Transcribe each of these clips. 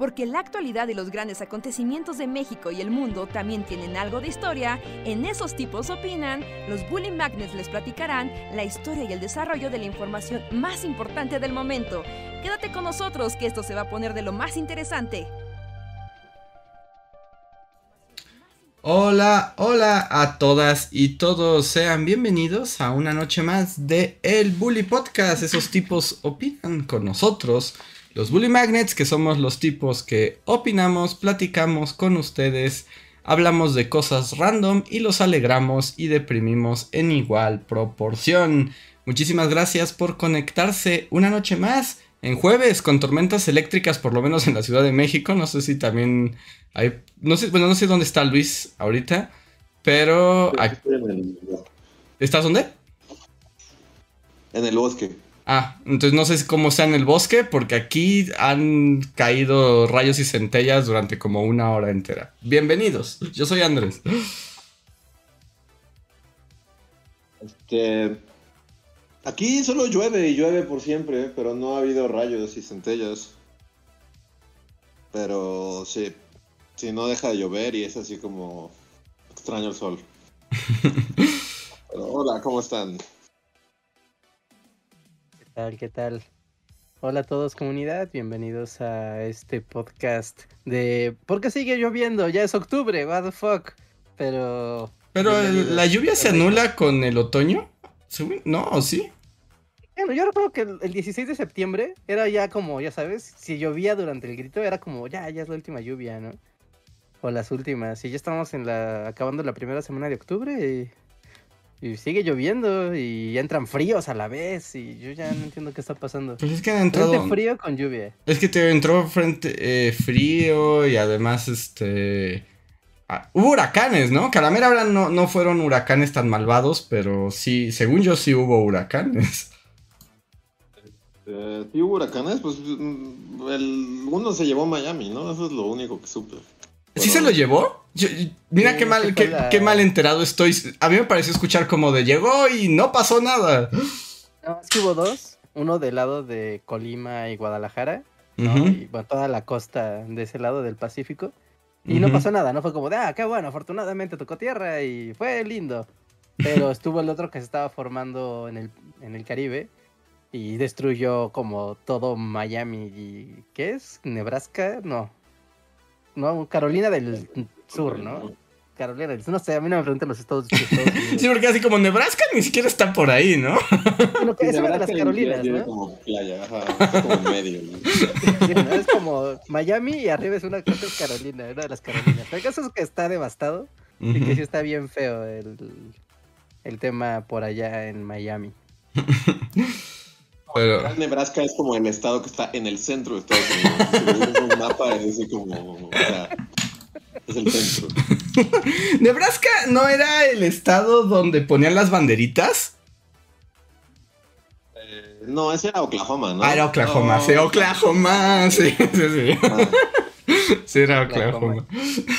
Porque la actualidad y los grandes acontecimientos de México y el mundo también tienen algo de historia, en esos tipos opinan, los Bully Magnets les platicarán la historia y el desarrollo de la información más importante del momento. Quédate con nosotros que esto se va a poner de lo más interesante. Hola, hola a todas y todos, sean bienvenidos a una noche más de El Bully Podcast. Esos tipos opinan con nosotros los Bully Magnets, que somos los tipos que opinamos, platicamos con ustedes, hablamos de cosas random y los alegramos y deprimimos en igual proporción. Muchísimas gracias por conectarse una noche más en jueves con tormentas eléctricas, por lo menos en la Ciudad de México. No sé si también hay. No sé, bueno, no sé dónde está Luis ahorita, pero. ¿Estás dónde? En el bosque. Ah, entonces no sé cómo sea en el bosque, porque aquí han caído rayos y centellas durante como una hora entera. Bienvenidos, yo soy Andrés. Este. Aquí solo llueve y llueve por siempre, pero no ha habido rayos y centellas. Pero sí, sí, no deja de llover y es así como extraño el sol. hola, ¿cómo están? ¿Qué tal? Hola a todos comunidad, bienvenidos a este podcast de ¿Por qué sigue lloviendo? Ya es octubre, what the fuck. Pero Pero la lluvia se anula con el otoño? No, ¿sí? Bueno, yo recuerdo que el, 16 de septiembre era ya como, ya sabes, si llovía durante el grito era como, ya, ya es la última lluvia, ¿no? O las últimas. Y ya estamos en la acabando la primera semana de octubre y y sigue lloviendo y entran fríos a la vez y yo ya no entiendo qué está pasando. Pues es que ha entrado... Frente frío con lluvia. Es que te entró frente eh, frío y además este... Ah, hubo huracanes, ¿no? Calamera ahora no, no fueron huracanes tan malvados, pero sí, según yo sí hubo huracanes. Eh, sí hubo huracanes, pues mm, el uno se llevó a Miami, ¿no? Eso es lo único que supe. ¿Sí se lo llevó? Mira qué mal, qué, mal enterado estoy. A mí me pareció escuchar como de llegó y no pasó nada. No, es que hubo dos. Uno del lado de Colima y Guadalajara. Y bueno, toda la costa de ese lado del Pacífico. Y no pasó nada, no fue como de, ah, qué bueno, afortunadamente tocó tierra y fue lindo. Pero estuvo el otro que se estaba formando en el, en el Caribe y destruyó como todo Miami y ¿qué es? Nebraska, no, no, Carolina del Sur, ¿no? Carolina del Sur, no sé, a mí no me preguntan los Estados, Unidos. sí, porque así como Nebraska ni siquiera está por ahí, ¿no? Lo que es una de las Carolinas, ¿no? como playa, es como medio, ¿no? Es como Miami y arriba es una cosa es Carolina, una de las Carolinas. El caso es que está devastado y que sí está bien feo el, el tema por allá en Miami. Pero... Nebraska es como el estado que está en el centro de Estados Unidos. Si un mapa, es así como. O sea, es el centro. ¿Nebraska no era el estado donde ponían las banderitas? Eh, no, ese era Oklahoma, ¿no? Ah, era Oklahoma, sí, Oklahoma, sí, sí, sí. Ah. Sí, era Oklahoma.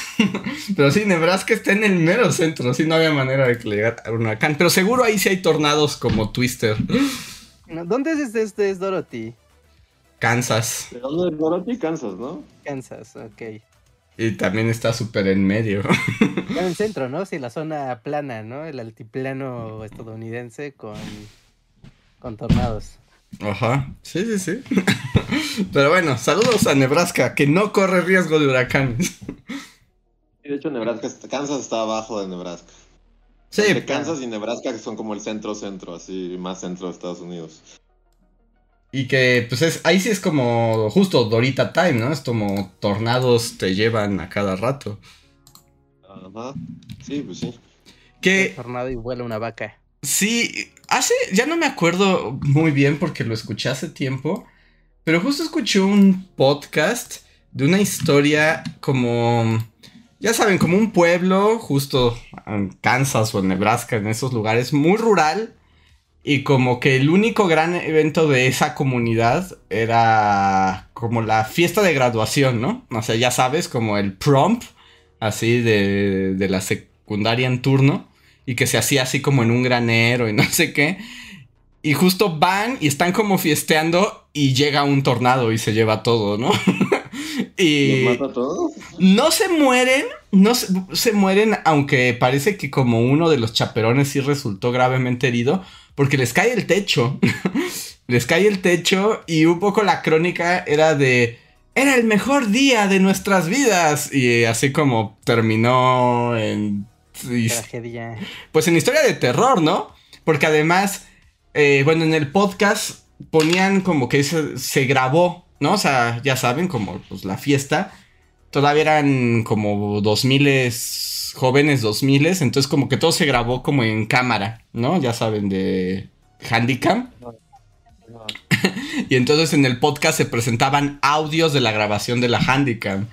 Pero sí, Nebraska está en el mero centro, sí, no había manera de que le llegara un huracán. Pero seguro ahí sí hay tornados como Twister. ¿Dónde es este, es Dorothy? Kansas. ¿De dónde es Dorothy? Kansas, ¿no? Kansas, ok. Y también está súper en medio. en el centro, ¿no? Sí, la zona plana, ¿no? El altiplano estadounidense con, con tornados. Ajá, sí, sí, sí. Pero bueno, saludos a Nebraska, que no corre riesgo de huracanes. de hecho, Nebraska, Kansas está abajo de Nebraska. Sí. Kansas y Nebraska que son como el centro-centro, así más centro de Estados Unidos. Y que, pues es, ahí sí es como justo Dorita Time, ¿no? Es como tornados te llevan a cada rato. Ajá. Sí, pues sí. Que... tornado y vuela una vaca. Sí, hace, ya no me acuerdo muy bien porque lo escuché hace tiempo, pero justo escuché un podcast de una historia como ya saben, como un pueblo, justo en Kansas o en Nebraska, en esos lugares, muy rural. Y como que el único gran evento de esa comunidad era como la fiesta de graduación, ¿no? O sea, ya sabes, como el prom, así de, de la secundaria en turno. Y que se hacía así como en un granero y no sé qué. Y justo van y están como fiesteando y llega un tornado y se lleva todo, ¿no? Y ¿Los mata a todos? No se mueren, no se, se, mueren, aunque parece que como uno de los chaperones sí resultó gravemente herido, porque les cae el techo. les cae el techo y un poco la crónica era de... Era el mejor día de nuestras vidas. Y así como terminó en... Tragedia. Pues en historia de terror, ¿no? Porque además, eh, bueno, en el podcast ponían como que se, se grabó ¿no? O sea, ya saben, como pues, la fiesta. Todavía eran como dos miles jóvenes, dos miles. Entonces como que todo se grabó como en cámara, ¿no? Ya saben, de Handicam. y entonces en el podcast se presentaban audios de la grabación de la Handicam.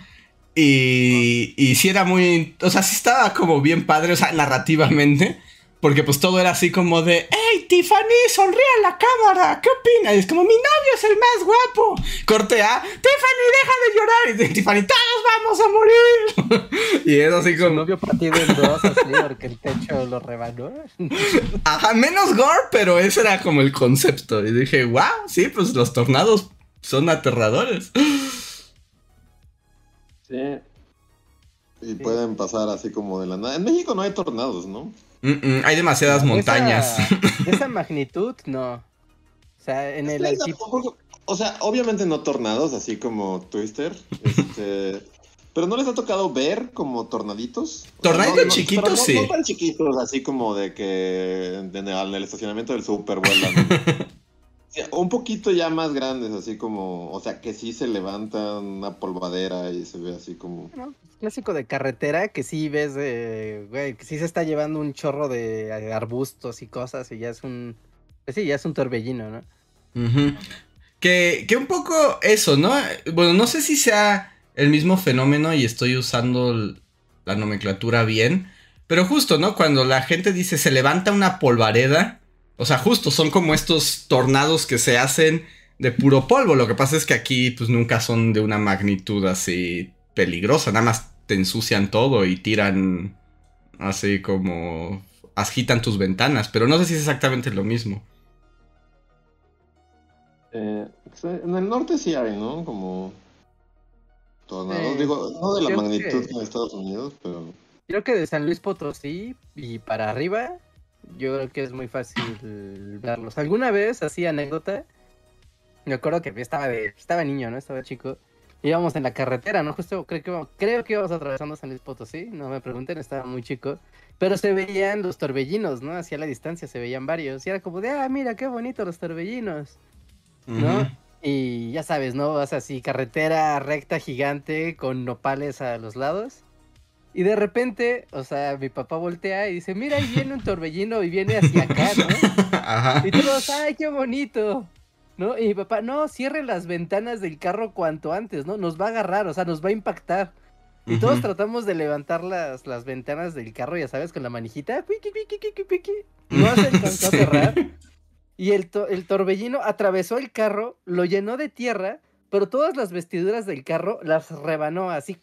Y, y sí era muy... O sea, sí estaba como bien padre, o sea, narrativamente. Porque pues todo era así como de, hey Tiffany, sonríe a la cámara, ¿qué opinas? Y es como, mi novio es el más guapo. Corte A, Tiffany, deja de llorar. Y Tiffany, todos vamos a morir. y es así como... Su novio partido en dos, así, porque el techo lo rebanó. Ajá, menos gore, pero ese era como el concepto. Y dije, wow, sí, pues los tornados son aterradores. Sí. Y pueden pasar así como de la nada. En México no hay tornados, ¿no? Hay demasiadas montañas. de esa magnitud, no. O sea, en el O sea, obviamente no tornados, así como Twister. Este, pero no les ha tocado ver como tornaditos. Tornaditos chiquitos, sí. No tan chiquitos, así como de que en el, estacionamiento del Super un poquito ya más grandes, así como, o sea, que sí se levanta una polvadera y se ve así como... clásico de carretera que sí ves, güey, que sí se está llevando un chorro de arbustos y cosas y ya es un... Pues sí, ya es un torbellino, ¿no? que, que un poco eso, ¿no? Bueno, no sé si sea el mismo fenómeno y estoy usando la nomenclatura bien, pero justo, ¿no? Cuando la gente dice se levanta una polvareda o sea, justo son como estos tornados que se hacen de puro polvo. Lo que pasa es que aquí pues nunca son de una magnitud así peligrosa. Nada más te ensucian todo y tiran así como agitan tus ventanas. Pero no sé si es exactamente lo mismo. Eh, en el norte sí hay, ¿no? Como tornados. Digo, no de la magnitud que... en Estados Unidos, pero... Creo que de San Luis Potosí y para arriba yo creo que es muy fácil verlos. Alguna vez, así anécdota, me acuerdo que estaba de, estaba niño, ¿no? Estaba chico. Íbamos en la carretera, ¿no? Justo creo que, creo que íbamos atravesando San Luis Potosí, no me pregunten, estaba muy chico. Pero se veían los torbellinos, ¿no? Hacia la distancia se veían varios. Y era como de, ah, mira, qué bonito los torbellinos, ¿no? Y ya sabes, ¿no? Vas así, carretera recta gigante con nopales a los lados. Y de repente, o sea, mi papá voltea y dice, mira, ahí viene un torbellino y viene hacia acá, ¿no? Ajá. Y todos, ay, qué bonito. ¿No? Y mi papá, no, cierre las ventanas del carro cuanto antes, ¿no? Nos va a agarrar, o sea, nos va a impactar. Y todos tratamos de levantar las, las ventanas del carro, ya sabes, con la manijita. Piqui, piqui, piqui, no se alcanzó a cerrar. Y el, el torbellino atravesó el carro, lo llenó de tierra, pero todas las vestiduras del carro las rebanó así.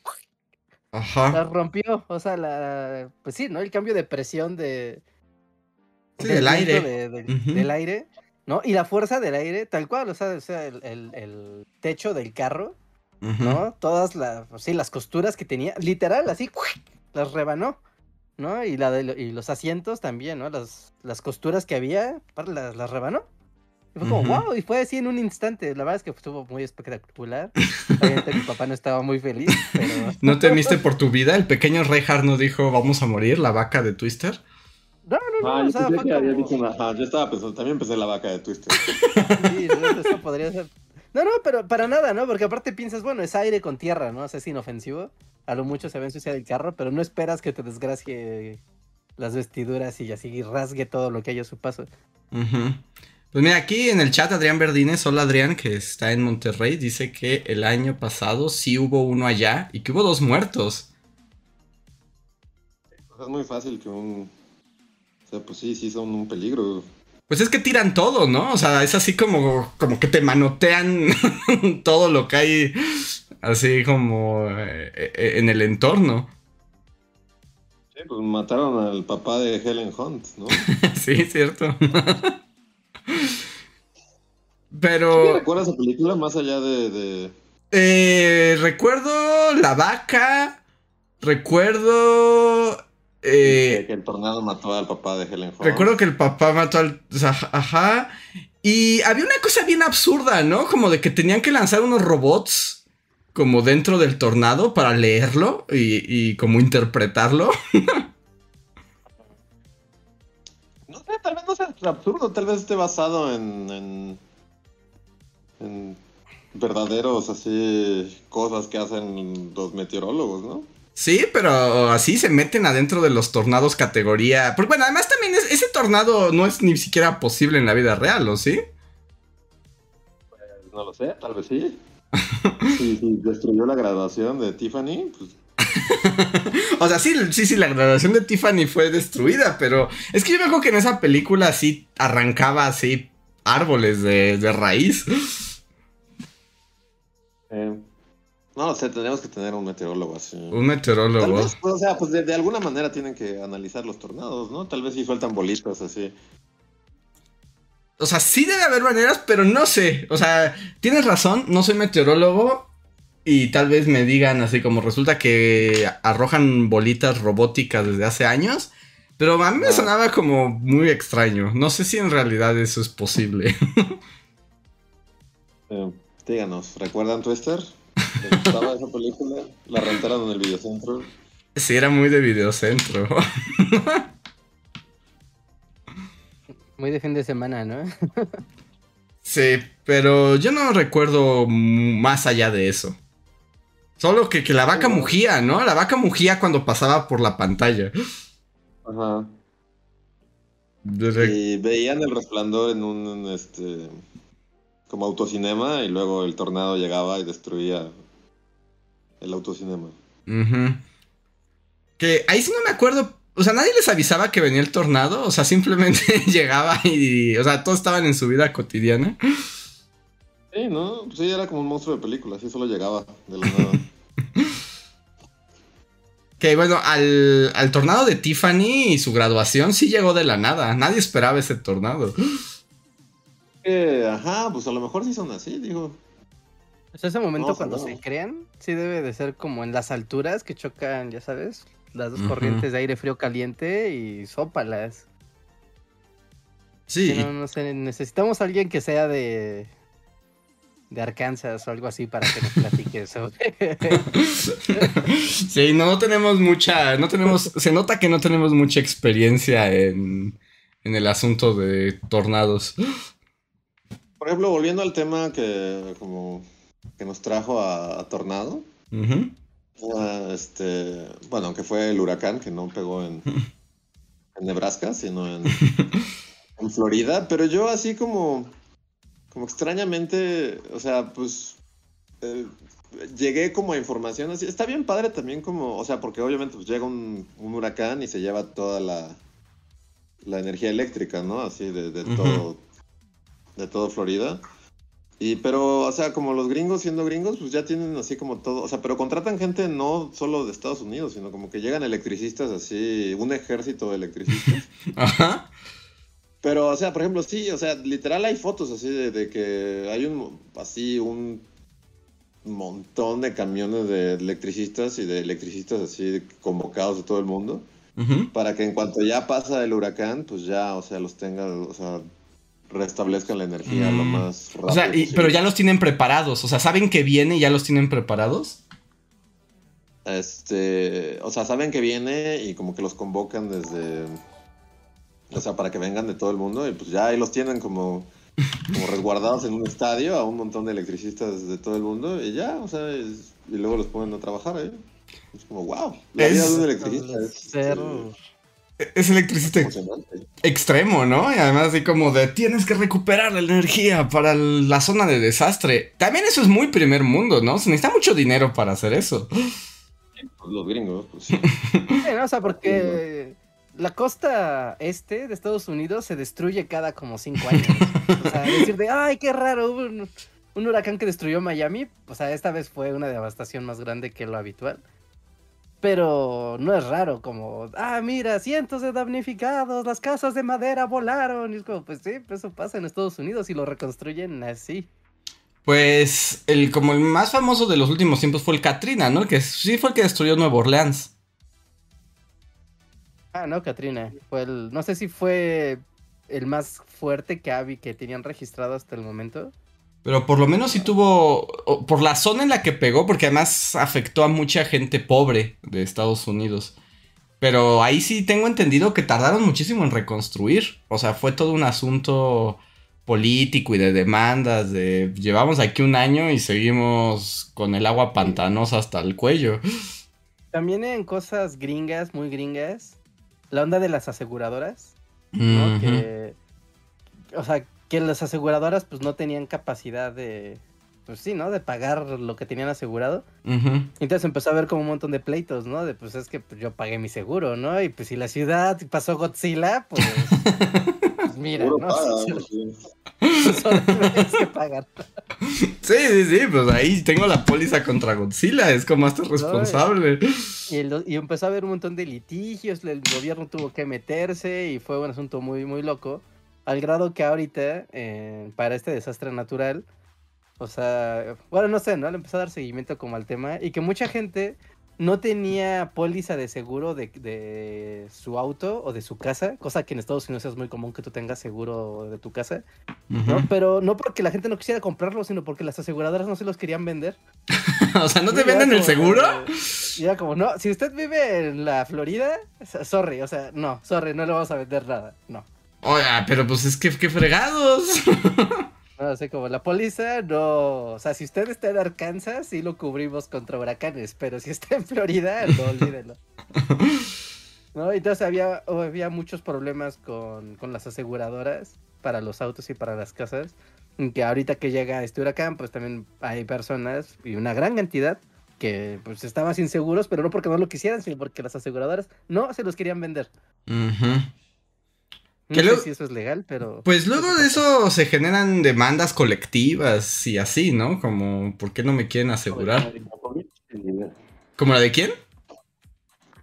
Ajá. La rompió, o sea, la, pues sí, ¿no? El cambio de presión de... Sí, del, aire. Del aire, ¿no? Y la fuerza del aire, tal cual, o sea, o sea el, el, techo del carro, ¿no? Todas las, sí, las costuras que tenía, literal, así, las rebanó, ¿no? Y, la de, y los asientos también, ¿no? Las, las costuras que había, las, las rebanó. Y fue como, wow, y fue así en un instante. La verdad es que estuvo muy espectacular. Obviamente mi papá no estaba muy feliz, pero... ¿No temiste por tu vida? ¿El pequeño Reinhardt no dijo, vamos a morir, la vaca de Twister? No, no, no. Ah, yo, o que había dicho una... yo estaba pensando, también pensé la vaca de Twister. sí, eso podría ser... No, no, pero para nada, ¿no? Porque aparte piensas, bueno, es aire con tierra, ¿no? O sea, es inofensivo. A lo mucho se ve ensuciar el carro, pero no esperas que te desgracie las vestiduras y así rasgue todo lo que haya a su paso. Ajá. Pues mira, aquí en el chat Adrián Verdines, hola Adrián, que está en Monterrey, dice que el año pasado sí hubo uno allá y que hubo dos muertos. Es muy fácil que un... O sea, pues sí, sí son un peligro. Pues es que tiran todo, ¿no? O sea, es así como, como que te manotean todo lo que hay así como eh, eh, en el entorno. Sí, pues mataron al papá de Helen Hunt, ¿no? sí, cierto. Pero. ¿Recuerdas esa película más allá de.? Eh, recuerdo la vaca. Recuerdo. Eh, que el tornado mató al papá de Helen Hunt. Recuerdo que el papá mató al. Ajá. Y había una cosa bien absurda, ¿no? Como de que tenían que lanzar unos robots como dentro del tornado para leerlo y, y como interpretarlo. tal vez no sea absurdo, tal vez esté basado en, en, en verdaderos así cosas que hacen los meteorólogos, ¿no? Sí, pero así se meten adentro de los tornados categoría. Porque bueno, además también ese tornado no es ni siquiera posible en la vida real, ¿o sí? Pues no lo sé, tal vez sí. Si destruyó la graduación de Tiffany, pues. o sea, sí, sí, sí, la graduación de Tiffany fue destruida, pero es que yo me acuerdo que en esa película sí arrancaba así árboles de, de raíz. Eh, no lo sé, tendríamos que tener un meteorólogo así. Un meteorólogo. Pues, o sea, pues de, alguna manera tienen que analizar los tornados, ¿no? Tal vez si sueltan bolitas así. O sea, sí debe haber maneras, pero no sé. O sea, tienes razón, no soy meteorólogo. Y tal vez me digan así como resulta que arrojan bolitas robóticas desde hace años. Pero a mí me sonaba como muy extraño. No sé si en realidad eso es posible. eh, díganos, ¿recuerdan Twister? ¿Les gustaba esa película? ¿La rentaron en el videocentro? Sí, era muy de videocentro. Muy de fin de semana, ¿no? sí, pero yo no recuerdo más allá de eso. Solo que, que la vaca mugía, ¿no? La vaca mugía cuando pasaba por la pantalla. Ajá. Y veían el resplandor en un, este como autocinema y luego el tornado llegaba y destruía el autocinema. Que ahí sí no me acuerdo. O sea, nadie les avisaba que venía el tornado. O sea, simplemente llegaba y. O sea, todos estaban en su vida cotidiana. Sí, ¿no? Sí, era como un monstruo de película. Así solo llegaba de la nada. que bueno, al, al tornado de Tiffany y su graduación sí llegó de la nada. Nadie esperaba ese tornado. ajá, pues a lo mejor sí son así, digo. Pues ese momento cuando se crean, sí debe de ser como en las alturas que chocan, ya sabes, las dos corrientes de aire frío caliente y sópalas. Sí. No, sé, necesitamos a alguien que sea de, de Arkansas o algo así para que nos platique eso. sí, no tenemos mucha, no tenemos, se nota que no tenemos mucha experiencia en, en el asunto de tornados. Por ejemplo, volviendo al tema que como que nos trajo a, Tornado. Ah, este, bueno, aunque fue el huracán que no pegó en, Nebraska, sino en, en, Florida. Pero yo así como, como extrañamente, o sea, pues eh, llegué como a información así. Está bien padre también como, o sea, porque obviamente pues, llega un, huracán y se lleva toda la, la energía eléctrica, ¿no? Así de, todo de todo Florida. Y pero, o sea, como los gringos siendo gringos, pues ya tienen así como todo, o sea, pero contratan gente no solo de Estados Unidos, sino como que llegan electricistas así, un ejército de electricistas. Ajá. Pero, o sea, por ejemplo, sí, o sea, literal hay fotos así de, que hay un, así, un montón de camiones de electricistas y de electricistas así convocados de todo el mundo. Para que en cuanto ya pasa el huracán, pues ya, o sea, los tenga, o sea, restablezcan la energía lo mm. más rápido. O sea, pero ya los tienen preparados. O sea, ¿saben que viene y ya los tienen preparados? Este. O sea, saben que viene y como que los convocan desde. O sea, para que vengan de todo el mundo y pues ya ahí los tienen como, como resguardados en un estadio a un montón de electricistas de todo el mundo y ya, o sea, y luego los ponen a trabajar ahí. Es como, wow, la vida de un electricista es. Es electricista extremo, ¿no? Y además así como de tienes que recuperar la energía para la zona de desastre. También eso es muy primer mundo, ¿no? Se necesita mucho dinero para hacer eso. Pues, los gringos, pues. o sea, porque la costa este de Estados Unidos se destruye cada como cinco años. O sea, decir de, ay, qué raro, hubo un, un huracán que destruyó Miami. O sea, esta vez fue una devastación más grande que lo habitual pero no es raro como, ah, mira, cientos de damnificados, las casas de madera volaron. Y es como, pues sí, eso pasa en Estados Unidos y lo reconstruyen así. Pues el como el más famoso de los últimos tiempos fue el Katrina, ¿no? Que sí fue el que destruyó Nueva Orleans. Ah, no, Katrina. Fue el, no sé si fue el más fuerte que había que tenían registrado hasta el momento. Pero por lo menos sí tuvo. Por la zona en la que pegó, porque además afectó a mucha gente pobre de Estados Unidos. Pero ahí sí tengo entendido que tardaron muchísimo en reconstruir. O sea, fue todo un asunto político y de demandas. De llevamos aquí un año y seguimos con el agua pantanosa hasta el cuello. También en cosas gringas, muy gringas. La onda de las aseguradoras. ¿no? que, o sea, que las aseguradoras pues no tenían capacidad de, pues sí, ¿no? De pagar lo que tenían asegurado. Entonces empezó a haber como un montón de pleitos, ¿no? De pues es que pues, yo pagué mi seguro, ¿no? Y pues si la ciudad pasó Godzilla, pues, pues mira, ¿no? Pues, que pagar. Sí, sí, sí, pues ahí tengo la póliza contra Godzilla, es como hasta responsable. y, y, empezó a haber un montón de litigios, el gobierno tuvo que meterse y fue un asunto muy, muy loco. Al grado que ahorita, eh, para este desastre natural, o sea, bueno, no sé, ¿no? Le empezó a dar seguimiento como al tema y que mucha gente no tenía póliza de seguro de, su auto o de su casa, cosa que en Estados Unidos es muy común que tú tengas seguro de tu casa, ¿no? Pero no porque la gente no quisiera comprarlo, sino porque las aseguradoras no se los querían vender. o sea, ¿no te venden el seguro? Ya como, no, si usted vive en la Florida, sorry, o sea, no, sorry, no le vamos a vender nada, no. Oye, pero pues es que, qué fregados. No sé, como la póliza, no. O sea, si usted está en Arkansas, sí lo cubrimos contra huracanes, pero si está en Florida, no olvídelo. ¿No? Entonces había, había muchos problemas con, las aseguradoras para los autos y para las casas. Que ahorita que llega este huracán, pues también hay personas y una gran cantidad que pues estaban sin seguros, pero no porque no lo quisieran, sino porque las aseguradoras no se los querían vender. Ajá. No sé si eso es legal, pero. Pues luego de eso se generan demandas colectivas y así, ¿no? Como, ¿por qué no me quieren asegurar? ¿Como la de quién?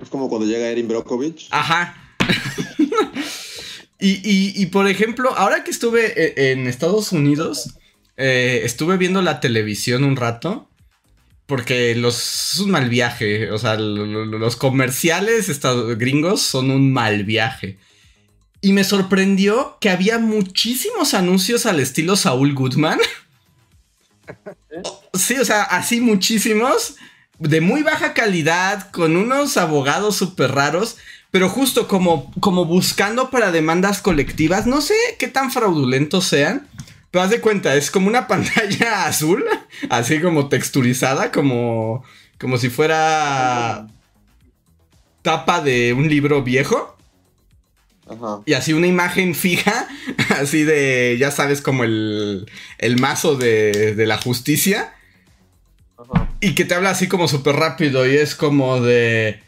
Es como cuando llega Erin Brokovich. Ajá. y, por ejemplo, ahora que estuve e, en Estados Unidos, eh, estuve viendo la televisión un rato. Porque los, es un mal viaje. O sea, los comerciales gringos son un mal viaje. Y me sorprendió que había muchísimos anuncios al estilo Saúl Goodman. Sí, o sea, así muchísimos. De muy baja calidad, con unos abogados súper raros. Pero justo como, como buscando para demandas colectivas. No sé qué tan fraudulentos sean. Pero haz de cuenta, es como una pantalla azul. Así como texturizada. Como, como si fuera tapa de un libro viejo. Y así una imagen fija, así de, ya sabes, como el, el mazo de, de la justicia. Y que te habla así como súper rápido y es como de...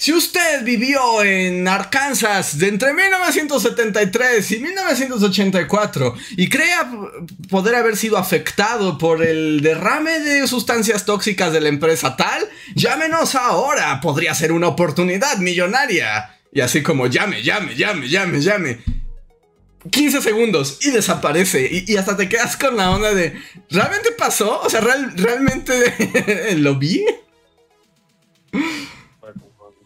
Si usted vivió en Arkansas de entre 1973 y 1984 y crea poder haber sido afectado por el derrame de sustancias tóxicas de la empresa tal, llámenos ahora, podría ser una oportunidad millonaria. Y así como llame, llame, llame, llame, llame. 15 segundos y desaparece. Y, hasta te quedas con la onda de. ¿Realmente pasó? O sea, ¿realmente lo vi?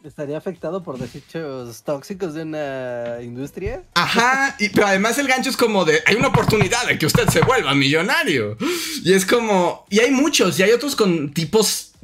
¿Estaría afectado por desechos tóxicos de una industria? Ajá, y, pero además el gancho es como de, hay una oportunidad de que usted se vuelva millonario. Y es como, y hay muchos, y hay otros con tipos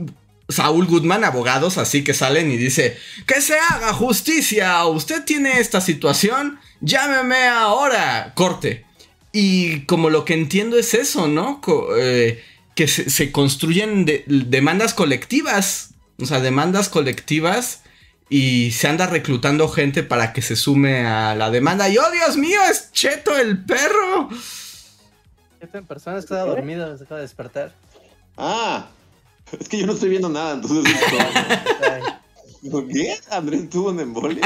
Saúl Goodman, abogados así que salen y dice, que se haga justicia, usted tiene esta situación, llámeme ahora, corte. Y como lo que entiendo es eso, ¿no? Eh, que se, construyen demandas colectivas, o sea, demandas colectivas y se anda reclutando gente para que se sume a la demanda. Y oh Dios mío, es Cheto el perro. Cheto en persona está dormido, se acaba de despertar. Ah, es que yo no estoy viendo nada, entonces. ¿Qué? ¿Andrés tuvo un embolia?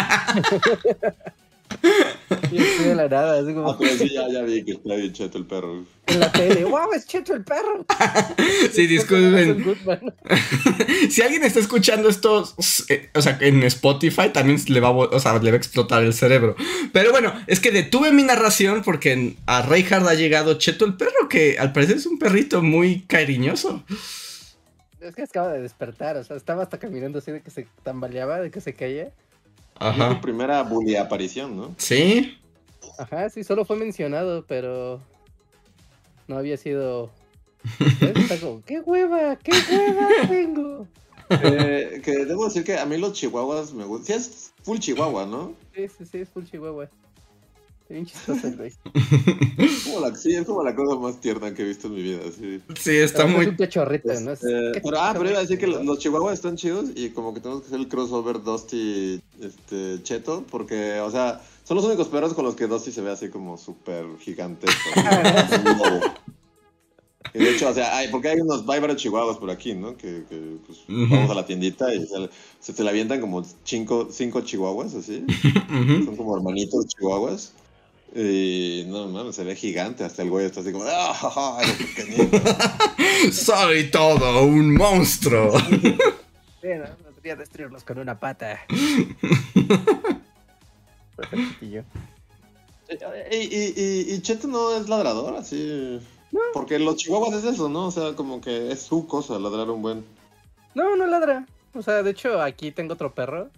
Y estoy de la nada, así como. Ah, pero sí, ya, ya vi que está bien cheto el perro. En la tele, wow, es cheto el perro. Sí, disculpen. si alguien está escuchando esto, eh, o sea, en Spotify también le va, o sea, le va a explotar el cerebro. Pero bueno, es que detuve mi narración porque a Reinhardt ha llegado Cheto el perro, que al parecer es un perrito muy cariñoso. Es que acaba de despertar, o sea, estaba hasta caminando así de que se tambaleaba, de que se caía. Ajá. Es tu primera bully aparición, ¿no? Sí. Ajá, sí, solo fue mencionado, pero no había sido. Está como, ¡qué hueva! ¡Qué hueva tengo! Eh, que debo decir que a mí los chihuahuas me gustan. Sí, es full chihuahua, ¿no? Sí, sí, sí, es full chihuahua. Es bien chistoso el güey. sí, es como la cosa más tierna que he visto en mi vida. Sí, sí está muy. Es un cachorrito, ¿no? Es, eh, pero, ah, pero iba a decir que los, chihuahuas están chidos y como que tenemos que hacer el crossover Dusty este, Cheto, porque, o sea, son los únicos perros con los que Dusty se ve así como súper gigantesco. y de hecho, o sea, hay, porque hay unos, hay varios chihuahuas por aquí, ¿no? Que, que pues, vamos a la tiendita y se, se, te la avientan como cinco, cinco chihuahuas, así. Son como hermanitos chihuahuas. Y no mames, se ve gigante. Hasta el güey está así como, ¡ah! Soy todo un monstruo. Sí, no, podría destruirlos con una pata. y, y, y, Cheto no es ladrador, así. Porque los chihuahuas es eso, ¿no? O sea, como que es su cosa ladrar un buen. No, no ladra. O sea, de hecho, aquí tengo otro perro.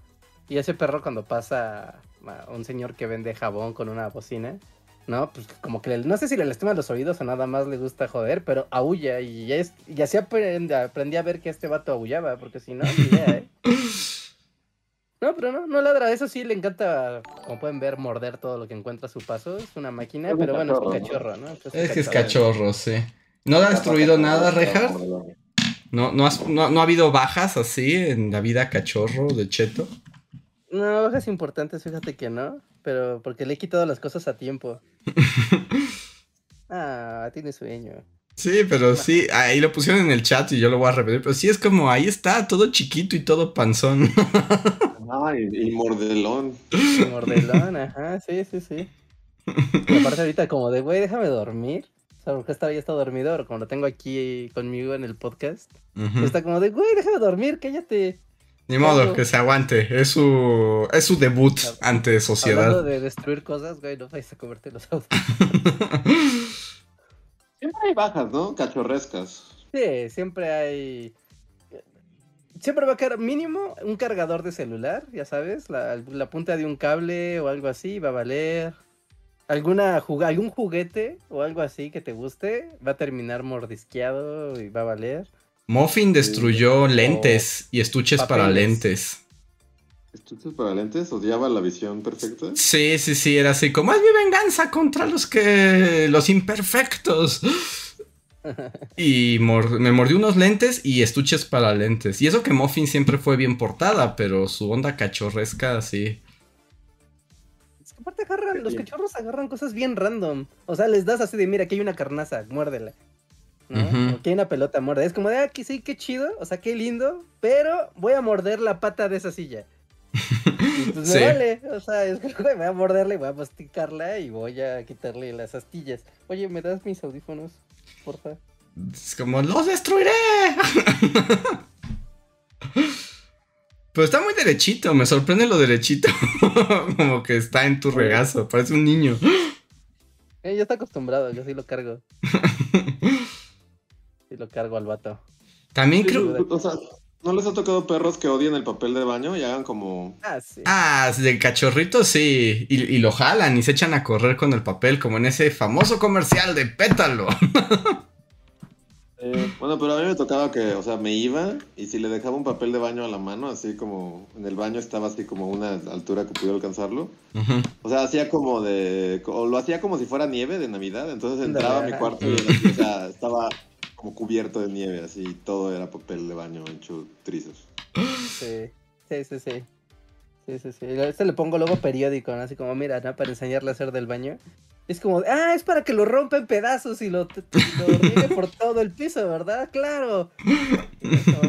Y ese perro, cuando pasa un señor que vende jabón con una bocina, ¿no? Pues como que no sé si le lastima los oídos o nada más le gusta joder, pero aúlla y, es, y así aprendí, aprendí, a ver que este vato aullaba, porque si no, ni idea, ¿eh? No, pero no, no ladra. Eso sí, le encanta, como pueden ver, morder todo lo que encuentra a su paso. Es una máquina, pero bueno, es un cachorro, ¿no? es, que es cachorro, sí. ¿No ha destruido nada, Rejar? ¿No, no, no, ¿No ha habido bajas así en la vida cachorro de Cheto? No, bajas importantes, fíjate que no, pero porque le he quitado las cosas a tiempo. ah, tiene sueño. Sí, pero sí, ahí lo pusieron en el chat y yo lo voy a repetir, pero sí es como, ahí está, todo chiquito y todo panzón. Ay, y mordelón. Y mordelón, ajá, sí, sí, sí. Y aparte ahorita como de, güey, déjame dormir. O sea, porque esta ya está dormido, como lo tengo aquí conmigo en el podcast. Está como de, güey, déjame dormir, cállate. Ni modo, que se aguante. Es su, es su debut ante sociedad. Hablando de destruir cosas, güey, no vais a comerte los autos. siempre hay bajas, ¿no? Cachorrescas. Sí, siempre hay. Siempre va a quedar mínimo un cargador de celular, ya sabes, la, punta de un cable o algo así va a valer. Alguna algún juguete o algo así que te guste va a terminar mordisqueado y va a valer. Muffin destruyó lentes y estuches para lentes. ¿Estuches para lentes? ¿Odiaba la visión perfecta? Sí, sí, sí, era así como es mi venganza contra los que. los imperfectos. y me mordió unos lentes y estuches para lentes. Y eso que Muffin siempre fue bien portada, pero su onda cachorresca sí. Es que aparte agarran, los cachorros agarran cosas bien random. O sea, les das así de mira, aquí hay una carnaza, muérdela. ¿No? hay una pelota muerde. Es como de, ah, que sí, qué chido, o sea, qué lindo, pero voy a morder la pata de esa silla. y pues me vale, o sea, es que voy a morderla y voy a masticarla y voy a quitarle las astillas. Oye, ¿me das mis audífonos, porfa? Es como, ¡los destruiré! Pero está muy derechito, me sorprende lo derechito. como que está en tu regazo, parece un niño. Eh, ya está acostumbrado, yo sí lo cargo. Y lo cargo al vato. También creo. O sea, ¿no les ha tocado perros que odien el papel de baño y hagan como. Ah, sí. Ah, de cachorrito sí. Y, lo jalan y se echan a correr con el papel, como en ese famoso comercial de pétalo. bueno, pero a mí me tocaba que, o sea, me iba y si le dejaba un papel de baño a la mano, así como en el baño estaba así como una altura que pudiera alcanzarlo. O sea, hacía como de. O lo hacía como si fuera nieve de Navidad. Entonces entraba a mi cuarto y o sea, estaba como cubierto de nieve, así todo era papel de baño hecho trizos. Sí, sí, sí, sí. Sí, sí, sí. Este le pongo luego periódico, ¿no? Así como, mira, ¿no? Para enseñarle a hacer del baño. Es como, ah, es para que lo rompa en pedazos y lo, lo por todo el piso, ¿verdad? Claro.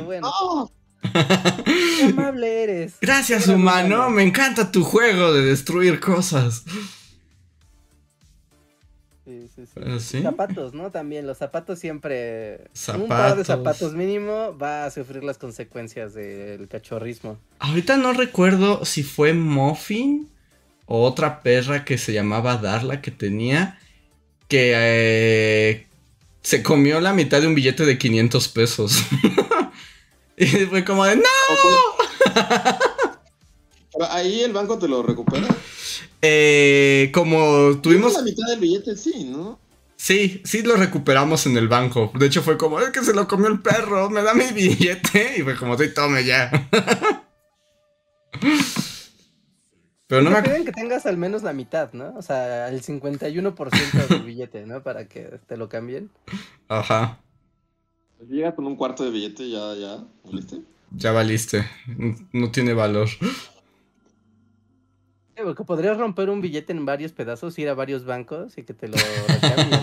bueno. Qué amable eres. Gracias, humano. Me encanta tu juego de destruir cosas. Sí, sí. ¿Ah, Zapatos, ¿no? También los zapatos siempre... Un par de zapatos mínimo va a sufrir las consecuencias del cachorrismo. Ahorita no recuerdo si fue Muffin o otra perra que se llamaba Darla que tenía que eh, se comió la mitad de un billete de 500 pesos. y fue como de ¡No! Ahí el banco te lo recupera. Eh, como tuvimos. La mitad del billete, sí, ¿no? Sí, sí lo recuperamos en el banco. De hecho, fue como, es que se lo comió el perro, me da mi billete. Y fue como, sí, tome ya. Pero no me piden que tengas al menos la mitad, ¿no? O sea, el 51% del billete, ¿no? Para que te lo cambien. Ajá. Llega con un cuarto de billete, ya, ya, ¿valiste? Ya valiste. No tiene valor. Porque podrías romper un billete en varios pedazos, ir a varios bancos y que te lo recambien.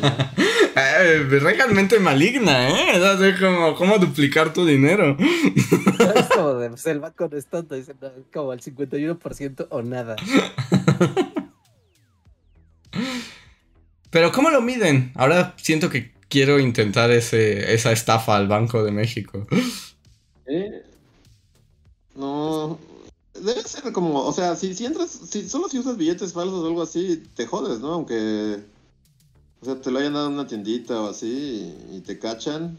eh, realmente maligna, ¿eh? Es como, ¿cómo duplicar tu dinero? es como de, pues, el banco no es tonto, dice, como al 51% o nada. Pero ¿cómo lo miden? Ahora siento que quiero intentar ese, esa estafa al Banco de México. ¿Eh? No, debe ser como, o sea, si, si entras, si solo si usas billetes falsos o algo así, te jodes, ¿no? Aunque, o sea, te lo hayan dado en una tiendita o así y, te cachan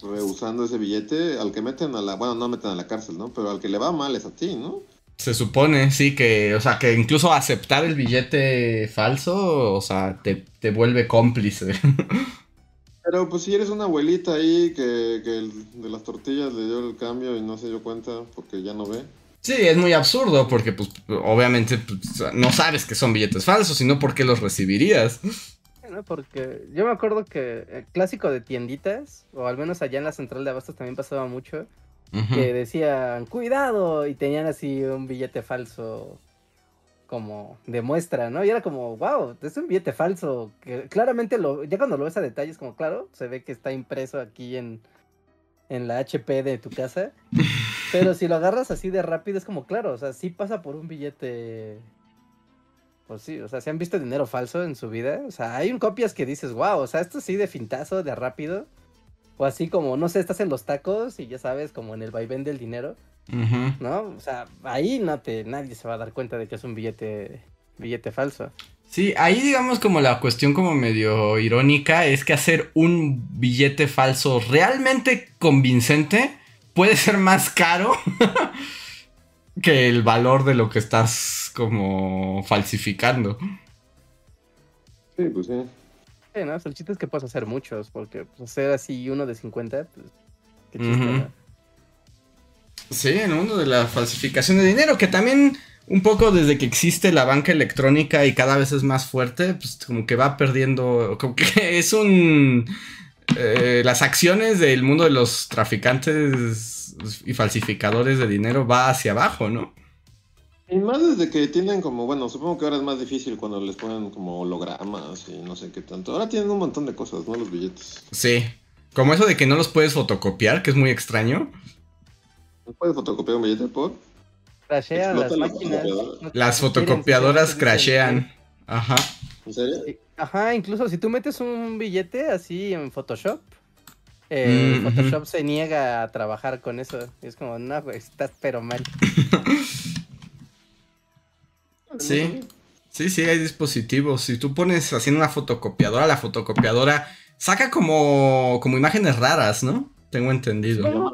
rehusando ese billete, al que meten a la, bueno, no meten a la cárcel, ¿no? Pero al que le va mal es a ti, ¿no? Se supone, sí, que, o sea, que incluso aceptar el billete falso, o sea, te, te vuelve cómplice. Pero pues si eres una abuelita ahí que, que de las tortillas le dio el cambio y no se dio cuenta porque ya no ve. Sí, es muy absurdo porque pues obviamente pues, no sabes que son billetes falsos, sino por qué los recibirías. Porque yo me acuerdo que el clásico de tienditas, o al menos allá en la central de abastos también pasaba mucho, que decían, cuidado, y tenían así un billete falso como de muestra, ¿no? Y era como, wow, es un billete falso, que claramente lo, ya cuando lo ves a detalles, como claro, se ve que está impreso aquí en, en la HP de tu casa. Pero si lo agarras así de rápido, es como, claro, o sea, sí pasa por un billete. Pues sí, o sea, si han visto dinero falso en su vida. O sea, hay un copias que dices, wow, o sea, esto sí de fintazo, de rápido. O así como, no sé, estás en los tacos y ya sabes, como en el vaivén del dinero. ¿No? O sea, ahí no te, nadie se va a dar cuenta de que es un billete, billete falso. Sí, ahí digamos como la cuestión como medio irónica es que hacer un billete falso realmente convincente puede ser más caro que el valor de lo que estás como falsificando. Sí, pues sí. Sí, ¿no? el chiste es que puedes hacer muchos, porque pues, hacer así uno de 50, pues, qué chiste, Sí, en el mundo de la falsificación de dinero, que también un poco desde que existe la banca electrónica y cada vez es más fuerte, pues como que va perdiendo, como que es un... Eh, las acciones del mundo de los traficantes y falsificadores de dinero va hacia abajo, ¿no? Y más desde que tienen como, bueno, supongo que ahora es más difícil cuando les ponen como hologramas y no sé qué tanto. Ahora tienen un montón de cosas, ¿no? Los billetes. Sí. Como eso de que no los puedes fotocopiar, que es muy extraño. ¿No puedes fotocopiar un billete por? Crashean las máquinas. Las fotocopiadoras crashean. Ajá. ¿En serio? Ajá, incluso si tú metes un billete así en Photoshop, eh, mm, Photoshop se niega a trabajar con eso. es como, no, güey, estás pero mal. sí, sí, sí, hay dispositivos. Si tú pones haciendo una fotocopiadora, la fotocopiadora saca como, como imágenes raras, ¿no? Tengo entendido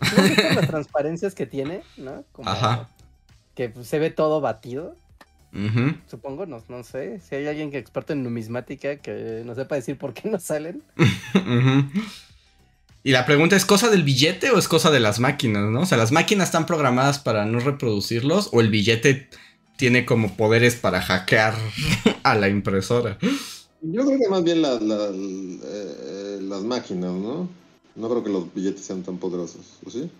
las transparencias que tiene, ¿no? Ajá. Que se ve todo batido. Supongo, no, no sé. Si hay alguien que experto en numismática que no sepa decir por qué no salen. Y la pregunta es, ¿cosa del billete o es cosa de las máquinas, no? O sea, ¿las máquinas están programadas para no reproducirlos o el billete tiene como poderes para hackear a la impresora? Yo creo que más bien eh, las máquinas, ¿no? No creo que los billetes sean tan poderosos, ¿o sí?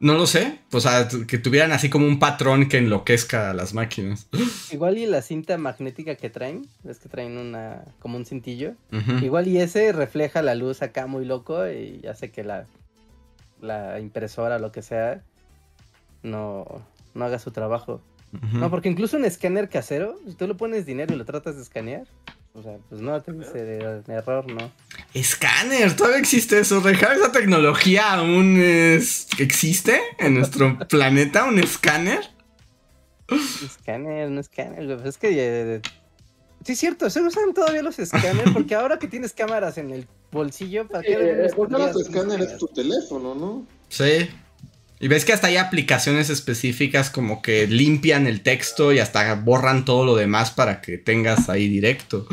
No lo sé, o sea, que tuvieran así como un patrón que enloquezca a las máquinas. Igual y la cinta magnética que traen, es que traen una como un cintillo. Igual y ese refleja la luz acá muy loco y hace que la, la impresora, lo que sea, no, no haga su trabajo. No, porque incluso un escáner casero, si tú le pones dinero y lo tratas de escanear, O sea, pues no, te dice error, ¿no? Escáner, todavía existe eso. Dejar esa tecnología aún es... existe en nuestro planeta, un escáner. Escáner, un escáner, Es que eh, Sí, es cierto, se usan todavía los escáneres porque ahora que tienes cámaras en el bolsillo, ¿para qué? Eh, tu escáner es tu teléfono, ¿no? Sí. Y ves que hasta hay aplicaciones específicas como que limpian el texto y hasta borran todo lo demás para que tengas ahí directo.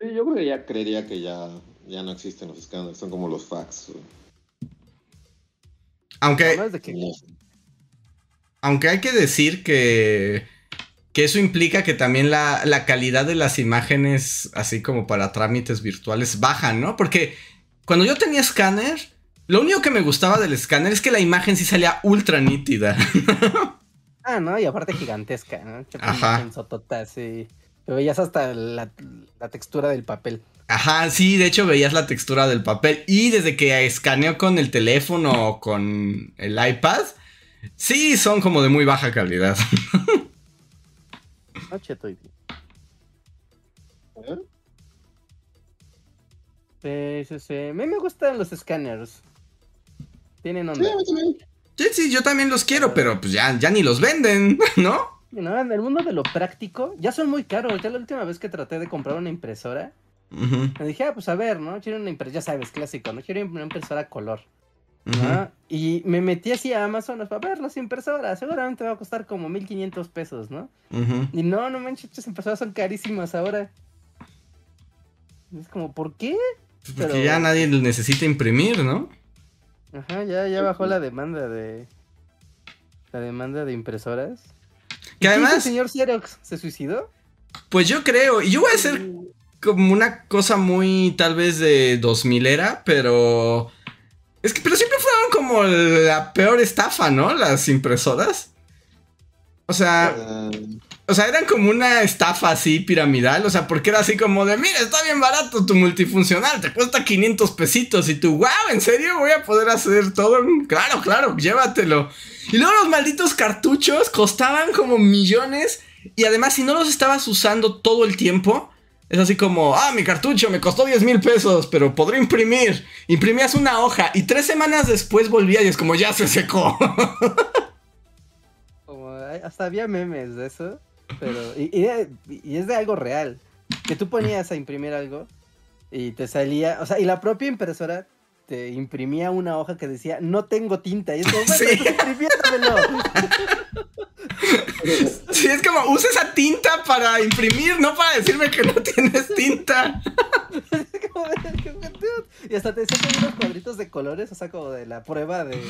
Sí, yo creo que ya creería que ya, ya no existen los escáneres, son como los fax. Aunque. Aunque hay que decir que que eso implica que también la, calidad de las imágenes, así como para trámites virtuales, baja, ¿no? Porque cuando yo tenía escáner, lo único que me gustaba del escáner es que la imagen sí salía ultra nítida. ah, ¿no? Y aparte gigantesca, ¿no? Ajá. sí. veías hasta la, textura del papel. Ajá, sí, de hecho veías la textura del papel. Y desde que escaneo con el teléfono o con el iPad, sí, son como de muy baja calidad. Noche estoy Sí, sí, sí. A mí me gustan los escáneres. Tienen onda. Sí, sí, yo también los quiero, pero pues ya, ya ni los venden, ¿no? No, en el mundo de lo práctico, ya son muy caros. Ya la última vez que traté de comprar una impresora, me dije, ah, pues a ver, ¿no? Quiero una impresora, ya sabes, clásico, ¿no? Quiero una impresora a color. Y me metí así a Amazon para ver las impresoras. Seguramente va a costar como 1500 pesos, ¿no? Y no, no manches, estas impresoras son carísimas ahora. Es como, ¿por qué? Pues porque ya nadie necesita imprimir, ¿no? Ajá, ya, ya bajó la demanda de. La demanda de impresoras. Que además. el señor Xerox se suicidó? Pues yo creo. Y yo voy a hacer uh. como una cosa muy tal vez de 2000 era, pero es que, pero siempre fueron como la peor estafa, ¿no? Las impresoras. O sea, o sea, eran como una estafa así piramidal, o sea, porque era así como de, mira, está bien barato tu multifuncional, te cuesta 500 pesitos y tú, wow, ¿en serio voy a poder hacer todo? Claro, claro, llévatelo. Y luego los malditos cartuchos costaban como millones y además si no los estabas usando todo el tiempo, es así como, ah, mi cartucho me costó 10 mil pesos, pero podré imprimir. Imprimías una hoja y tres semanas después volvía y es como, ya se secó. como, hasta había memes de eso. Pero, y, es de algo real. Que tú ponías a imprimir algo y te salía, o sea, y la propia impresora te imprimía una hoja que decía, no tengo tinta. Y es como, sí. Sí, es como, usa esa tinta para imprimir, no para decirme que no tienes tinta. y hasta te sacan unos cuadritos de colores, o sea, como de la prueba de,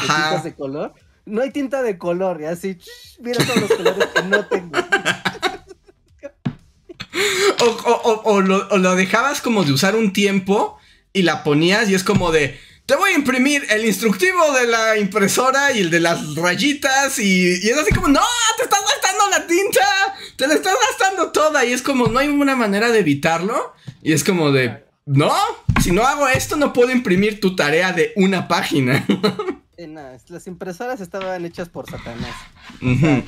tintas de color. No hay tinta de color, y así, mira todos los colores que no tengo. o, lo, dejabas como de usar un tiempo y la ponías y es como de te voy a imprimir el instructivo de la impresora y el de las rayitas y, es así como, no, te estás gastando la tinta, te la estás gastando toda y es como, no hay una manera de evitarlo y es como de, no, si no hago esto no puedo imprimir tu tarea de una página. las impresoras estaban hechas por Satanás.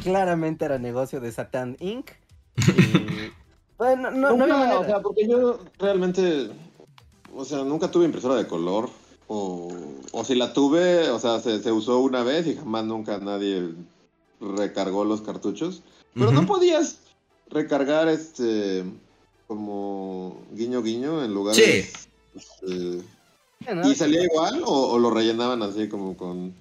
claramente era negocio de Satan Inc. bueno, no, no, o sea, porque yo realmente, o sea, nunca tuve impresora de color. O, si la tuve, o sea, se, usó una vez y jamás nunca nadie recargó los cartuchos. Pero no podías recargar este como guiño guiño en lugar de... Este, ¿Y salía igual o, lo rellenaban así como con...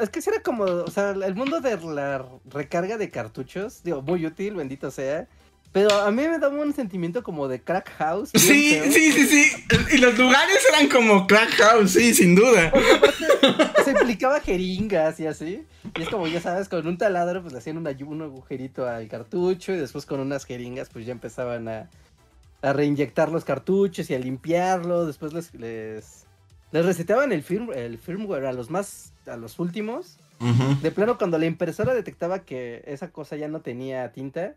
es que era como, o sea, el mundo de la recarga de cartuchos, digo, muy útil, bendito sea. Pero a mí me daba un sentimiento como de crack house. Sí, sí, sí, sí. Y los lugares eran como crack house, sí, sin duda. se implicaba jeringas y así. Y es como, ya sabes, con un taladro pues le hacían un, un agujerito al cartucho y después con unas jeringas pues ya empezaban a, a reinyectar los cartuchos y a limpiarlo. Después les, les, les recetaban el, firm, el firmware a los más, a los últimos. De plano, cuando la impresora detectaba que esa cosa ya no tenía tinta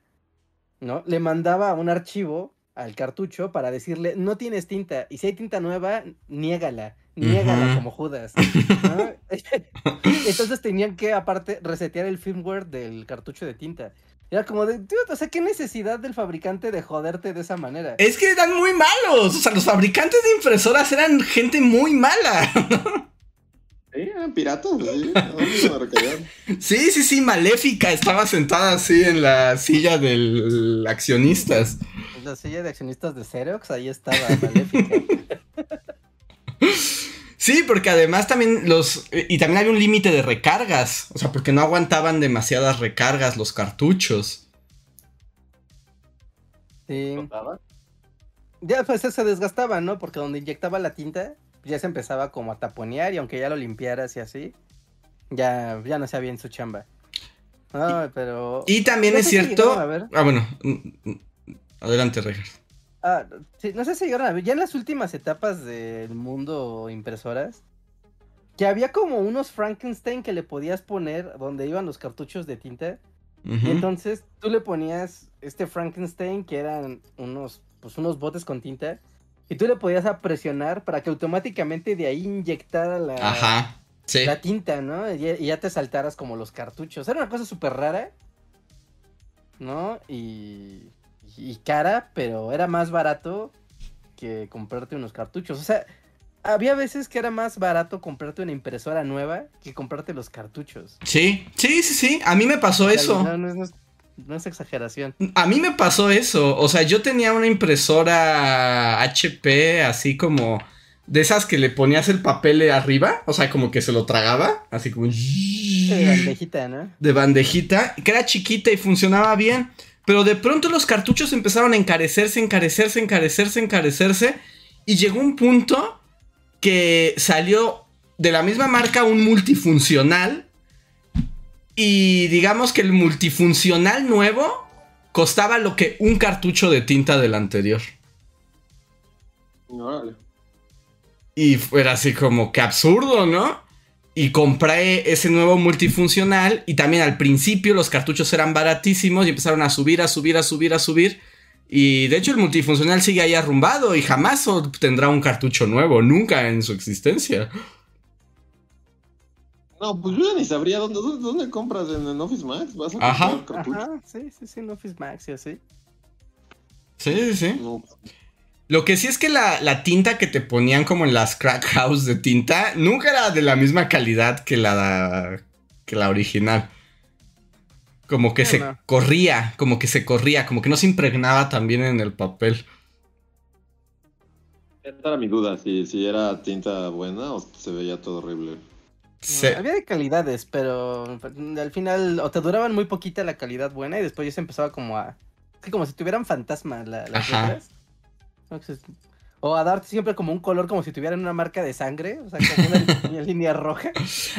¿no? Le mandaba un archivo al cartucho para decirle, no tienes tinta, y si hay tinta nueva, niégala, niégala como Judas. Entonces tenían que, aparte, resetear el firmware del cartucho de tinta. Era como de, o sea, ¿qué necesidad del fabricante de joderte de esa manera? Es que eran muy malos. O sea, los fabricantes de impresoras eran gente muy mala. Sí, eran piratas, sí. sí, sí, sí, Maléfica estaba sentada así en la silla del accionistas. En la silla de accionistas de Xerox, ahí estaba Maléfica. Sí, porque además también los... Y también había un límite de recargas. O sea, porque no aguantaban demasiadas recargas los cartuchos. Sí. Ya pues se desgastaba, ¿no? Porque donde inyectaba la tinta, ya se empezaba como a taponear y aunque ya lo limpiaras y así, ya, ya no hacía bien su chamba. No, pero... Y también es cierto... Ah, bueno. Mm, mm, adelante, Regar. Ah, sí, no sé si llegaron a ver, ya en las últimas etapas del mundo impresoras, que había como unos Frankenstein que le podías poner donde iban los cartuchos de tinta. Y entonces tú le ponías este Frankenstein que eran unos, pues unos botes con tinta. Y tú le podías presionar para que automáticamente de ahí inyectara la, la tinta, ¿no? Y, y, ya te saltaras como los cartuchos. Era una cosa súper rara. ¿No? Y y cara, pero era más barato que comprarte unos cartuchos. O sea, había veces que era más barato comprarte una impresora nueva que comprarte los cartuchos. Sí, sí, sí, sí. A mí me pasó eso. No, es, exageración. A mí me pasó eso. O sea, yo tenía una impresora HP así como de esas que le ponías el papel arriba. O sea, como que se lo tragaba. Así como... De bandejita, ¿no? De bandejita. Que era chiquita y funcionaba bien. Pero de pronto los cartuchos empezaron a encarecerse, encarecerse, encarecerse, encarecerse. Y llegó un punto que salió de la misma marca un multifuncional. Y digamos que el multifuncional nuevo costaba lo que un cartucho de tinta del anterior. Y era así como que absurdo, ¿no? Y compré ese nuevo multifuncional y también al principio los cartuchos eran baratísimos y empezaron a subir, a subir, a subir, a subir. Y de hecho el multifuncional sigue ahí arrumbado y jamás tendrá un cartucho nuevo, nunca en su existencia. No, pues yo ni sabría dónde, dónde, compras en, Office Max. ¿Vas a Ajá. Ajá, sí, sí, sí, en Office Max y así. Sí, sí, sí. No. Lo que sí es que la, tinta que te ponían como en las crack house de tinta nunca era de la misma calidad que la, que la original. Como que se corría, como que se corría, como que no se impregnaba también en el papel. Esa era mi duda, si, si era tinta buena o se veía todo horrible. había de calidades, pero al final o te duraban muy poquita la calidad buena y después ya se empezaba como a... como si tuvieran fantasma las letras. O a darte siempre como un color como si tuvieran una marca de sangre, o sea, como una, línea roja.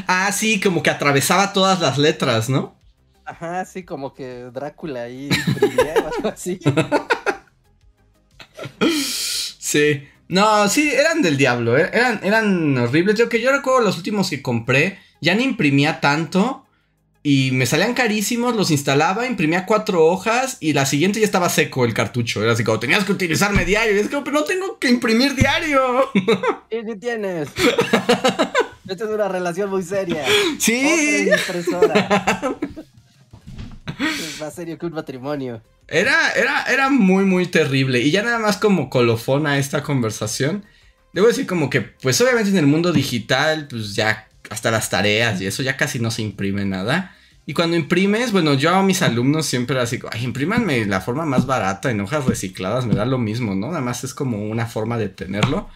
Ah, sí, como que atravesaba todas las letras, ¿no? Ajá, sí, como que Drácula ahí o algo así. sí. No, sí, eran del diablo, eh, eran, eran horribles. Yo que yo recuerdo los últimos que compré, ya no imprimía tanto. Y me salían carísimos, los instalaba, imprimía cuatro hojas y la siguiente ya estaba seco el cartucho. Era así como, tenías que utilizarme diario. Y es como, pero no tengo que imprimir diario. ¿Y qué tienes? Esta es una relación muy seria. Sí. impresora. es más serio que un matrimonio. Era, era, era muy, muy terrible. Y ya nada más como colofón a esta conversación. Debo decir como que, pues obviamente en el mundo digital, pues ya hasta las tareas y eso ya casi no se imprime nada. Y cuando imprimes, bueno, yo a mis alumnos siempre así, ay, imprímanme la forma más barata en hojas recicladas, me da lo mismo, ¿no? Nada más es como una forma de tenerlo.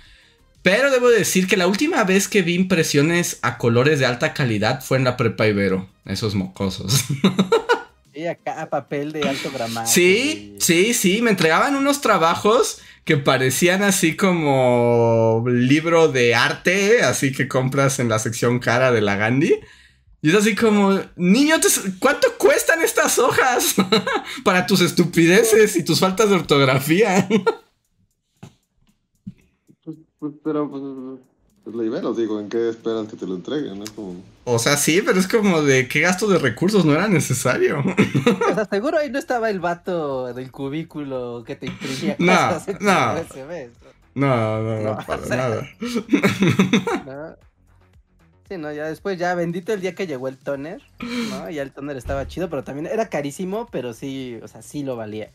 Pero debo decir que la última vez que vi impresiones a colores de alta calidad fue en la prepa Ibero, esos mocosos. Sí, acá papel de alto gramaje. Sí, sí, sí, me entregaban unos trabajos que parecían así como libro de arte, así que compras en la sección cara de la Gandhi. Y es así como, niño, ¿cuánto cuestan estas hojas para tus estupideces y tus faltas de ortografía? Pues, pues, pero pues, pues la digo, ¿en qué esperas que te lo entreguen? O sea, sí, pero es como de qué gasto de recursos no era necesario. o sea, seguro ahí no estaba el vato del cubículo que te imprimía no, no. No, no, no, para nada. Sí, no, ya después, ya bendito el día que llegó el toner, ¿no? Ya el toner estaba chido, pero también era carísimo, pero sí, o sea, sí lo valía.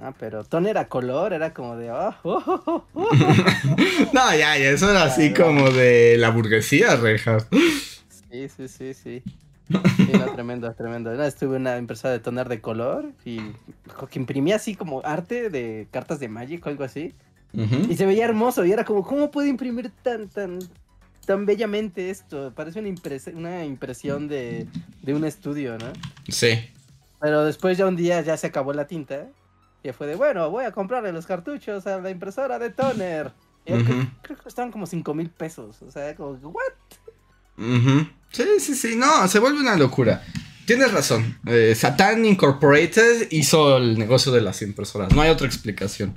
No, pero toner a color era como de. Oh, oh, oh, oh, no, ya, ya, eso era así como de la burguesía, reja. Sí, sí, sí, sí. Sí, no, tremendo, tremendo. Una vez tuve una impresora de toner de color y que imprimía así como arte de cartas de Magic o algo así. Y se veía hermoso y era como, ¿cómo puede imprimir tan, tan, tan bellamente esto? Parece una, una impresión de, de un estudio, ¿no? Sí. Pero después ya un día ya se acabó la tinta y fue de, bueno, voy a comprarle los cartuchos a la impresora de toner. creo, que estaban como 5 mil pesos. O sea, como, ¿what? Sí, sí, sí. No, se vuelve una locura. Tienes razón. Eh, Satan Incorporated hizo el negocio de las impresoras. No hay otra explicación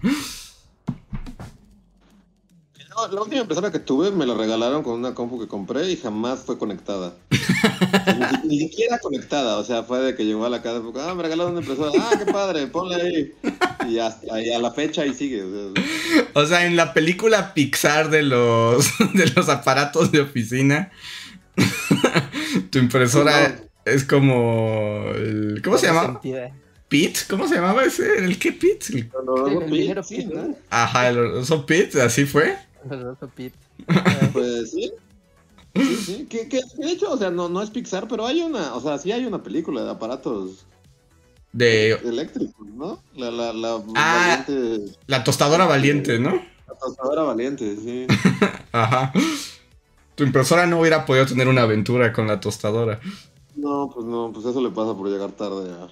la última impresora que tuve me la regalaron con una compu que compré y jamás fue conectada. ni, siquiera conectada, o sea, fue de que llegó a la casa, ah, me regalaron una impresora, ah, qué padre, ponle ahí. Y hasta ahí a la fecha ahí sigue. O sea, en la película Pixar de los, de los aparatos de oficina, tu impresora es como... ¿Cómo se llama? Pit, ¿cómo se llamaba ese? ¿El qué Pit? El, el, Pit, ¿no? Ajá, el oso Pit, así fue. pues sí. Sí, sí. Que, que, de hecho, o sea, no, no es Pixar, pero hay una, o sea, sí hay una película de aparatos de eléctricos, ¿no? La, la, la ah, valiente... La tostadora valiente, ¿no? La tostadora valiente, sí. Ajá. Tu impresora no hubiera podido tener una aventura con la tostadora. No, pues no, pues eso le pasa por llegar tarde a.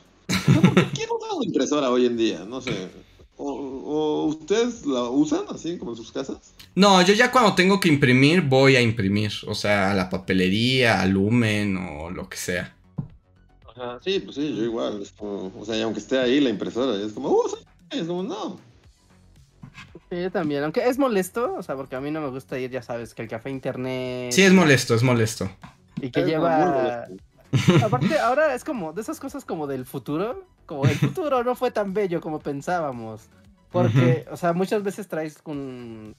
¿Quién usa una impresora hoy en día? No sé. ¿O, ustedes la usan así como en sus casas? No, yo ya cuando tengo que imprimir voy a imprimir, o sea, a la papelería, a Lumen o lo que sea. Ajá, sí, pues sí, yo igual, es como, o sea, aunque esté ahí la impresora, es como, uh, es como, no. Sí, yo también, aunque es molesto, o sea, porque a mí no me gusta ir, ya sabes, que el café internet... Sí, es molesto, es molesto. Y que lleva... Aparte, ahora es como de esas cosas como del futuro, como el futuro no fue tan bello como pensábamos. Porque, o sea, muchas veces traes con.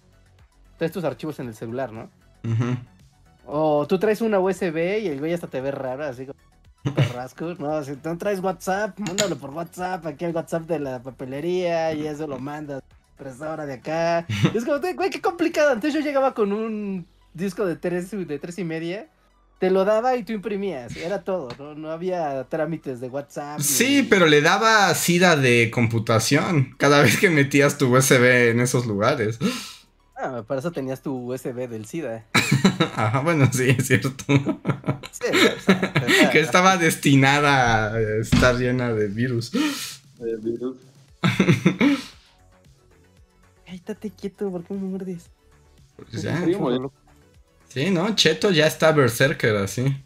Traes tus archivos en el celular, ¿no? O tú traes una USB y el güey hasta te ve raro, así como. Perrasco, no, si tú traes WhatsApp, mándalo por WhatsApp, aquí el WhatsApp de la papelería y eso lo mandas, impresora de acá. es como, güey, qué complicado. Entonces yo llegaba con un disco de tres, de tres y media te lo daba y tú imprimías, era todo, ¿no? No había trámites de WhatsApp. Sí, pero le daba sida de computación cada vez que metías tu USB en esos lugares. Ah, para eso tenías tu USB del SIDA. Ajá, bueno, sí, es cierto. Sí, que estaba destinada a estar llena de virus. De virus. Ay, estate quieto, ¿por qué me muerdes? Pues ya. Sí, ¿no? Cheto ya está berserker así.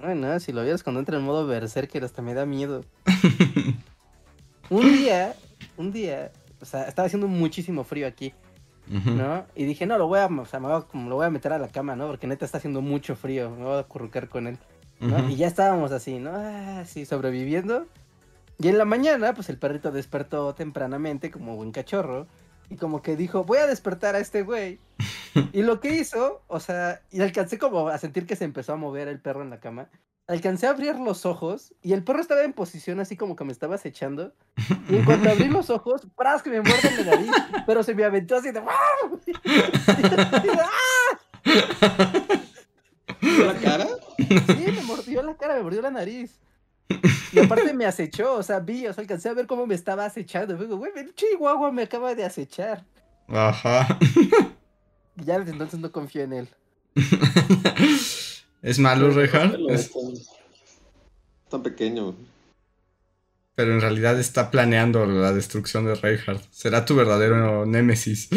Bueno, si lo vieras cuando entra en modo berserker hasta me da miedo. un día, un día, o sea, estaba haciendo muchísimo frío aquí, ¿no? Y dije, no, lo voy a, o sea, me voy a, lo voy a meter a la cama, ¿no? Porque neta está haciendo mucho frío, me voy a acurrucar con él, ¿no? Y ya estábamos así, ¿no? Ah, sí, sobreviviendo. Y en la mañana, pues el perrito despertó tempranamente como buen cachorro y como que dijo, voy a despertar a este güey. y lo que hizo, o sea, y alcancé como a sentir que se empezó a mover el perro en la cama. Alcancé a abrir los ojos y el perro estaba en posición así como que me estaba acechando. Y en cuanto abrí los ojos, ¡pras! que me muerde en la nariz, pero se me aventó así de ¡Wow! ¿La cara? Sí, me mordió la cara, me mordió la nariz. Y aparte me acechó, o sea, vi, o sea, alcancé a ver cómo me estaba acechando. Digo, güey, Chihuahua me acaba de acechar. Ajá. ya desde entonces no confío en él. ¿Es malo, Reinhardt? Es... Tan pequeño. Pero en realidad está planeando la destrucción de Reinhardt. Será tu verdadero némesis.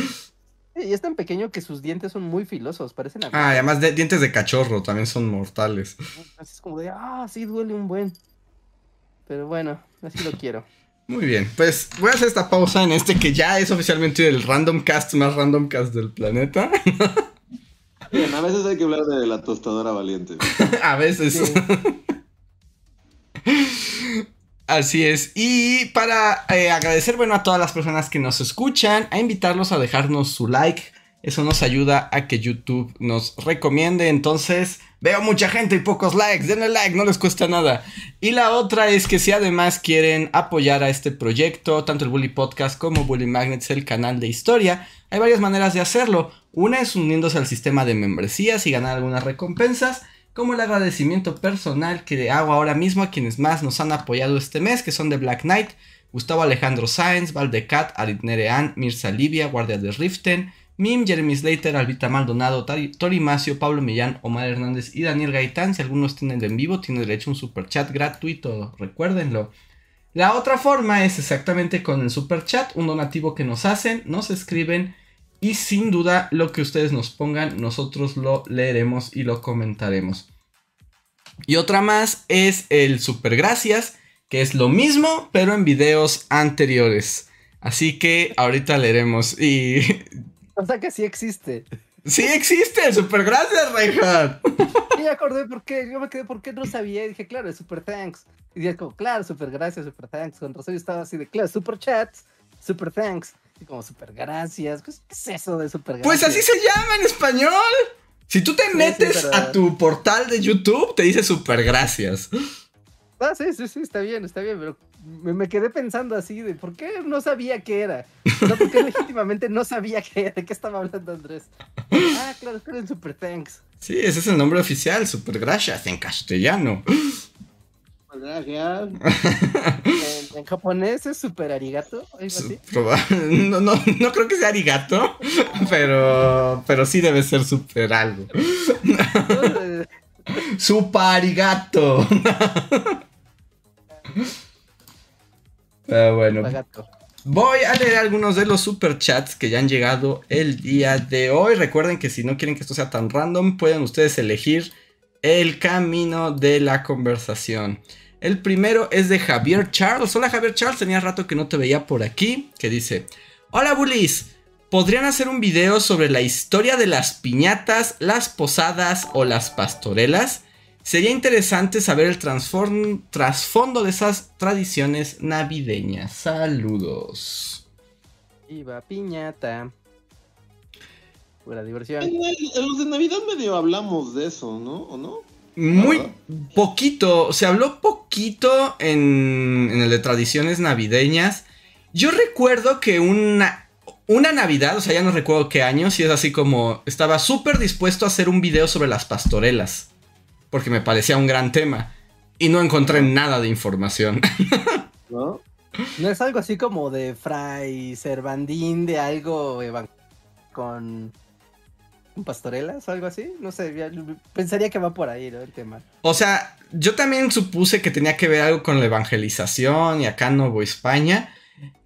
Y es tan pequeño que sus dientes son muy filosos, parecen... Ah, además de dientes de cachorro también son mortales. Es como de, ah, sí duele un buen. Pero bueno, así lo quiero. Muy bien, pues voy a hacer esta pausa en este que ya es oficialmente el random cast más random cast del planeta. Bien, a veces hay que hablar de la tostadora valiente. a veces. Así es. Y para eh, agradecer, bueno, a todas las personas que nos escuchan, a invitarlos a dejarnos su like Eso nos ayuda a que YouTube nos recomiende. Entonces, veo mucha gente y pocos likes. Denle like, no les cuesta nada. Y la otra es que si además quieren apoyar a este proyecto, tanto el Bully Podcast como Bully Magnets, el canal de historia, hay varias maneras de hacerlo. Una es uniéndose al sistema de membresías y ganar algunas recompensas, como el agradecimiento personal que hago ahora mismo a quienes más nos han apoyado este mes, que son de Black Knight, Gustavo Alejandro Sáenz, Valdecat, Aritnerean, Mirza Livia, Guardia de Riften, Mim, Jeremy Slater, Albita Maldonado, Tori Macio, Pablo Millán, Omar Hernández y Daniel Gaitán. Si algunos tienen en vivo, tienen derecho a un super chat gratuito, recuérdenlo. La otra forma es exactamente con el super chat, un donativo que nos hacen, nos escriben y sin duda lo que ustedes nos pongan, nosotros lo leeremos y lo comentaremos. Y otra más es el super gracias, que es lo mismo, pero en videos anteriores. Así que ahorita leeremos y O sea que sí existe. Sí existe, super gracias, Reinhardt. Y me acordé por qué, yo me quedé por qué no sabía y dije, claro, es super thanks. Y dije como, claro, super gracias, super thanks. Con razón yo estaba así de, claro, super chats, super thanks. Y como, super gracias. ¿Qué es eso de super gracias? Pues así se llama en español. Si tú te metes a tu portal de YouTube, te dice super gracias. Ah, sí, sí, sí, está bien, está bien, pero me, quedé pensando así de por qué no sabía qué era. No, porque legítimamente no sabía qué, de qué estaba hablando Andrés. Ah, claro, es que era el Super Thanks. Sí, ese es el nombre oficial, Super Gracias en castellano. Gracias. ¿En, japonés es super arigato? No, no, no creo que sea arigato, pero, pero sí debe ser super algo. super arigato. Pero bueno. Voy a leer algunos de los superchats que ya han llegado el día de hoy. Recuerden que si no quieren que esto sea tan random, pueden ustedes elegir el camino de la conversación. El primero es de Javier Charles. Hola Javier Charles, tenía rato que no te veía por aquí. Que dice: Hola Bullies, ¿podrían hacer un video sobre la historia de las piñatas, las posadas o las pastorelas? Sería interesante saber el trasfondo de esas tradiciones navideñas. Saludos. Viva piñata. Buena diversión. En, los de Navidad medio hablamos de eso, ¿no? ¿O no? Muy poquito. Se habló poquito en, en el de tradiciones navideñas. Yo recuerdo que una, una Navidad, o sea, ya no recuerdo qué año, si es así como estaba súper dispuesto a hacer un video sobre las pastorelas porque me parecía un gran tema. Y no encontré nada de información. ¿No? ¿No es algo así como de Fray Cervandín, de algo con, con pastorelas o algo así? No sé, pensaría que va por ahí, ¿no? El tema. O sea, yo también supuse que tenía que ver algo con la evangelización y acá en Nuevo España.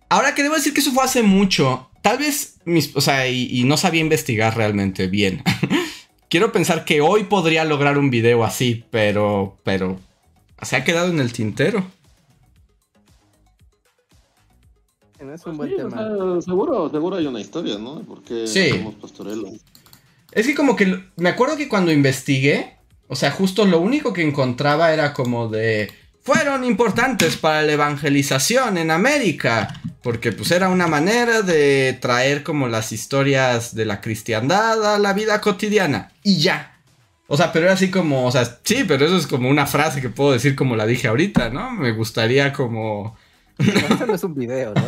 Ahora que debo decir que eso fue hace mucho. Tal vez, mis, o sea, y no sabía investigar realmente bien. Quiero pensar que hoy podría lograr un video así, pero, pero se ha quedado en el tintero. Es un buen tema. seguro, seguro hay una historia, ¿no? Porque sí. somos Es que como que me acuerdo que cuando investigué, o sea, justo lo único que encontraba era como de fueron importantes para la evangelización en América, porque pues era una manera de traer como las historias de la cristiandad a la vida cotidiana y ya. O sea, pero era así como, o sea, sí, pero eso es como una frase que puedo decir como la dije ahorita, ¿no? Me gustaría como... eso no es un video, ¿no?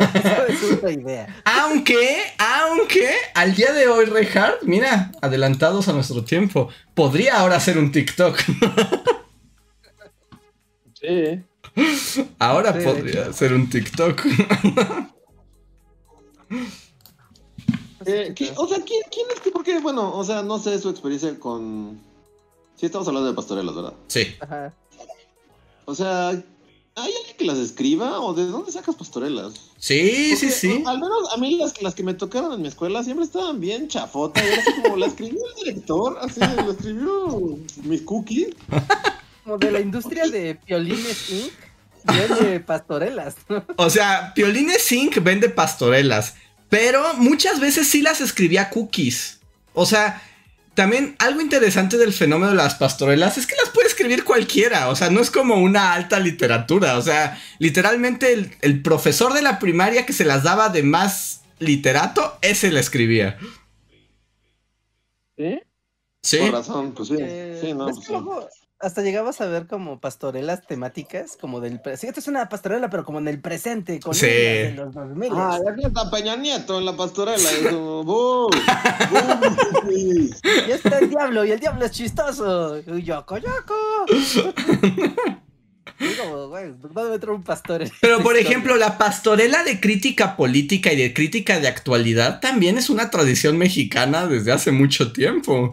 Eso es una idea. Aunque, aunque, al día de hoy, Reinhardt, mira, adelantados a nuestro tiempo, podría ahora ser un TikTok. Ahora podría ser un TikTok. Eh, o sea, ¿quién, ¿quién, es que? Porque, bueno, o sea, no sé su experiencia con. Sí, estamos hablando de pastorelas, ¿verdad? Sí. O sea, ¿hay alguien que las escriba o de dónde sacas pastorelas? Sí, sí, sí. Al menos a mí las, las que me tocaron en mi escuela siempre estaban bien chafotas. Era así como la escribió el director, así, lo escribió mis cookies como de la industria de Piolines Inc. Vende pastorelas. O sea, Piolines Inc. vende pastorelas. Pero muchas veces sí las escribía cookies. O sea, también algo interesante del fenómeno de las pastorelas es que las puede escribir cualquiera. O sea, no es como una alta literatura. O sea, literalmente el, el profesor de la primaria que se las daba de más literato, ese la escribía. ¿Sí? Sí. Por razón, pues sí. Eh, sí, no, pues hasta llegabas a ver como pastorelas temáticas, como del... Sí, esta es una pastorela, pero como en el presente, con sí. de los 2000. Ah, ya está Peña Nieto en la pastorela. y como, ¡bum! y está el diablo, y el diablo es chistoso. Y yoco, yoco. Digo, güey, ¿dónde meter un pastor? Pero, por ejemplo, la pastorela de crítica política y de crítica de actualidad también es una tradición mexicana desde hace mucho tiempo.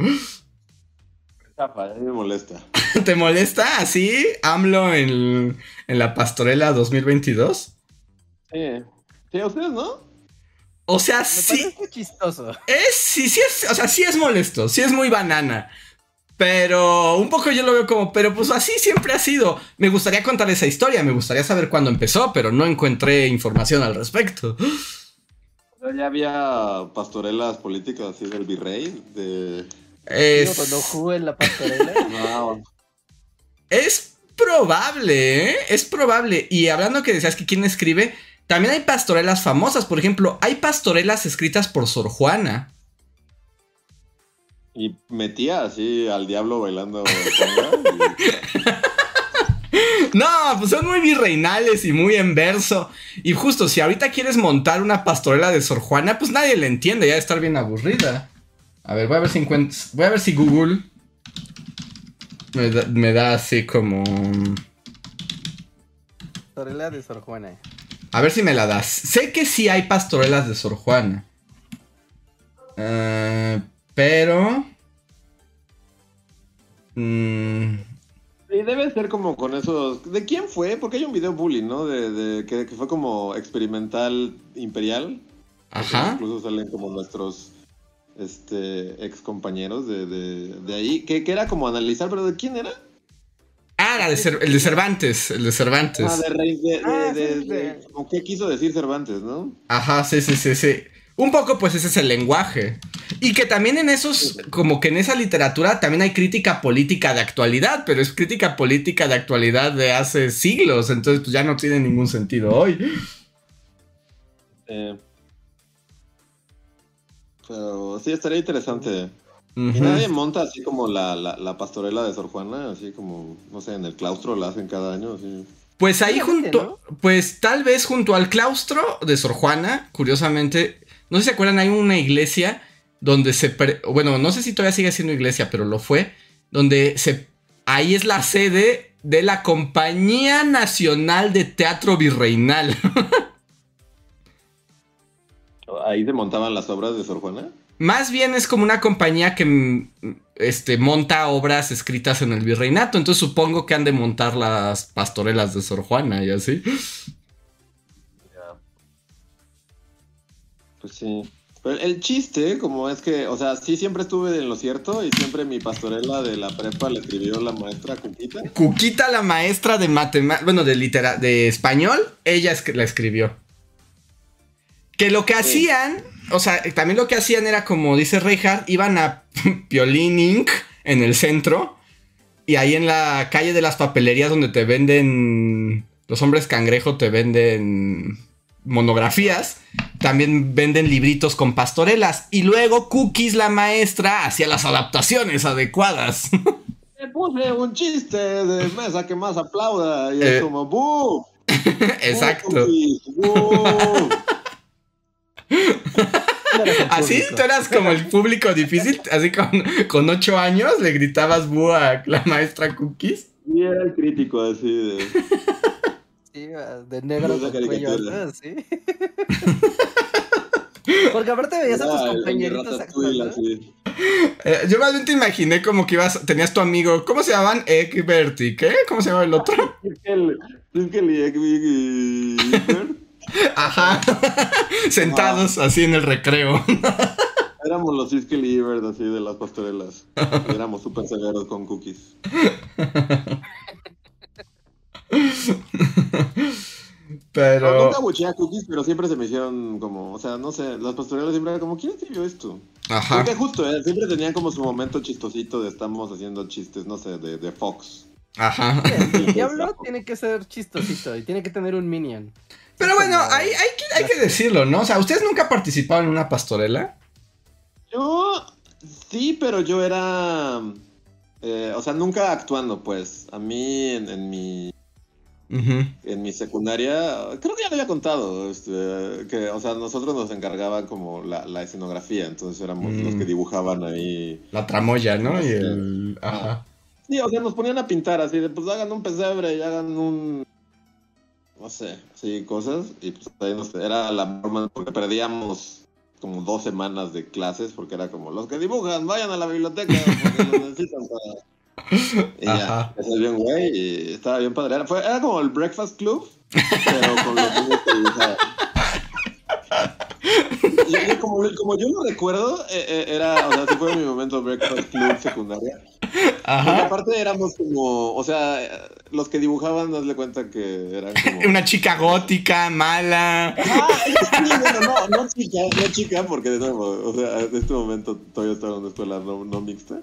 Me molesta. ¿Te molesta así AMLO en, en la pastorela 2022? Sí. Sí, a ustedes, ¿no? O sea, Me sí. chistoso. Es, sí, sí es, o sea, sí es molesto, sí es muy banana. Pero un poco yo lo veo como, pero pues así siempre ha sido. Me gustaría contar esa historia, me gustaría saber cuándo empezó, pero no encontré información al respecto. Ya había pastorelas políticas así del virrey, de... Es, Cuando jugué en la pastorela. Es probable, ¿eh? Es probable. Y hablando que decías que quién escribe, también hay pastorelas famosas. Por ejemplo, hay pastorelas escritas por Sor Juana. y metía así al diablo bailando. y- No, pues son muy virreinales y muy en verso. Y justo, si ahorita quieres montar una pastorela de Sor Juana, pues nadie le entiende, ya de estar bien aburrida. A ver, voy a ver si encuentro. Voy a ver si Google me da, me da así como. Pastorela de Sor Juana. A ver si me la das. Sé que sí hay pastorelas de Sor Juana. Eh, pero. mm, Y debe ser como con esos. ¿De quién fue? Porque hay un video bullying, ¿no? De, de- que, que fue como experimental imperial. ajá. Incluso salen como nuestros este ex compañeros de, de, de ahí. Que, que era como analizar, pero ¿de quién era? Ah, la de Cer- el de Cervantes. El de Cervantes. Ah, de rey. De, de- Ah, sí. de- como qué quiso decir Cervantes, ¿no? Ajá, sí, sí, sí, sí. Un poco, pues ese es el lenguaje. Y que también en esos, como que en esa literatura también hay crítica política de actualidad, pero es crítica política de actualidad de hace siglos, entonces pues ya no tiene ningún sentido hoy. Eh, pero sí, estaría interesante. Y nadie monta así como la, la, la pastorela de Sor Juana, así como, no sé, en el claustro la hacen cada año, así. Pues ahí junto, pues tal vez junto al claustro de Sor Juana, curiosamente, no sé si se acuerdan, hay una iglesia donde se, pre- bueno, no sé si todavía sigue siendo iglesia, pero lo fue, donde se, ahí es la sede de la Compañía Nacional de Teatro Virreinal. Ahí se montaban las obras de Sor Juana. Más bien es como una compañía que mm, este, monta obras escritas en el virreinato, entonces supongo que han de montar las pastorelas de Sor Juana y así. Pues sí. Pero el chiste, como es que, o sea, sí siempre estuve en lo cierto y siempre mi pastorela de la prepa la escribió la maestra Cuquita. Cuquita, la maestra de matemáticas, bueno, de, litera de español, ella es que la escribió. Que lo que Sí. hacían, o sea, también lo que hacían era como dice Reinhardt, iban a Piolín Inc. en el centro y ahí en la calle de las papelerías donde te venden, los hombres cangrejo te venden monografías, también venden libritos con pastorelas y luego Cookies, la maestra, hacía las adaptaciones adecuadas. Le puse un chiste de mesa que más aplauda y Eh. es como ¡bu! Exacto. Cookies, Así público. tú eras como el público difícil, así con, con ocho años le gritabas bu a la maestra Cookies. Y era el crítico así de. Sí, de negro con cuello sí. Porque aparte veías a tus compañeritos actuando. Eh, yo más bien te imaginé como que ibas, tenías tu amigo, ¿cómo se llamaban? Egbert y ¿qué? ¿Cómo se llama el otro? Egg- y Egbert. Ajá. Sentados así en el recreo. Éramos los Siskel y Ebert así de las pastorelas. Éramos súper severos con cookies. No, Pero. nunca buché a cookies, pero siempre se me hicieron como, o sea, no sé, las pastorelas siempre eran como, ¿quién escribió esto? Ajá. Porque justo, eh, siempre tenían como su momento chistosito de estamos haciendo chistes, no sé, de, de Fox. Ajá. El diablo tiene que ser chistosito y tiene que tener un minion. Pero bueno, Como- hay, hay, que, hay que decirlo, ¿no? O sea, ¿ustedes nunca participaron en una pastorela? Yo Sí, pero yo era. Eh, o sea, nunca actuando, pues. A mí en, mi. En mi secundaria, creo que ya le había contado, este, que, o sea, nosotros nos encargaban como la, escenografía, entonces éramos los que mm. dibujaban ahí. La tramoya, ¿no? Y el... Ajá. Sí, o sea, nos ponían a pintar así de, pues hagan un pesebre y hagan un, no sé, sí, cosas. Y pues ahí nos, era la norma, porque perdíamos como dos semanas de clases, porque era como, los que dibujan, vayan a la biblioteca, porque lo necesitan para... Y ya, eso es bien güey, y estaba bien padre. Era, fue, era como el Breakfast Club, pero con los niños que dibujaban. Y, como, como, yo lo recuerdo, eh, eh, era, o sea, sí fue mi momento Breakfast Club secundaria. Ajá. Porque aparte éramos como, o sea, los que dibujaban, le cuenta que eran como... Una chica gótica, mala. Ah, sí, bueno, no, no chica, no chica, porque de nuevo, o sea, en este momento todavía estaba en una escuela no, no mixta.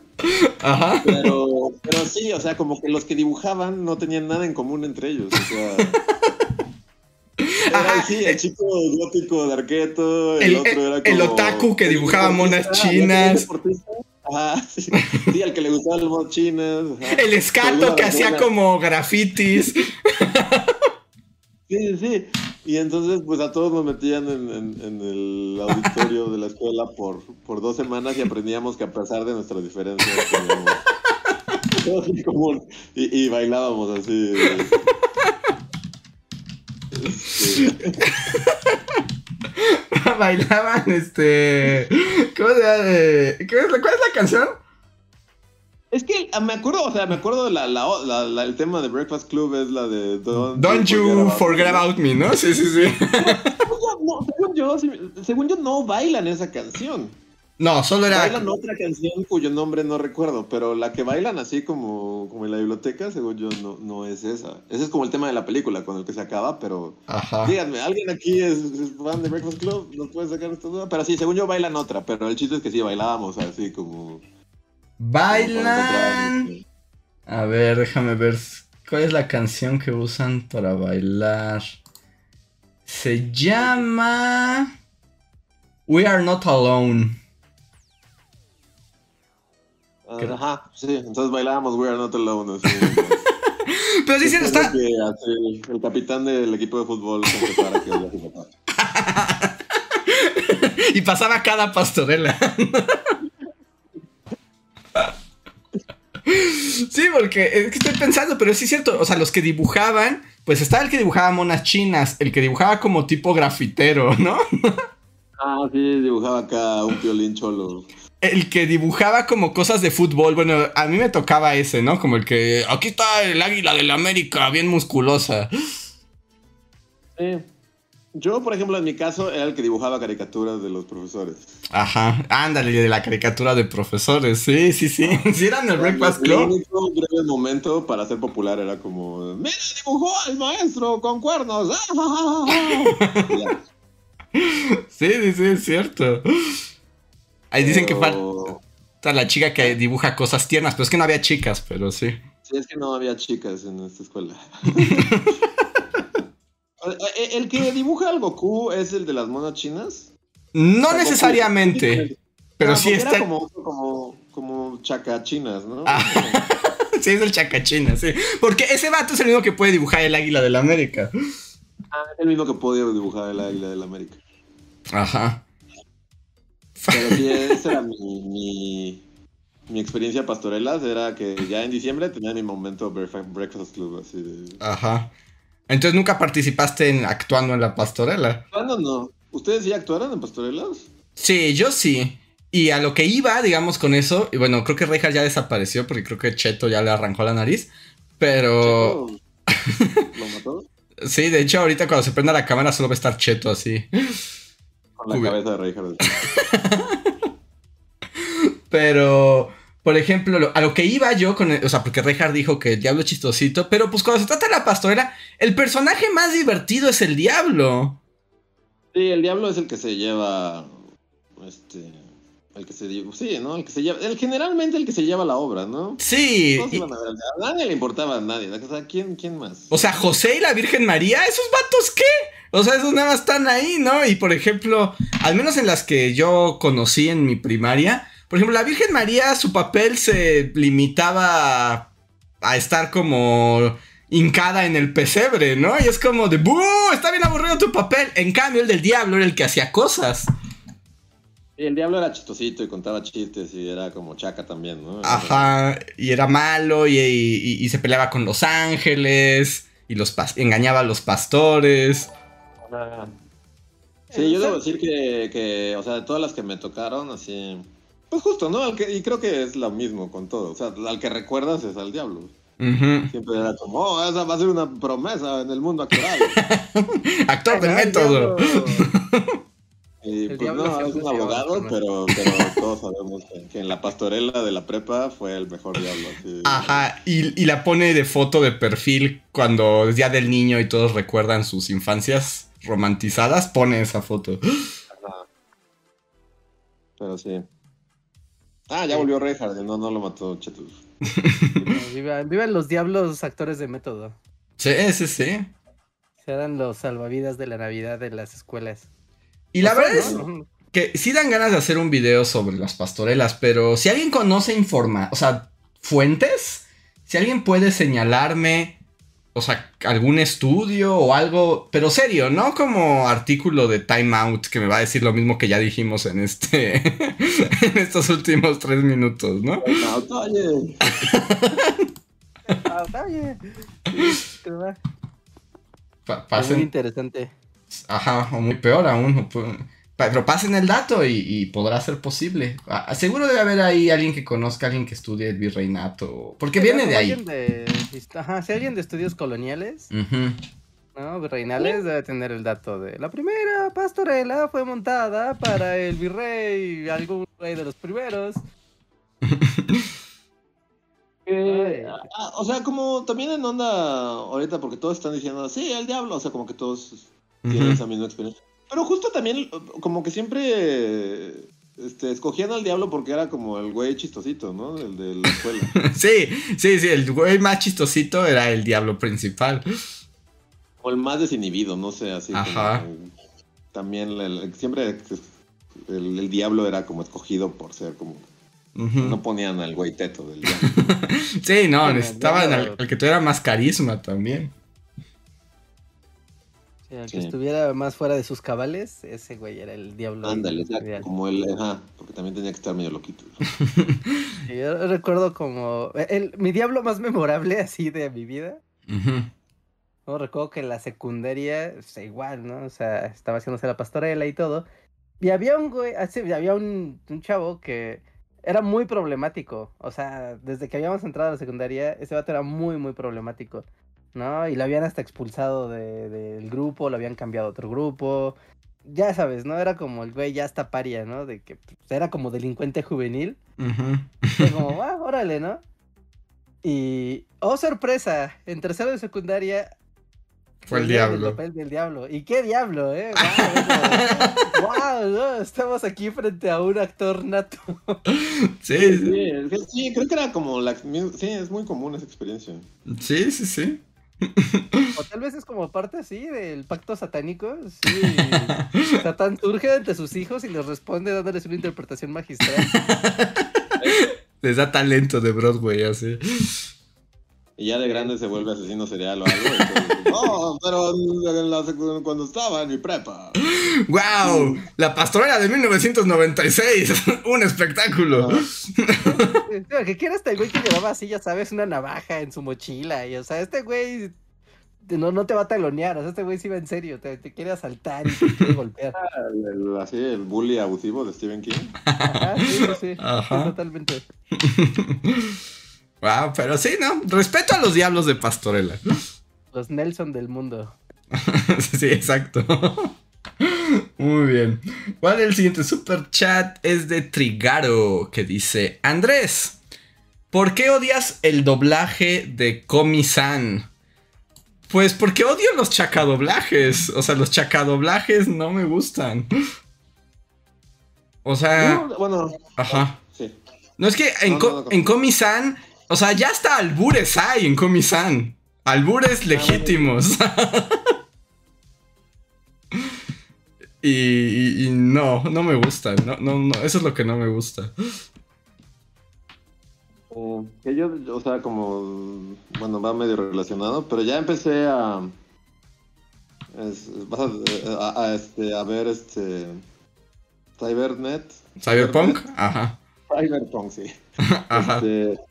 Ajá. Pero, pero sí, o sea, como que los que dibujaban no tenían nada en común entre ellos, o sea... Era, sí, el chico gótico de arqueto, el, otro era como... El otaku que dibujaba monas chinas. Ah, sí. sí, al que le gustaban los monos chinos. El escato que hacía como grafitis. Sí, sí. Y entonces, pues a todos nos metían en, el auditorio de la escuela por, por, dos semanas y aprendíamos que a pesar de nuestras diferencias, teníamos en común. Y, y bailábamos así. Bailaban este. ¿Cómo se llama? ¿Cuál es la canción? Es que ah, me acuerdo, o sea, me acuerdo la, la, el tema de Breakfast Club es la de Don't, Don't you, forget, about, me, ¿no? Sí, sí, sí. según, yo, según yo no bailan esa canción. No, solo era. Bailan otra canción cuyo nombre no recuerdo, pero la que bailan así como, como en la biblioteca, según yo, no, no es esa. Ese es como el tema de la película con el que se acaba, pero. Ajá. Díganme, ¿alguien aquí es, fan de Breakfast Club? ¿Nos puede sacar esta duda? Pero sí, según yo bailan otra, pero el chiste es que sí bailábamos así como. Bailan. A ver, déjame ver. ¿Cuál es la canción que usan para bailar? Se llama. We Are Not Alone. Ajá, sí, entonces bailábamos We Are Not Alone. Así, Pero sí, sí, está. Que, el capitán del equipo de fútbol se prepara que Y pasaba cada pastorela. Sí, porque es que estoy pensando, pero sí es cierto. O sea, los que dibujaban, pues estaba el que dibujaba monas chinas, el que dibujaba como tipo grafitero, ¿no? Ah, sí, dibujaba acá un violín cholo el que dibujaba como cosas de fútbol, bueno, a mí me tocaba ese, ¿no? Como el que aquí está el águila de la América, bien musculosa. Sí. Yo, por ejemplo, en mi caso, era el que dibujaba caricaturas de los profesores. Ajá, ándale, de la caricatura de profesores, sí, sí, sí. Sí, eran el Breakfast Club. El único breve momento para ser popular era como: ¡Mira, dibujó al maestro con cuernos! sí, sí, sí, es cierto. Ahí dicen que falta la chica que dibuja cosas tiernas, pero es que no había chicas, pero sí. Sí, es que no había chicas en esta escuela. ¿El que dibuja al Goku es el de las monas chinas? No necesariamente, pero sí está... como, como, como chacachinas, ¿no? Ah. sí, es el chacachinas, sí. Porque ese vato es el mismo que puede dibujar el águila de la América. Ah, es el mismo que puede dibujar el águila de la América. Ajá. Pero sí, esa era mi, mi, experiencia pastorelas. Era que ya en diciembre tenía mi momento Breakfast Club. Así de... Ajá. Entonces nunca participaste en actuando en la pastorela. Actuando no. ¿Ustedes sí actuaron en pastorelas? Sí, yo sí. Y a lo que iba, digamos, con eso, y bueno, creo que Reija ya desapareció porque creo que Cheto ya le arrancó la nariz. Pero. ¿Lo mató? sí, de hecho, ahorita cuando se prenda la cámara solo va a estar Cheto así. Con la cabeza de Reinhardt. pero, por ejemplo, a lo que iba yo con. o sea, porque Reinhardt dijo que el diablo es chistosito. Pero pues cuando se trata de la pastorela, el personaje más divertido es el diablo. Sí, el diablo es el que se lleva. Este. El que se sí, ¿no? El que se lleva, el, generalmente el que se lleva la obra, ¿no? Sí. a, nadie le importaba a nadie. O sea, ¿quién, ¿quién más? O sea, José y la Virgen María, ¿esos vatos qué? O sea, esos nada más están ahí, ¿no? Y por ejemplo, al menos en las que yo conocí en mi primaria, Por ejemplo, la Virgen María, su papel se limitaba a estar como hincada en el pesebre, ¿no? Y es como de, ¡buh! Está bien aburrido tu papel. En cambio, el del diablo era el que hacía cosas. Y el diablo era chistosito y contaba chistes y era como chaca también, ¿no? Ajá, y era malo y, se peleaba con los ángeles y los engañaba a los pastores. Sí, yo debo decir que, o sea, de todas las que me tocaron, así... Pues justo, ¿no? y creo que es lo mismo con todo. O sea, al que recuerdas es al diablo. Siempre era como, oh, esa va a ser una promesa en el mundo actual. Actor de método. Y pues no, es un abogado, pero, pero, todos sabemos que, en la pastorela de la prepa fue el mejor diablo. Ajá, y, la pone de foto de perfil cuando es día del niño y todos recuerdan sus infancias romantizadas, pone esa foto. Ajá. Pero sí. Ah, ya volvió Reinhardt, no, no lo mató Chetus. vivan, los diablos actores de método. Sí, sí, sí. Serán los salvavidas de la Navidad de las escuelas. Y la verdad es que sí dan ganas de hacer un video sobre las pastorelas, pero si alguien conoce informa, o sea, fuentes, si alguien puede señalarme, o sea, algún estudio o algo, pero serio, no como artículo de Time Out que me va a decir lo mismo que ya dijimos en este, en estos últimos tres minutos, ¿no? Muy interesante. Ajá, o muy peor aún. Pero pasen el dato y, podrá ser posible. Seguro debe haber ahí alguien que conozca, alguien que estudie el virreinato. Porque viene de ahí. ajá, si alguien de estudios coloniales, ¿no? Virreinales, debe tener el dato de la primera pastorela fue montada para el virrey, algún rey de los primeros. Ah, o sea, como también en onda ahorita, porque todos están diciendo, sí, el diablo, o sea, como que todos tienen esa misma experiencia. Pero justo también, como que siempre este, escogían al diablo porque era como el güey chistosito, ¿no? El de la escuela. sí, sí, sí, el güey más chistosito era el diablo principal. O el más desinhibido, no sé, así. Ajá. también siempre el, diablo era como escogido por ser como... No ponían al güey teto del diablo. sí, no, necesitaban al, al que tuviera más carisma también el que estuviera más fuera de sus cabales, ese güey era el diablo. Ándale, como el, ajá, porque también tenía que estar medio loquito. yo recuerdo como, el, mi diablo más memorable así de mi vida. no, recuerdo que en la secundaria, o sea, igual, ¿no? O sea, estaba haciéndose la pastorela y todo. Y había un güey, había un, un chavo que era muy problemático. O sea, desde que habíamos entrado a la secundaria, ese vato era muy, muy problemático. ¿No? Y lo habían hasta expulsado del grupo, lo habían cambiado a otro grupo. Ya sabes, ¿no? Era como el güey ya está paria, ¿no? De que pues, era como delincuente juvenil. Y como, ah, órale, ¿no? Y, oh sorpresa, en tercero de secundaria fue el diablo. El papel del diablo. ¿Y qué diablo, eh? ¡Wow! Estamos aquí frente a un actor nato. sí, sí, sí, creo que era como la. Sí, es muy común esa experiencia. Sí, sí, sí. O tal vez es como parte así del pacto satánico. Sí. Satán surge ante sus hijos y les responde dándoles una interpretación magistral. Les da talento de Broadway, así. Y ya de grande se vuelve asesino serial o algo. no, pero cuando estaba en mi prepa. ¡Wow! La pastorela de 1996. Un espectáculo. ¿Qué quiere este güey que llevaba así, ya sabes, una navaja en su mochila? Y, o sea, este güey no, no te va a talonear. O sea, este güey sí va en serio. Te, quiere asaltar y te quiere golpear. Ah, así, el bully abusivo de Stephen King. Ajá, sí, sí. Ajá. totalmente. Wow, pero sí, ¿no? Respeto a los diablos de Pastorela. Los Nelson del mundo. sí, exacto. Muy bien. ¿Cuál es el siguiente super chat? Es de Trigaro, que dice: Andrés, ¿por qué odias el doblaje de Komi-san? Pues porque odio los chacadoblajes. O sea, los chacadoblajes no me gustan. O sea. bueno. Ajá. Sí. No es que en, en Komi-san o sea, ya hasta albures hay en Komi-san. Albures ah, legítimos. y, no, no me gusta. No, no, no, eso es lo que no me gusta. Eh, que yo, o sea, como, bueno, va medio relacionado, pero ya empecé a, a, este, a ver este Cybernet. Cyberpunk, ajá. Cyberpunk, sí. Ajá. Este,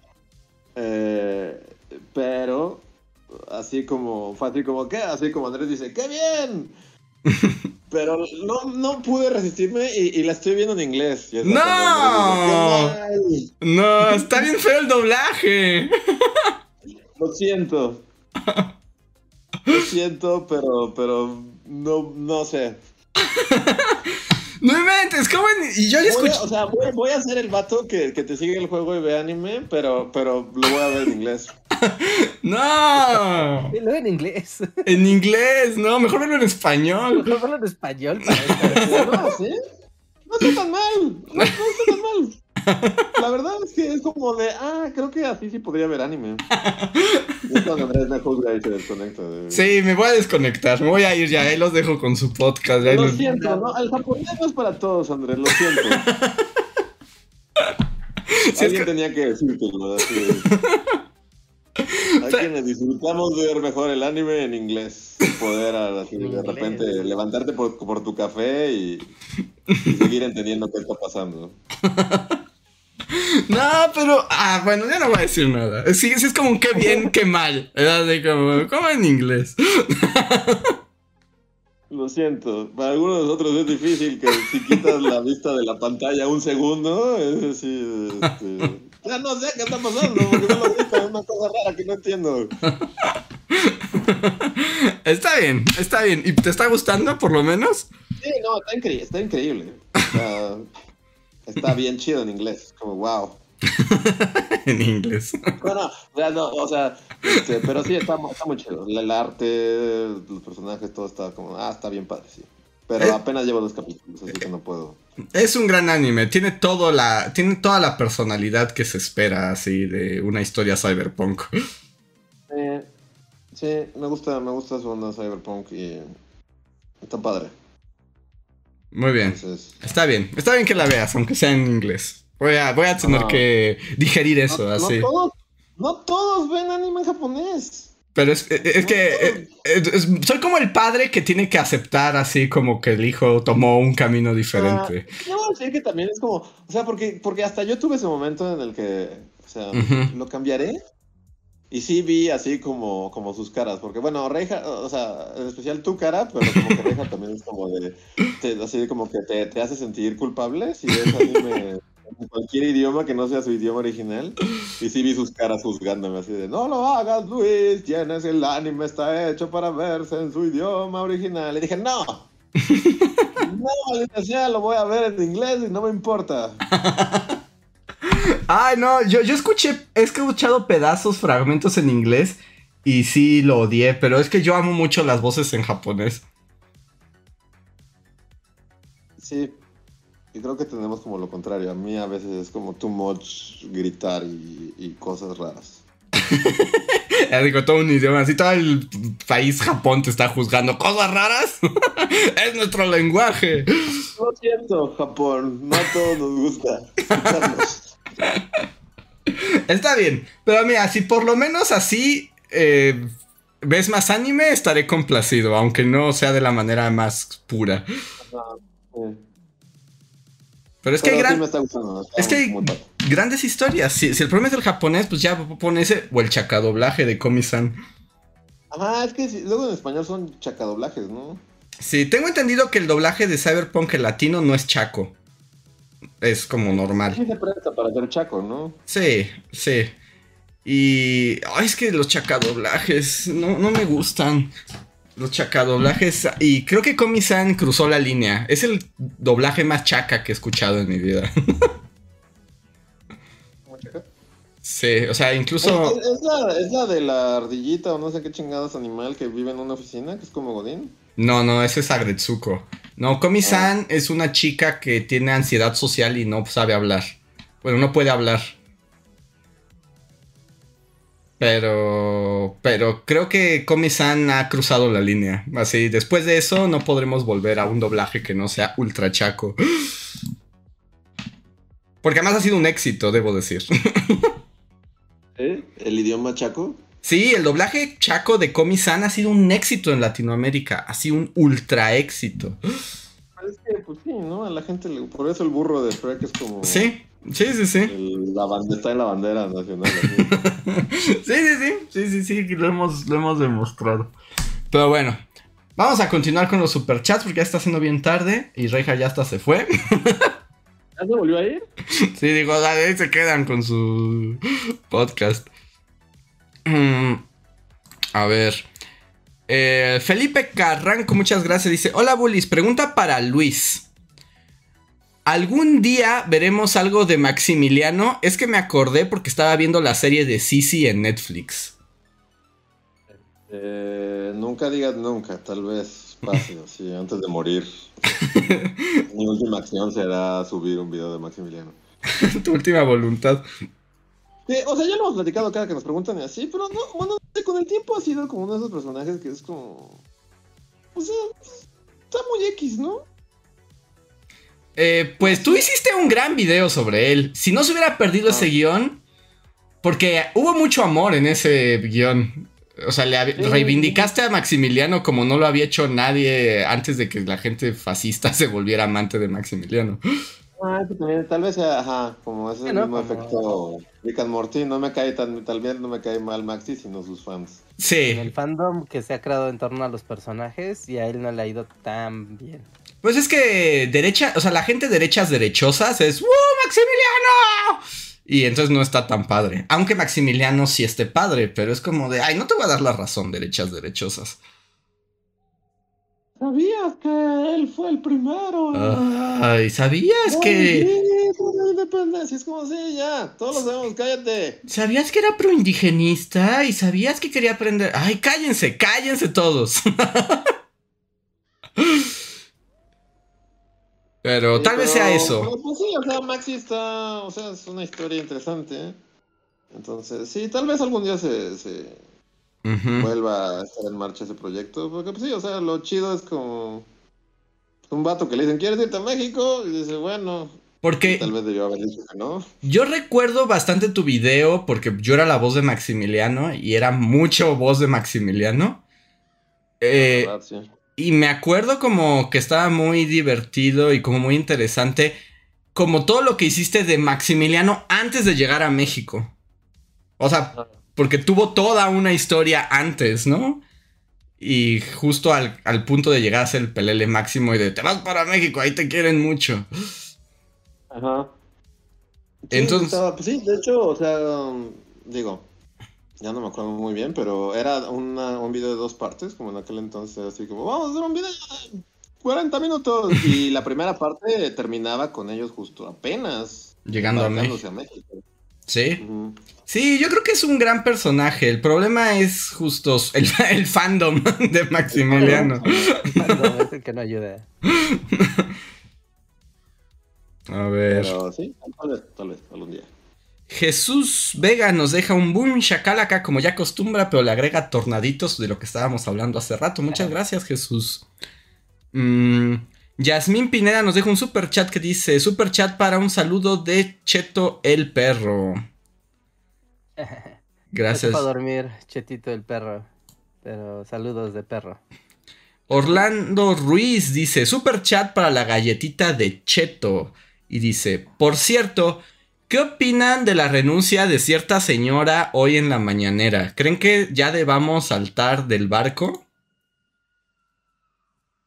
eh, pero así como, fue así como, ¿qué? Así como Andrés dice, ¡qué bien! Pero no, no pude resistirme y, la estoy viendo en inglés. ¡No! no, está bien feo el doblaje. Lo siento. Lo siento, pero, pero no, no sé. No inventes, ¿cómo? Y yo ya escuché. O sea, voy, a ser el vato que, que, te sigue el juego y ve anime, pero, pero lo voy a ver en inglés. ¡No! Lo en inglés. En inglés, no, mejor verlo en español. Mejor verlo en español. no, ¿sí? No está tan mal. No, está tan mal. La verdad es que es como de, ah, creo que así sí podría ver anime. Es cuando Andrés me juzga y se desconecta. Sí, me voy a desconectar, me voy a ir ya, ahí los dejo con su podcast. Lo siento, ¿no? El japonés no es para todos, Andrés, lo siento. Alguien tenía que decírtelo, así. Hay quienes disfrutamos de ver mejor el anime en inglés. Poder así, de repente levantarte por, por tu café y, seguir entendiendo qué está pasando. No, pero. Ah, bueno, ya no voy a decir nada. Sí, sí es como un qué bien, qué mal. Así como, como en inglés. Lo siento. Para algunos de nosotros es difícil que si quitas la vista de la pantalla un segundo, es decir, este, ya no sé qué está pasando, porque no lo es una cosa rara que no entiendo. Está bien, está bien. ¿Y te está gustando por lo menos? Sí, no, está, increíble, está increíble. Está, bien chido en inglés, como wow. en inglés. Bueno, o sea, este, pero sí, está, está muy chido. El arte, los personajes, todo está como, ah, está bien padre, sí. Pero eh, apenas llevo dos capítulos, así que no puedo. Es un gran anime, tiene todo la, tiene toda la personalidad que se espera así de una historia cyberpunk. sí, me gusta, me gusta su onda cyberpunk y está padre. Muy bien. Está bien, está bien que la veas, aunque sea en inglés. Voy a, voy a tener que digerir eso, así. No todos, no todos ven anime en japonés. Pero es, es que soy como el padre que tiene que aceptar así como que el hijo tomó un camino diferente. no, sí que también es como, o sea, porque, porque hasta yo tuve ese momento en el que, o sea, lo cambiaré. Y sí vi así como, como sus caras, porque bueno, Reija, o sea, en especial tu cara, pero como que Reija también es como de, así como que te, te hace sentir culpable si ves anime en cualquier idioma que no sea su idioma original. Y sí vi sus caras juzgándome así de, no lo hagas Luis, tienes el anime, está hecho para verse en su idioma original. Y dije, no. no, lo voy a ver en inglés y no me importa. Ay, no, yo, yo escuché, he escuchado pedazos, fragmentos en inglés y sí lo odié, pero es que yo amo mucho las voces en japonés. Sí, y creo que tenemos como lo contrario. A mí a veces es como too much gritar y, cosas raras. digo, todo un idioma, así todo el país Japón te está juzgando. ¿Cosas raras? es nuestro lenguaje. Lo siento, Japón. No a todos nos gusta Está bien, pero mira, si por lo menos así eh, ves más anime, estaré complacido, aunque no sea de la manera más pura. Pero es que hay, es que grandes historias. Si, el problema es el japonés, pues ya pone ese o el chacadoblaje de Komi-san. Ajá, es que luego en español son chacadoblajes, ¿no? Sí, tengo entendido que el doblaje de Cyberpunk el latino no es chaco. Es como normal. Sí se presta para ser chaco, ¿no? Sí, sí. Y... Ay, es que los chacadoblajes no, no me gustan los chacadoblajes. Y creo que Komi-san cruzó la línea. Es el doblaje más chaca que he escuchado en mi vida. Sí, o sea, incluso. ¿Es, la, de la ardillita o no sé qué chingados animal que vive en una oficina, que es como Godín. No, no, ese es Agretsuko. No, Komi-san ah. es una chica que tiene ansiedad social y no sabe hablar. Bueno, no puede hablar. Pero, pero creo que Komi-san ha cruzado la línea. Así, después de eso no podremos volver a un doblaje que no sea ultra chaco. Porque además ha sido un éxito, debo decir. ¿Eh? ¿El idioma chaco? Sí, el doblaje chaco de Komi-san ha sido un éxito en Latinoamérica. Ha sido un ultra éxito. Es que, pues sí, ¿no? A la gente le... Por eso el burro de Shrek es como... Sí, sí, sí, sí. El, la banda está en la bandera nacional. sí, sí, sí. Sí, sí, sí. Lo hemos, lo hemos demostrado. Pero bueno. Vamos a continuar con los superchats porque ya está siendo bien tarde y Reija ya hasta se fue. ¿Ya se volvió a ir? Sí, digo, ahí se quedan con su podcast. Mm, a ver. Eh, Felipe Carranco, muchas gracias. Dice: Hola, Bullies. Pregunta para Luis. ¿Algún día veremos algo de Maximiliano? Es que me acordé porque estaba viendo la serie de Sisi en Netflix. Eh, nunca digas nunca, tal vez pase así antes de morir. Mi última acción será subir un video de Maximiliano. tu última voluntad. O sea, ya lo hemos platicado cada que nos preguntan y así, pero no, bueno, con el tiempo ha sido como uno de esos personajes que es como. O sea, está muy X, ¿no? Eh, pues tú hiciste un gran video sobre él. Si no se hubiera perdido ese guion, porque hubo mucho amor en ese guion. O sea, le reivindicaste a Maximiliano como no lo había hecho nadie antes de que la gente fascista se volviera amante de Maximiliano. Ah, también, tal vez sea, ajá, como ese mismo efecto Rick and Morty, no me cae tan, tal vez no me cae mal Maxi, sino sus fans. Sí. El fandom que se ha creado en torno a los personajes y a él no le ha ido tan bien. Pues es que derecha, o sea, la gente derechas derechosas es ¡Woo, Maximiliano! Y entonces no está tan padre. Aunque Maximiliano sí esté padre, pero es como de, ay, no te voy a dar la razón, derechas derechosas. ¿Sabías que él fue el primero? Ay, ¿sabías que...? independencia, es como así, ya, todos lo sabemos, cállate. ¿Sabías que era proindigenista? ¿Y sabías que quería aprender? Ay, cállense, cállense todos. Pero tal vez sea eso. Pues sí, o sea, Maxi está. O sea, es una historia interesante. ¿eh? Entonces, sí, tal vez algún día se, se vuelva a estar en marcha ese proyecto. Porque, pues sí, o sea, lo chido es como. Un vato que le dicen, ¿quieres irte a México? Y dice, bueno. Porque. Tal vez debió haber dicho que no. Yo recuerdo bastante tu video porque yo era la voz de Maximiliano y era mucho voz de Maximiliano. Eh, verdad, sí. Y me acuerdo como que estaba muy divertido y como muy interesante, como todo lo que hiciste de Maximiliano antes de llegar a México. O sea, porque tuvo toda una historia antes, ¿no? Y justo al, punto de llegar a ser el pelele máximo y de te vas para México, ahí te quieren mucho. Ajá. Entonces. pues sí, de hecho, o sea, digo, ya no me acuerdo muy bien, pero era un video de dos partes, como en aquel entonces, así como, vamos a hacer un video de 40 minutos. Y la primera parte terminaba con ellos justo apenas. Llegando a México. Sí. Sí, yo creo que es un gran personaje. El problema es justo el, fandom de Maximiliano. es el que no ayuda. A ver. Pero sí, tal vez, tal vez, algún día. Jesús Vega nos deja un boom acá como ya acostumbra, pero le agrega tornaditos de lo que estábamos hablando hace rato. Muchas gracias, Jesús. Mm, Yasmín Pineda nos deja un super chat que dice: Super chat para un saludo de Cheto el perro. Gracias. para dormir, Chetito el perro. Pero saludos de perro. Orlando Ruiz dice: Super chat para la galletita de Cheto. Y dice: Por cierto. ¿Qué opinan de la renuncia de cierta señora hoy en la mañanera? ¿Creen que ya debamos saltar del barco?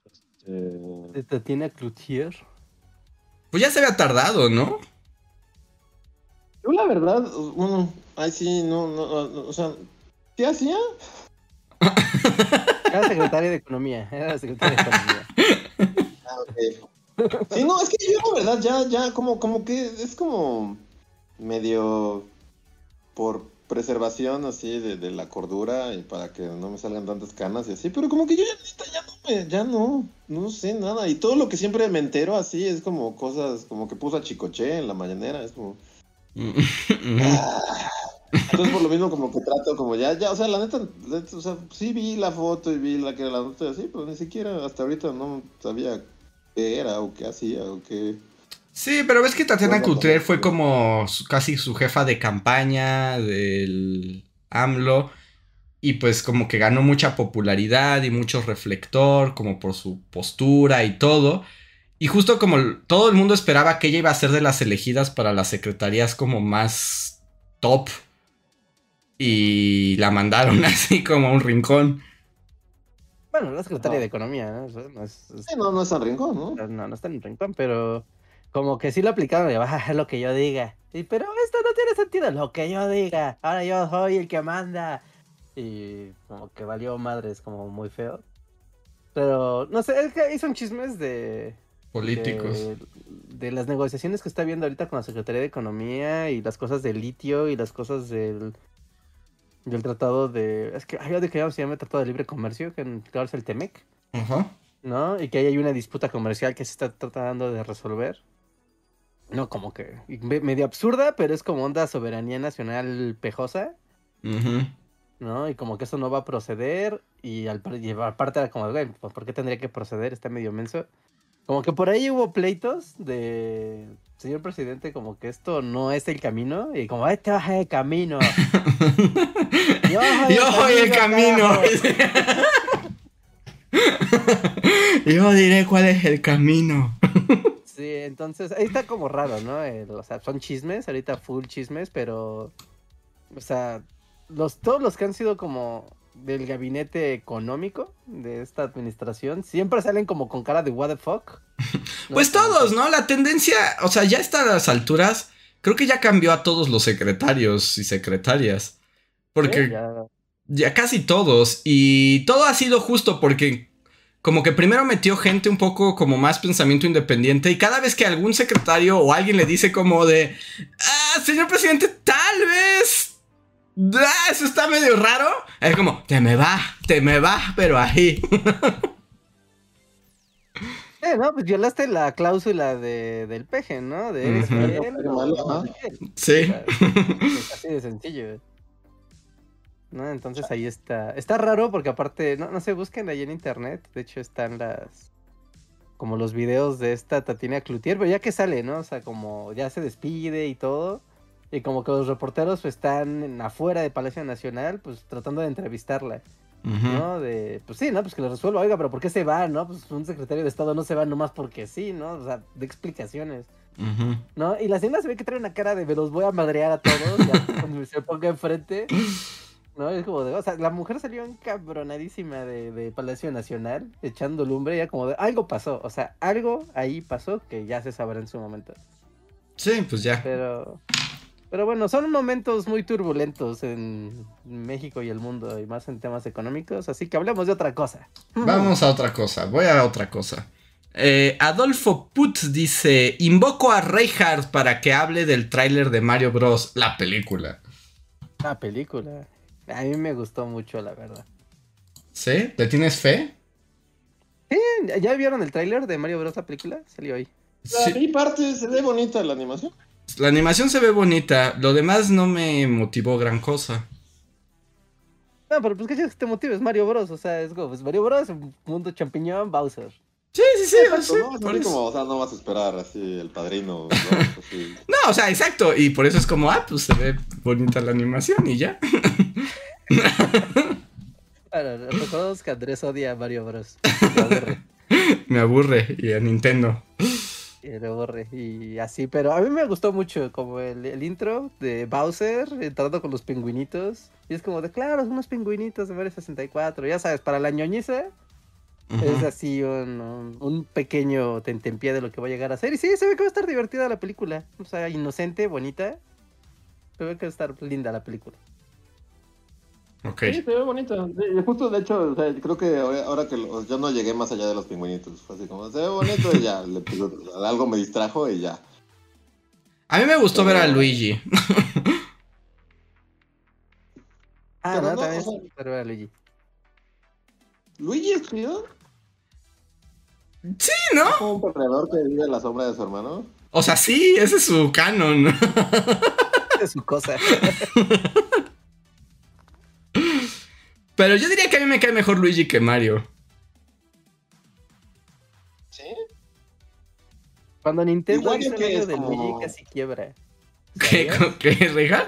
Este... ¿Te tiene Cloutier? Pues ya se había tardado, ¿no? Yo la verdad, bueno, ay sí, no, no, o sea, ¿qué hacía? Era secretaria de Economía, era secretaria de Economía. Ah, ok. Sí, no, es que yo la verdad ya, ya, como, como que es como medio por preservación así de, la cordura y para que no me salgan tantas canas y así, pero como que yo ya, ya no me, ya no, no sé nada. Y todo lo que siempre me entero así es como cosas, como que puso a Chicoche en la mañanera, es como... Ah. Entonces por lo mismo como que trato como ya, ya, o sea, la neta, o sea, sí vi la foto y vi la que era la nota y así, pero ni siquiera hasta ahorita no sabía qué era o qué hacía o qué... Sí, pero ves que Tatiana Cloutier fue como casi su jefa de campaña del AMLO y pues como que ganó mucha popularidad y mucho reflector como por su postura y todo. Y justo como todo el mundo esperaba que ella iba a ser de las elegidas para las secretarías como más top. Y la mandaron así como a un rincón. Bueno, la secretaria de Economía, ¿no? No es, Sí, no, no está en rincón, ¿no? No, no está en rincón, pero como que sí lo aplicaron, y va a lo que yo diga. Y, pero esto no tiene sentido, lo que yo diga. Ahora yo soy el que manda. Y como que valió madres, como muy feo. Pero, no sé, es que son chismes de... Políticos. De, las negociaciones que está viendo ahorita con la Secretaría de Economía y las cosas del litio y las cosas del... Del tratado de... Es que, hay de que se llama Tratado de Libre Comercio, que ahora es el TEMEC. Ajá. ¿No? Y que ahí hay una disputa comercial que se está tratando de resolver. No, como que medio absurda, pero es como onda soberanía nacional pejosa. ¿No? Y como que eso no va a proceder. Y al aparte era como, güey, pues, ¿por qué tendría que proceder? Está medio menso. Como que por ahí hubo pleitos de señor presidente, como que esto no es el camino. Y como, este va el camino. Yo soy el, camino. Yo diré cuál es el camino. Sí, entonces ahí está como raro, ¿no? o sea, son chismes, ahorita full chismes, pero. O sea, los, todos los que han sido como del gabinete económico de esta administración siempre salen como con cara de what the fuck. Pues todos, ¿no? La tendencia, o sea, ya está a las alturas, creo que ya cambió a todos los secretarios y secretarias. Porque ya. ya casi todos. Y todo ha sido justo porque como que primero metió gente un poco como más pensamiento independiente y cada vez que algún secretario o alguien le dice como de, ah, señor presidente, tal vez, ah, eso está medio raro, es como, te me va, te me va, pero ahí. Eh, no, pues violaste la cláusula de, del peje, ¿no? De eres Sí. así de sencillo. ¿No? Entonces ahí está. Está raro porque aparte, no, no sé, busquen ahí en internet. De hecho, están las. Como los videos de esta Tatiana Cloutier, pero ya que sale, ¿no? O sea, como ya se despide y todo. Y como que los reporteros están afuera de Palacio Nacional, pues tratando de entrevistarla. ¿No? De, pues sí, ¿no? Pues que lo resuelva. Oiga, pero ¿por qué se va, no? Pues un secretario de Estado no se va nomás porque sí, ¿no? O sea, de explicaciones. ¿No? Y la señora se ve que trae una cara de me los voy a madrear a todos, ya cuando se ponga enfrente. ¿No? Es como de, o sea, la mujer salió encabronadísima de, de Palacio Nacional, echando lumbre, ya como de, algo pasó, o sea, algo ahí pasó que ya se sabrá en su momento. Sí, pues ya. Pero, pero bueno, son momentos muy turbulentos en México y el mundo, y más en temas económicos, así que hablemos de otra cosa. Vamos a otra cosa, voy a otra cosa. Eh, Adolfo Putz dice: Invoco a Reinhardt para que hable del tráiler de Mario Bros. La película. La película. A mí me gustó mucho, la verdad. ¿Sí? ¿Le tienes fe? Sí, ¿ya vieron el tráiler de Mario Bros. la película? Salió hoy. Sí. Mi parte se ve bonita la animación. La animación se ve bonita, lo demás no me motivó gran cosa. No, pero pues que te motiva, es Mario Bros. O sea, es como, pues Mario Bros, mundo champiñón, Bowser. Sí, sí, sí. sí no, como, o sea, no vas a esperar así el padrino. ¿no? o sea, exacto. Y por eso es como, ah, pues se ve bonita la animación y ya. Bueno, recordamos que Andrés odia a Mario Bros. Me aburre. me aburre y a Nintendo. Y me aburre. Y así, pero a mí me gustó mucho como el, intro de Bowser entrando con los pingüinitos. Y es como de, claro, son unos pingüinitos de Mario 64. Ya sabes, para la ñoñiza es así un, un, pequeño tentempié de lo que va a llegar a ser. Y sí, se ve que va a estar divertida la película. O sea, inocente, bonita. Se ve que va a estar linda la película. Ok. Sí, se ve bonita. justo, de hecho, creo que ahora que yo no llegué más allá de los pingüinitos. Fue así como, se ve bonito y ya. Le, algo me distrajo y ya. A mí me gustó ver a Luigi. ah, no, también ver a Luigi. ¿Luigi es chido? Sí, ¿no? ¿Como un perdedor que vive en la sombra de su hermano? O sea, sí, ese es su canon. es su cosa. Pero yo diría que a mí me cae mejor Luigi que Mario. ¿Sí? Cuando Nintendo Igual hizo el que año es como- Luigi casi quiebra. ¿Qué, qué?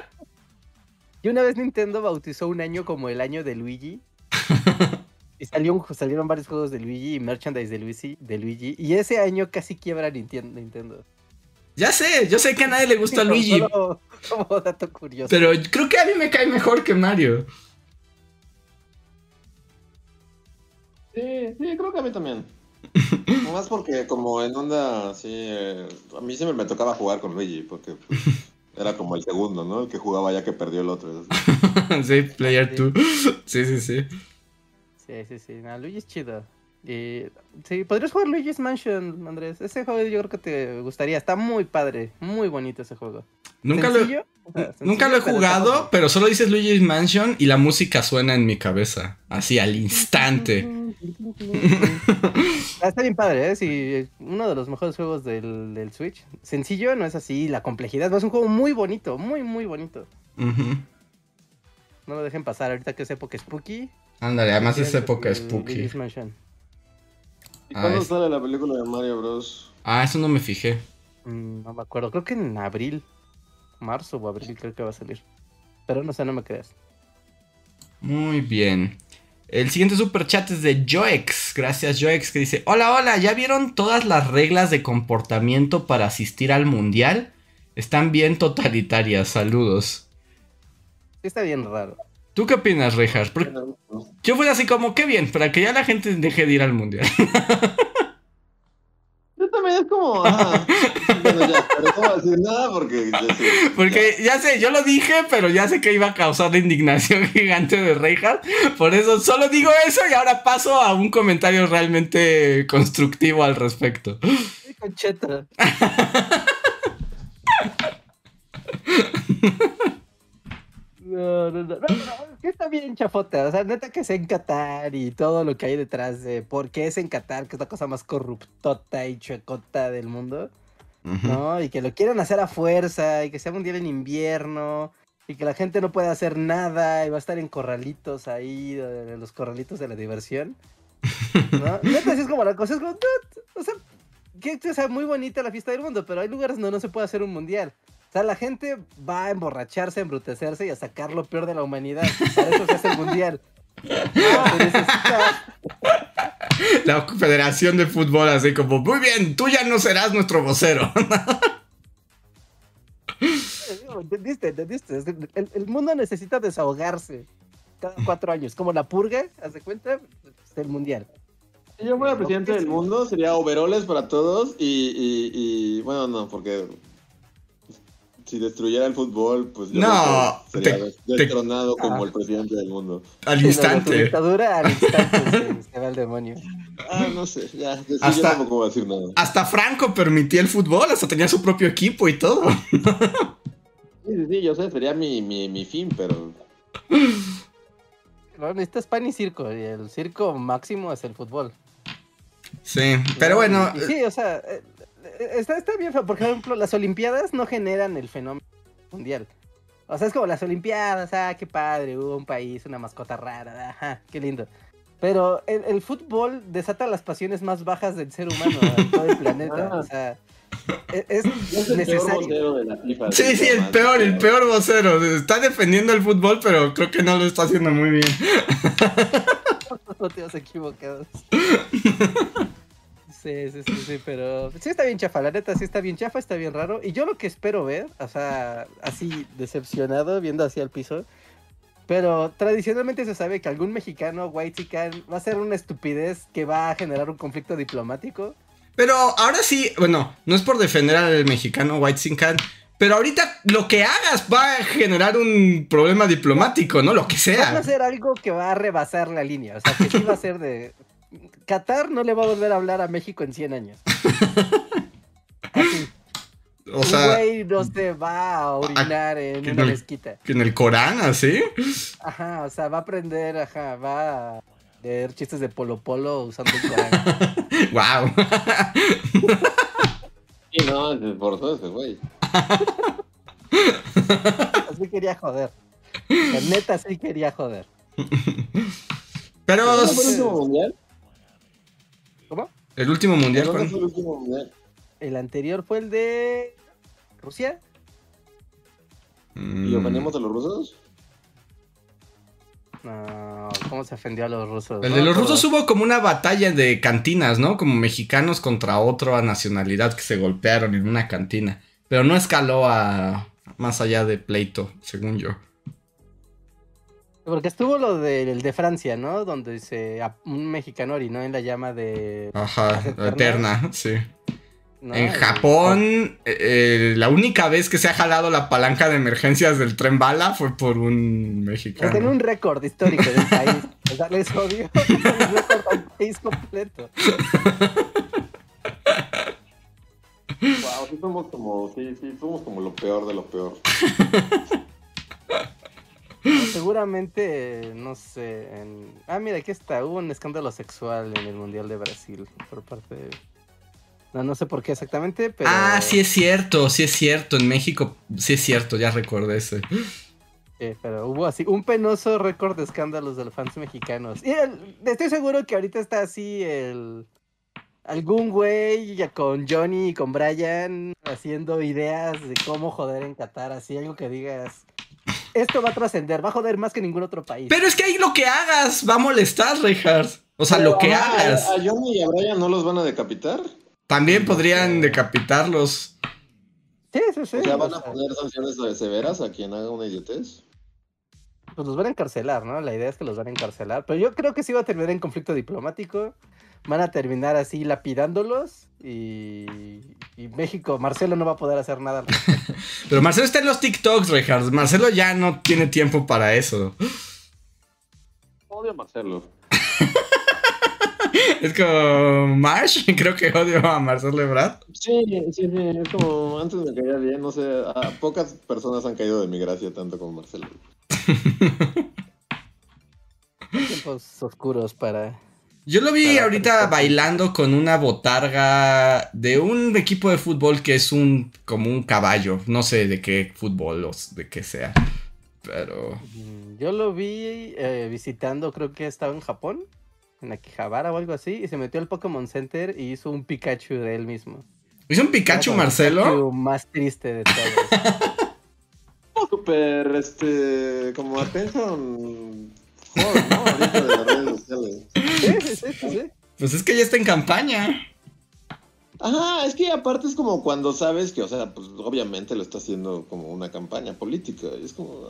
Y una vez Nintendo bautizó un año como el año de Luigi. y salió un- salieron varios juegos de Luigi y merchandise de Luigi, de Luigi. Y ese año casi quiebra Nintendo. Ya sé, yo sé que a nadie le gusta Luigi, Solo como dato curioso. pero creo que a mí me cae mejor que Mario. Sí, sí, creo que a mí también. Más porque como en onda, sí, eh, a mí siempre me tocaba jugar con Luigi, porque pues, era como el segundo, ¿no? El que jugaba ya que perdió el otro. sí, Player 2. Sí, sí, sí. Sí, sí, sí. No, Luigi es chido. Y, sí, podrías jugar Luigi's Mansion, Andrés. Ese juego yo creo que te gustaría. Está muy padre, muy bonito ese juego. Nunca lo, Sencillo, o sea, nunca lo he pero jugado, pero solo dices Luigi's Mansion y la música suena en mi cabeza. Así, al instante. Ah, Está bien padre, ¿eh? Sí, uno de los mejores juegos del, del Switch. Sencillo, no es así, la complejidad. Es un juego muy bonito, muy, muy bonito. Ujú. No lo dejen pasar ahorita que es época spooky. Ándale, además es época el spooky. ¿Y Ah, cuándo sale la película de Mario Bros? Ah, eso no me fijé. Mm, no me acuerdo, creo que en abril. Marzo o abril creo que va a salir. Pero no sé, no me creas. Muy bien. El siguiente super chat es de Joex. Gracias, Joex, que dice: Hola, hola, ¿ya vieron todas las reglas de comportamiento para asistir al mundial? Están bien totalitarias, saludos. Sí está bien raro. ¿Tú qué opinas, Rejas? Yo fui así como, qué bien, para que ya la gente deje de ir al mundial. Yo también es como, ah, bueno, ya, pero no voy a decir nada porque ya sé. Porque ya sé, yo lo dije, pero ya sé que iba a causar la indignación gigante de Rejas. Por eso solo digo eso y ahora paso a un comentario realmente constructivo al respecto. Concheta. No, no, no, no, que está bien chafota, o sea, neta que es en Qatar y todo lo que hay detrás de por qué es en Qatar, que es la cosa más corruptota y chuecota del mundo, ¿no? Y que lo quieren hacer a fuerza y que sea mundial en invierno y que la gente no puede hacer nada y va a estar en corralitos ahí, en los corralitos de la diversión, ¿no? Neta, sí es como la cosa, es como, o sea, que o sea, muy bonita la fiesta del mundo, pero hay lugares donde no se puede hacer un mundial. O sea, la gente va a emborracharse, a embrutecerse y a sacar lo peor de la humanidad. Para eso se hace el mundial. Ah, necesita- La Federación de Fútbol, así como, muy bien, tú ya no serás nuestro vocero. ¿Entendiste? ¿Entendiste? El, el mundo necesita desahogarse cada cuatro años. Como la purga, ¿haz de cuenta? Es el mundial. Si yo fuera presidente del mundo, sería overoles para todos y, y, y bueno, no, porque si destruyera el fútbol, pues yo No, sería te- des- te- destronado como Ah. el presidente del mundo. Al Sí, la- la instante. dictadura al instante se, se va al demonio. Ah, no sé, ya, sí, Hasta- yo tampoco voy a decir nada. Hasta Franco permitía el fútbol, hasta tenía su propio equipo y todo. Sí, sí, sí, yo sé, sería mi, mi, mi fin, pero No, necesitas pan y circo. Y el circo máximo es el fútbol. Sí, pero bueno, Y sí, o sea, eh, está, está bien. Por ejemplo, las Olimpiadas no generan el fenómeno mundial. O sea, es como las Olimpiadas, ah, qué padre, hubo un país, una mascota rara, ajá, qué lindo. Pero el, el fútbol desata las pasiones más bajas del ser humano en todo el planeta. O sea, e- es, es el peor necesario. vocero de la FIFA. sí, sí, el peor, el peor vocero. Está defendiendo el fútbol, pero creo que no lo está haciendo muy bien. motivos equivocados. Sí, sí, sí, sí, pero sí está bien chafa, la neta, sí está bien chafa, está bien raro. Y yo lo que espero ver, o sea, así decepcionado, viendo hacia el piso, pero tradicionalmente se sabe que algún mexicano, white va a ser una estupidez que va a generar un conflicto diplomático. Pero ahora sí, bueno, no es por defender al mexicano White Sin Can, pero ahorita lo que hagas va a generar un problema diplomático, ¿no? Lo que Va a sea. ser algo que va a rebasar la línea, o sea, que sí va a ser de... Qatar no le va a volver a hablar a México en 100 años. Así. O un sea, güey no se va a orinar en una no- mezquita. en el Corán, así. Ajá, o sea, va a aprender, ajá, va a leer chistes de Polo Polo usando el Corán. wow. Sí, no, se esforzó ese güey. Así quería joder. La neta sí quería joder. Pero ¿Cuándo fue el último mundial? El último mundial, ¿Cuándo ¿cuándo? fue el último mundial? El anterior fue el de Rusia. ¿Y ofendemos a los rusos? No, ¿cómo se ofendió a los rusos? El de los rusos hubo como una batalla de cantinas, ¿no? Como mexicanos contra otra nacionalidad que se golpearon en una cantina. Pero no escaló a más allá de pleito, según yo. Porque estuvo lo del de Francia, ¿no? Donde se un mexicano orinó en la llama de... Ajá, eterna, sí. en Japón, eh, eh, la única vez que se ha jalado la palanca de emergencias del tren bala fue por un mexicano. Tiene un récord histórico del país. o sea, les odio. un récord al país completo. Wow, sí somos como, sí, sí, somos como lo peor de lo peor. seguramente, no sé. Ah, mira, aquí está. Hubo un escándalo sexual en el Mundial de Brasil por parte de. No, no sé por qué exactamente, pero. Ah, sí es cierto, sí es cierto. En México, sí es cierto, ya recordé ese. Sí, pero hubo así un penoso récord de escándalos de los fans mexicanos. Y estoy seguro que ahorita está así el. Algún güey ya con Johnny y con Brian haciendo ideas de cómo joder en Qatar, así algo que digas esto va a trascender, va a joder más que ningún otro país. Pero es que ahí lo que hagas va a molestar, Richard. O sea, lo que hagas. ¿A Johnny y a Brian no los van a decapitar? También podrían decapitarlos. Sí, sí, sí. O sea, van a poner sanciones severas a quien haga una idiotez. Pues los van a encarcelar, ¿no? La idea es que los van a encarcelar. Pero yo creo que sí va a terminar en conflicto diplomático van a terminar así lapidándolos y, y México, Marcelo no va a poder hacer nada. Pero Marcelo está en los TikToks, Richard. Marcelo ya no tiene tiempo para eso. Odio a Marcelo. es como Marsh, creo que odio a Marcelo Ebrard. Sí, sí, sí, es como antes me caía bien, no sé, a pocas personas han caído de mi gracia tanto como Marcelo. Tiempos oscuros para yo lo vi ahorita bailando con una botarga de un equipo de fútbol que es un como un caballo. No sé de qué fútbol o de qué sea. Pero. Mm, yo lo vi eh, visitando, creo que estaba en Japón, en Akihabara o algo así, y se metió al Pokémon Center y hizo un Pikachu de él mismo. ¿Hizo un Pikachu, Marcelo? El Pikachu más triste de todos. Súper, este, como Pues es que ya está en campaña. Ajá, es que aparte es como cuando sabes que, o sea, pues obviamente lo está haciendo como una campaña política. Y es como,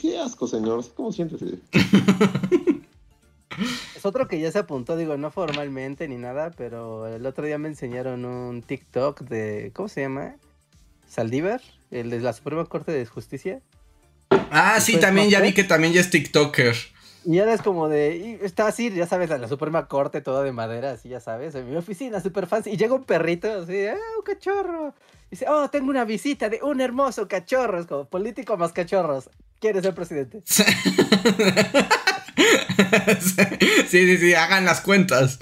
qué, asco, señor. ¿Cómo sientes? Es otro que ya se apuntó, digo, no formalmente ni nada, pero el otro día me enseñaron un TikTok de, ¿cómo se llama? Saldívar, el de la Suprema Corte de Justicia. Ah, sí, también ya vi que también ya es TikToker. Y es como de, está así, ya sabes, a la Suprema Corte, toda de madera, así, ya sabes, en mi oficina, super fancy. Y llega un perrito, así, ¡ah, un cachorro! Y dice, oh, tengo una visita de un hermoso cachorro. Es como, político más cachorros. ¿Quieres ser presidente? sí, sí, sí, hagan las cuentas.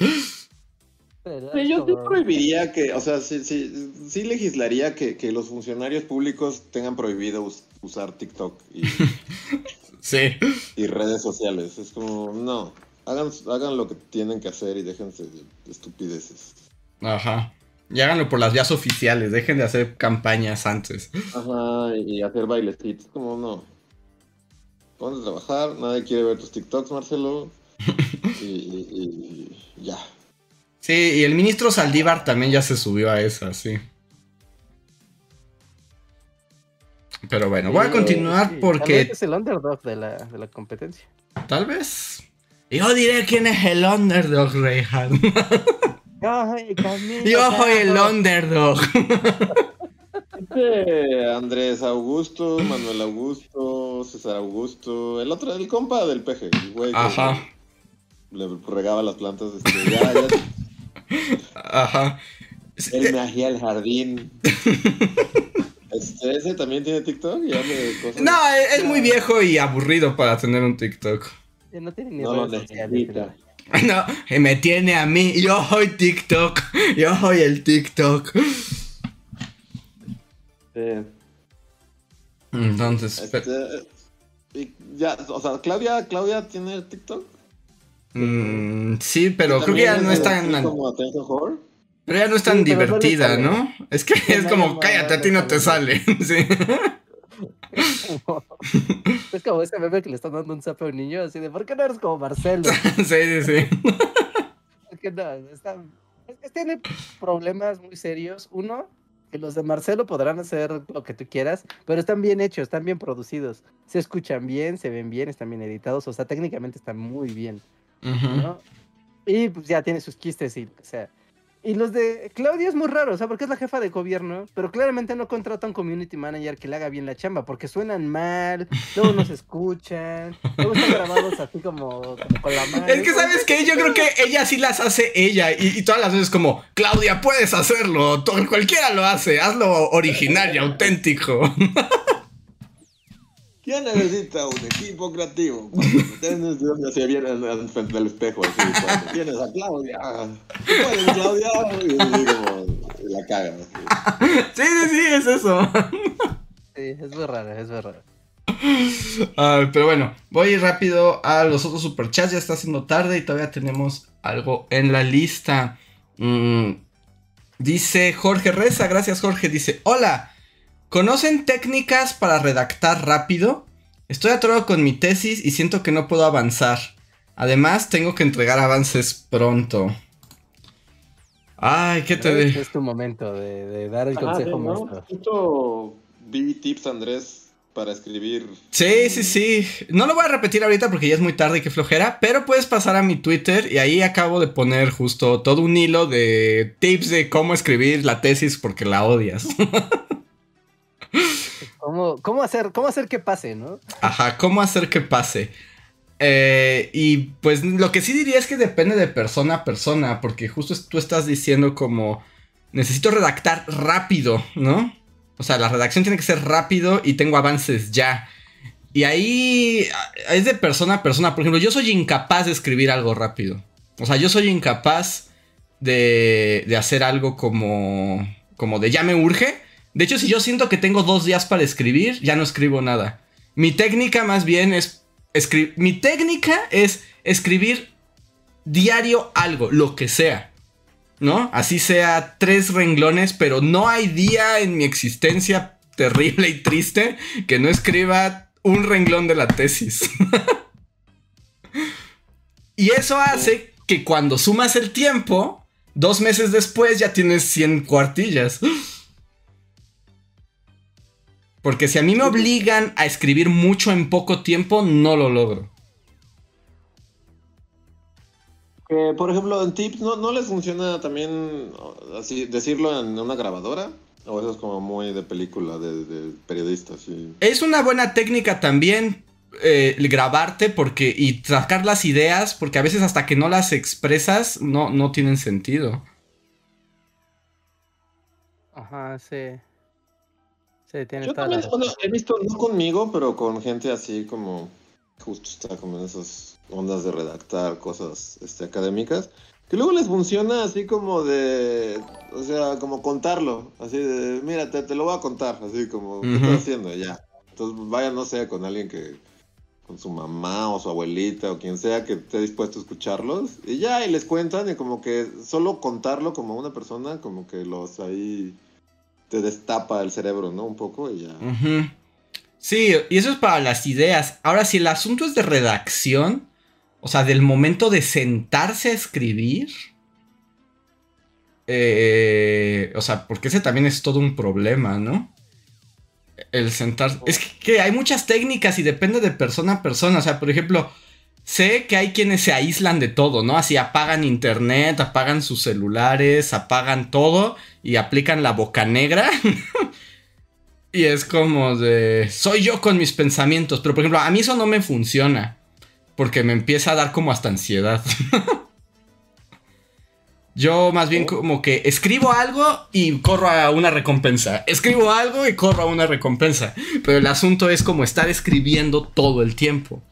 yo te prohibiría que, o sea, sí, sí, sí legislaría que, que los funcionarios públicos tengan prohibido usar TikTok y Sí. Y redes sociales. Es como, no. Hagan, hagan lo que tienen que hacer y déjense de estupideces. Ajá. Y háganlo por las vías oficiales. Dejen de hacer campañas antes. Ajá. Y hacer bailecitos. Como, no. Ponte a trabajar. Nadie quiere ver tus TikToks, Marcelo. y, ya. Sí, y el ministro Saldívar también ya se subió a esa, sí. Pero bueno, voy a continuar porque. es el underdog de la, de la competencia. Tal vez. Yo diré quién es el underdog, Reinhardt. Yo soy el underdog. Este Andrés Augusto, Manuel Augusto, César Augusto, el otro, el compa del peje, el güey Ajá. le regaba las plantas. Este, ya, ya. Ajá. Él me hacía el jardín. Este, ¿Ese también tiene TikTok? Y hace cosas no, es muy viejo y aburrido para tener un TikTok. No tiene ni no. No, me tiene a mí. Yo soy TikTok. Yo soy el TikTok. Entonces. Este, ya, o sea, Claudia, Claudia tiene TikTok. Mm, sí, pero creo que ya no está en. ¿Como Attention Horror? Pero ya no es tan divertida, ¿no? Es que es como, cállate, a ti no te sale. sí. es como ese bebé que le están dando un zape a un niño, así de, ¿por qué no eres como Marcelo? sí, sí, sí. Es que no, está, es que tiene problemas muy serios. Uno, que los de Marcelo podrán hacer lo que tú quieras, pero están bien hechos, están bien producidos. Se escuchan bien, se ven bien, están bien editados, o sea, técnicamente están muy bien. ¿no? Y pues ya tiene sus quistes y o sea. Y los de Claudia es muy raro, o sea, porque es la jefa de gobierno, pero claramente no contrata un community manager que le haga bien la chamba, porque suenan mal, luego no se escuchan, luego están grabados así como, con la mano. Es que, ¿sabes qué? Yo creo que ella sí las hace ella, y, todas las veces como, Claudia, puedes hacerlo, cualquiera lo hace, hazlo original y auténtico. ¿Quién necesita un equipo creativo? Tienes así bien frente del espejo, así, tienes a Claudia. ¿Puedes, Claudia? Y, como, la caga. Sí, sí, sí, es eso. Sí, es muy raro, es muy raro. pero bueno, voy rápido a los otros superchats. Ya está haciendo tarde y todavía tenemos algo en la lista. Mm, dice Jorge Reza, gracias Jorge. Dice: Hola, ¿Conocen técnicas para redactar rápido? Estoy atorado con mi tesis y siento que no puedo avanzar. Además, tengo que entregar avances pronto. Ay, ¿qué te digo? Es tu momento de, dar el consejo ¿no? vi tips, Andrés, para escribir. Sí, sí, sí. No lo voy a repetir ahorita porque ya es muy tarde y qué flojera, pero puedes pasar a mi Twitter y ahí acabo de poner justo todo un hilo de tips de cómo escribir la tesis porque la odias. ¿Cómo, hacer, ¿Cómo hacer que pase, no? Ajá, ¿cómo hacer que pase? Eh, y pues lo que sí diría es que depende de persona a persona, porque justo tú estás diciendo como necesito redactar rápido, ¿no? O sea, la redacción tiene que ser rápido y tengo avances ya. Y ahí es de persona a persona. Por ejemplo, yo soy incapaz de escribir algo rápido. O sea, yo soy incapaz de, de hacer algo como, como de ya me urge. De hecho, si yo siento que tengo dos días para escribir, ya no escribo nada. Mi técnica más bien es... Mi técnica es escribir diario algo, lo que sea. ¿No? Así sea tres renglones, pero no hay día en mi existencia terrible y triste que no escriba un renglón de la tesis. y eso hace que cuando sumas el tiempo, dos meses después ya tienes 100 cuartillas. Porque si a mí me obligan a escribir mucho en poco tiempo, no lo logro. por ejemplo, en tips, ¿no, les funciona también así decirlo en una grabadora? ¿O eso es como muy de película, de, periodista? Es una buena técnica también eh, grabarte porque y sacar las ideas, porque a veces hasta que no las expresas no, no tienen sentido. Ajá, sí. Yo también, he visto, no conmigo, pero con gente así como, justo está como en esas ondas de redactar cosas este, académicas, que luego les funciona así como de, o sea, como contarlo, así de, mira, te, lo voy a contar, así como, ¿qué estás haciendo? Ya. Entonces, vaya, no sé, con alguien que, con su mamá o su abuelita o quien sea que esté dispuesto a escucharlos, y ya, y les cuentan, y como que solo contarlo como una persona, como que los ahí te destapa el cerebro, ¿no? Un poco y ya. Sí, y eso es para las ideas. Ahora, si el asunto es de redacción, o sea, del momento de sentarse a escribir. Eh, o sea, porque ese también es todo un problema, ¿no? El sentarse. Es que hay muchas técnicas y depende de persona a persona. O sea, por ejemplo, Sé que hay quienes se aíslan de todo, ¿no? Así apagan internet, apagan sus celulares, apagan todo y aplican la boca negra. y es como de... Soy yo con mis pensamientos. Pero por ejemplo, a mí eso no me funciona. Porque me empieza a dar como hasta ansiedad. Yo más bien como que escribo algo y corro a una recompensa. Escribo algo y corro a una recompensa. Pero el asunto es como estar escribiendo todo el tiempo.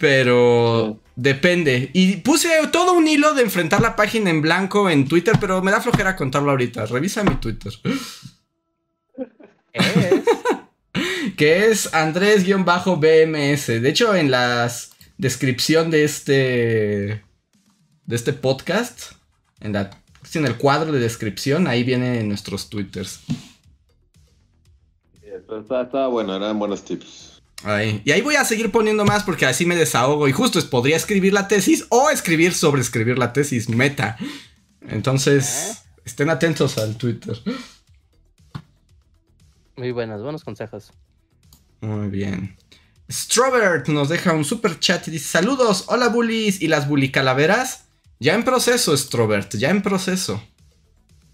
Pero depende. Y puse todo un hilo de enfrentar la página en blanco en Twitter, pero me da flojera contarlo ahorita. Revisa mi Twitter. ¿Es? que es Andrés-BMS. De hecho, en la descripción de este. de este podcast, en la en el cuadro de descripción, ahí vienen nuestros twitters. Estaba bueno, eran buenos tips. Y ahí voy a seguir poniendo más porque así me desahogo. Y justo es, podría escribir la tesis o escribir sobre escribir la tesis, meta. Entonces, ¿Eh? estén atentos al Twitter. Muy buenos, buenos consejos. Muy bien. Strawbert nos deja un super chat y dice: Saludos, hola bullies y las bully calaveras. Ya en proceso, Strawbert, ya en proceso.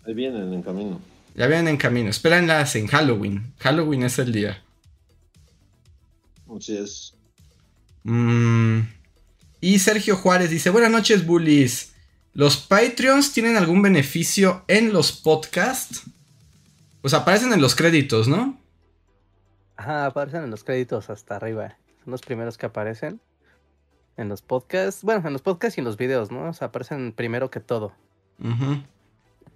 Ahí vienen en camino. Ya vienen en camino. Espérenlas en Halloween. Halloween es el día. Así es. Mm. Y Sergio Juárez dice: Buenas noches, bullies. ¿Los Patreons tienen algún beneficio en los podcasts? Pues aparecen en los créditos, ¿no? Ajá, aparecen en los créditos hasta arriba. Son los primeros que aparecen en los podcasts. Bueno, en los podcasts y en los videos, ¿no? O sea, aparecen primero que todo.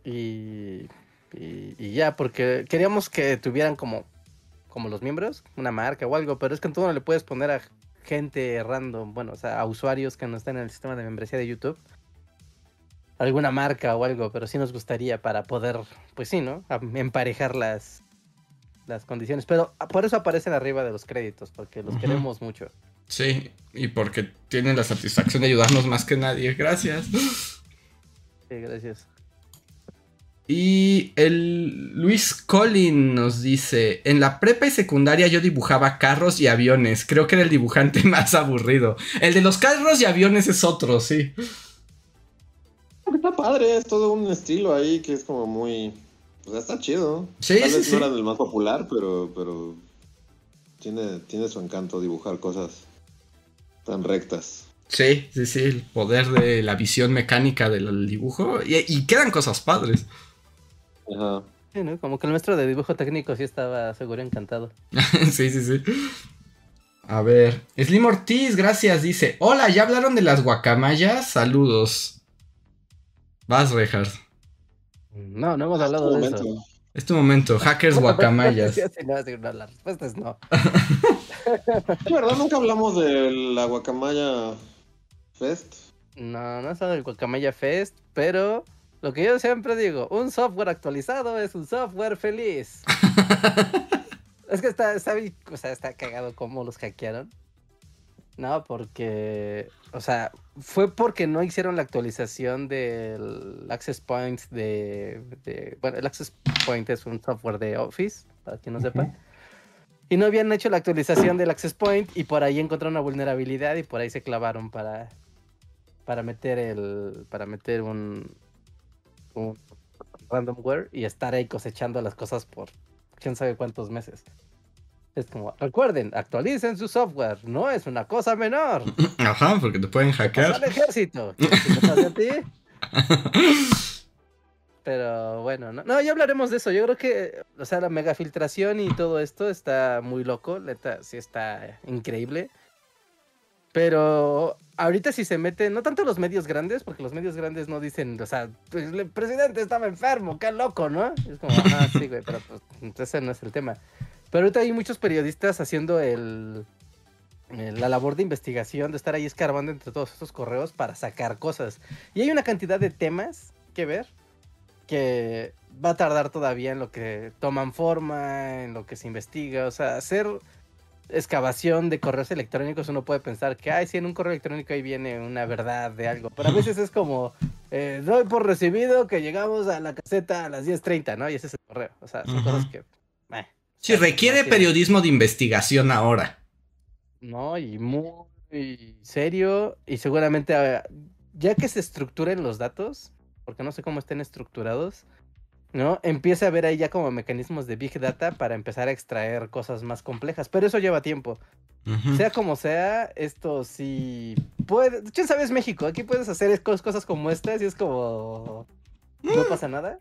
y, y, ya, porque queríamos que tuvieran como, como los miembros, una marca o algo, pero es que en todo no le puedes poner a gente random, bueno, o sea, a usuarios que no están en el sistema de membresía de YouTube alguna marca o algo, pero sí nos gustaría para poder, pues sí, ¿no? emparejar las, las condiciones. Pero por eso aparecen arriba de los créditos, porque los queremos mucho. Sí, y porque tienen la satisfacción de ayudarnos más que nadie. Gracias. Sí, gracias. Y el Luis Collin nos dice, en la prepa y secundaria yo dibujaba carros y aviones, creo que era el dibujante más aburrido. El de los carros y aviones es otro, sí. Está padre, es todo un estilo ahí que es como muy... Pues está chido. Sí, Tal vez no era el más popular, pero, pero tiene, tiene su encanto dibujar cosas tan rectas. Sí, sí, sí, el poder de la visión mecánica del dibujo. Y, quedan cosas padres. Ajá. Sí, ¿no? Como que el maestro de dibujo técnico sí estaba seguro encantado. sí, sí, sí. A ver, Slim Ortiz, gracias, dice, hola, ¿ya hablaron de las guacamayas? Saludos. Vas, Rehard. No, no hemos hablado de eso. Es tu momento, hackers guacamayas. no, la respuesta es no. ¿Verdad? Nunca hablamos de la guacamaya Fest. No, no es del Guacamaya Fest, pero lo que yo siempre digo, un software actualizado es un software feliz. es que está, está, o sea, está cagado cómo los hackearon. No, porque, o sea, fue porque no hicieron la actualización del Access Point de, bueno, el Access Point es un software de Office, para quien no sepa. Y no habían hecho la actualización del Access Point y por ahí encontraron una vulnerabilidad y por ahí se clavaron para para meter el para meter un, un randomware y estar ahí cosechando las cosas por quién sabe cuántos meses. Es como, recuerden, actualicen su software, no es una cosa menor. Ajá, porque te pueden hackear. Al ejército. a ti? Pero bueno, no, no, ya hablaremos de eso. Yo creo que, o sea, la megafiltración y todo esto está muy loco. Neta, sí está increíble. Pero ahorita si se mete, no tanto los medios grandes, porque los medios grandes no dicen, o sea, pues, el presidente estaba enfermo, qué loco, ¿no? Es como, ah, sí, güey, pero pues ese no es el tema. Pero ahorita hay muchos periodistas haciendo el, la labor de investigación, de estar ahí escarbando entre todos estos correos para sacar cosas. Y hay una cantidad de temas que ver que va a tardar todavía en lo que toman forma, en lo que se investiga, o sea, hacer excavación de correos electrónicos uno puede pensar que, ay, si en un correo electrónico ahí viene una verdad de algo, pero a veces es como, eh, doy por recibido que llegamos a la caseta a las 10.30, ¿no? Y ese es el correo, o sea, son cosas que... Eh, sí, requiere periodismo de investigación ahora. No, y muy serio, y seguramente ah, ya que se estructuren los datos, porque no sé cómo estén estructurados, ¿no? Empieza a ver ahí ya como mecanismos de Big Data para empezar a extraer cosas más complejas, pero eso lleva tiempo. Sea como sea, esto sí puede... ¿Quién sabes México? Aquí puedes hacer cosas como estas y es como... No pasa nada.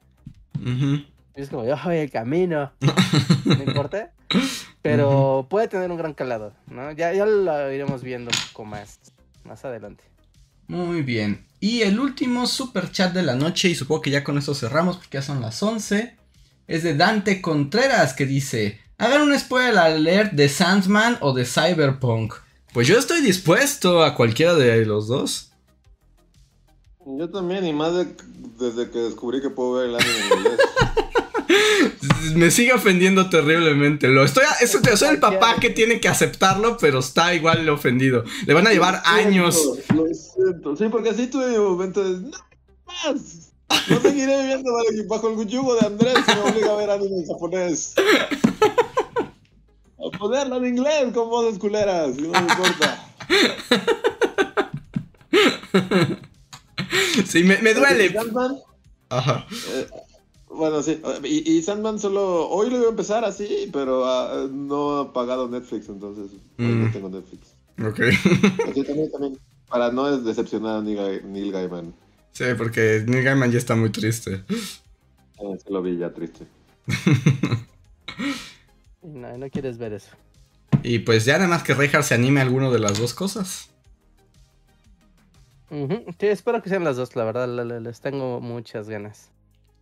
Y es como, yo voy el camino. no importa. Pero puede tener un gran calado, ¿no? Ya, ya lo iremos viendo un poco más, más adelante. Muy bien. Y el último super chat de la noche, y supongo que ya con eso cerramos porque ya son las 11, es de Dante Contreras que dice, hagan un spoiler alert de Sandman o de Cyberpunk. Pues yo estoy dispuesto a cualquiera de los dos. Yo también, y más desde que descubrí que puedo ver el anime en inglés. Me sigue ofendiendo terriblemente. Lo estoy, eso, soy el papá que tiene que aceptarlo, pero está igual ofendido. Le van a llevar años. Lo siento. Sí, porque así tuve mi momento de. ¡No más! No seguiré viviendo bajo el yugo de Andrés y me obliga a ver anime en japonés. A ponerlo en inglés con voces culeras, no me importa. Sí, me, me duele. Ajá. Eh, bueno, sí. Y, Sandman solo. Hoy lo iba a empezar así, pero ah, no ha pagado Netflix, entonces hoy no mm. tengo Netflix. Ok. Así también, también. Para no decepcionar a Neil, Gaiman. Sí, porque Neil Gaiman ya está muy triste. se lo vi ya triste. no, no quieres ver eso. Y pues ya nada más que Reinhardt se anime a alguno de las dos cosas. Sí, espero que sean las dos, la verdad, les tengo muchas ganas.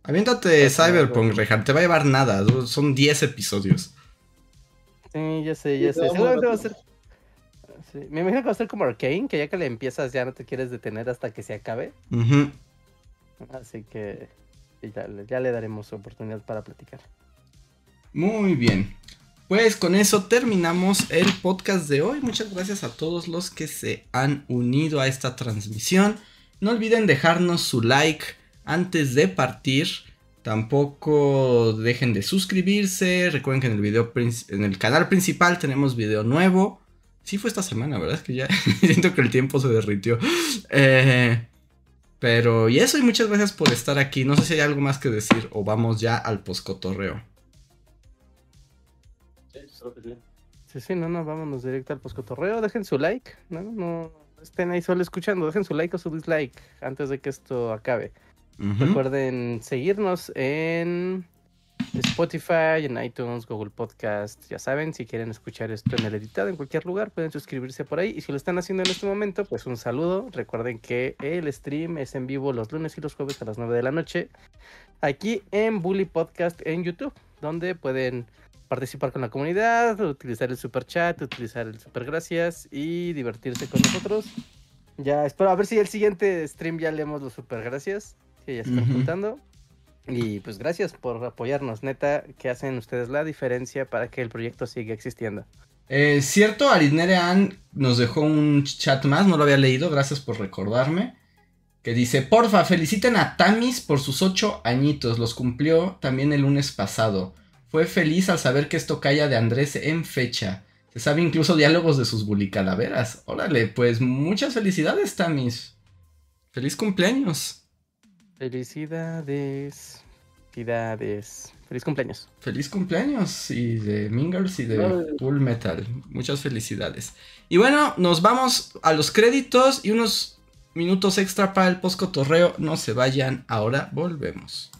Aviéntate Cyberpunk, Rehan, te va a llevar nada, son 10 episodios. Sí, ya sé, ya sé. Seguramente va a ser. Me imagino que va a ser como Arkane, que ya que le empiezas ya no te quieres detener hasta que se acabe. Así que ya, le daremos oportunidad para platicar. Muy bien. Pues con eso terminamos el podcast de hoy. Muchas gracias a todos los que se han unido a esta transmisión. No olviden dejarnos su like antes de partir, tampoco dejen de suscribirse. Recuerden que en el video en el canal principal tenemos video nuevo. Sí fue esta semana, ¿verdad? Es que ya siento que el tiempo se derritió. Eh, pero y eso, y muchas gracias por estar aquí. No sé si hay algo más que decir o vamos ya al poscotorreo. Sí, Sí, sí, no, no, vámonos directo al poscotorreo. Dejen su like, no, no estén ahí solo escuchando. Dejen su like o su dislike antes de que esto acabe. Recuerden seguirnos en Spotify, en iTunes, Google Podcast. Ya saben, si quieren escuchar esto en el editado en cualquier lugar, pueden suscribirse por ahí. Y si lo están haciendo en este momento, pues un saludo. Recuerden que el stream es en vivo los lunes y los jueves a las 9 de la noche. Aquí en Bully Podcast en YouTube, donde pueden participar con la comunidad, utilizar el super chat, utilizar el super gracias y divertirse con nosotros. Ya espero a ver si el siguiente stream ya leemos los super gracias que ya están juntando. Y pues gracias por apoyarnos, neta, que hacen ustedes la diferencia para que el proyecto siga existiendo. Eh, cierto, Arisnerean nos dejó un chat más, no lo había leído, gracias por recordarme. Que dice, porfa, feliciten a Tamis por sus ocho añitos, los cumplió también el lunes pasado. Fue feliz al saber que esto calla de Andrés en fecha. Se sabe incluso diálogos de sus bulicalaveras. Órale, pues muchas felicidades, Tamis. Feliz cumpleaños. Felicidades. Felicidades. Feliz cumpleaños. Feliz cumpleaños y de Mingers y de Full Metal. Muchas felicidades. Y bueno, nos vamos a los créditos y unos minutos extra para el post cotorreo. No se vayan, ahora volvemos.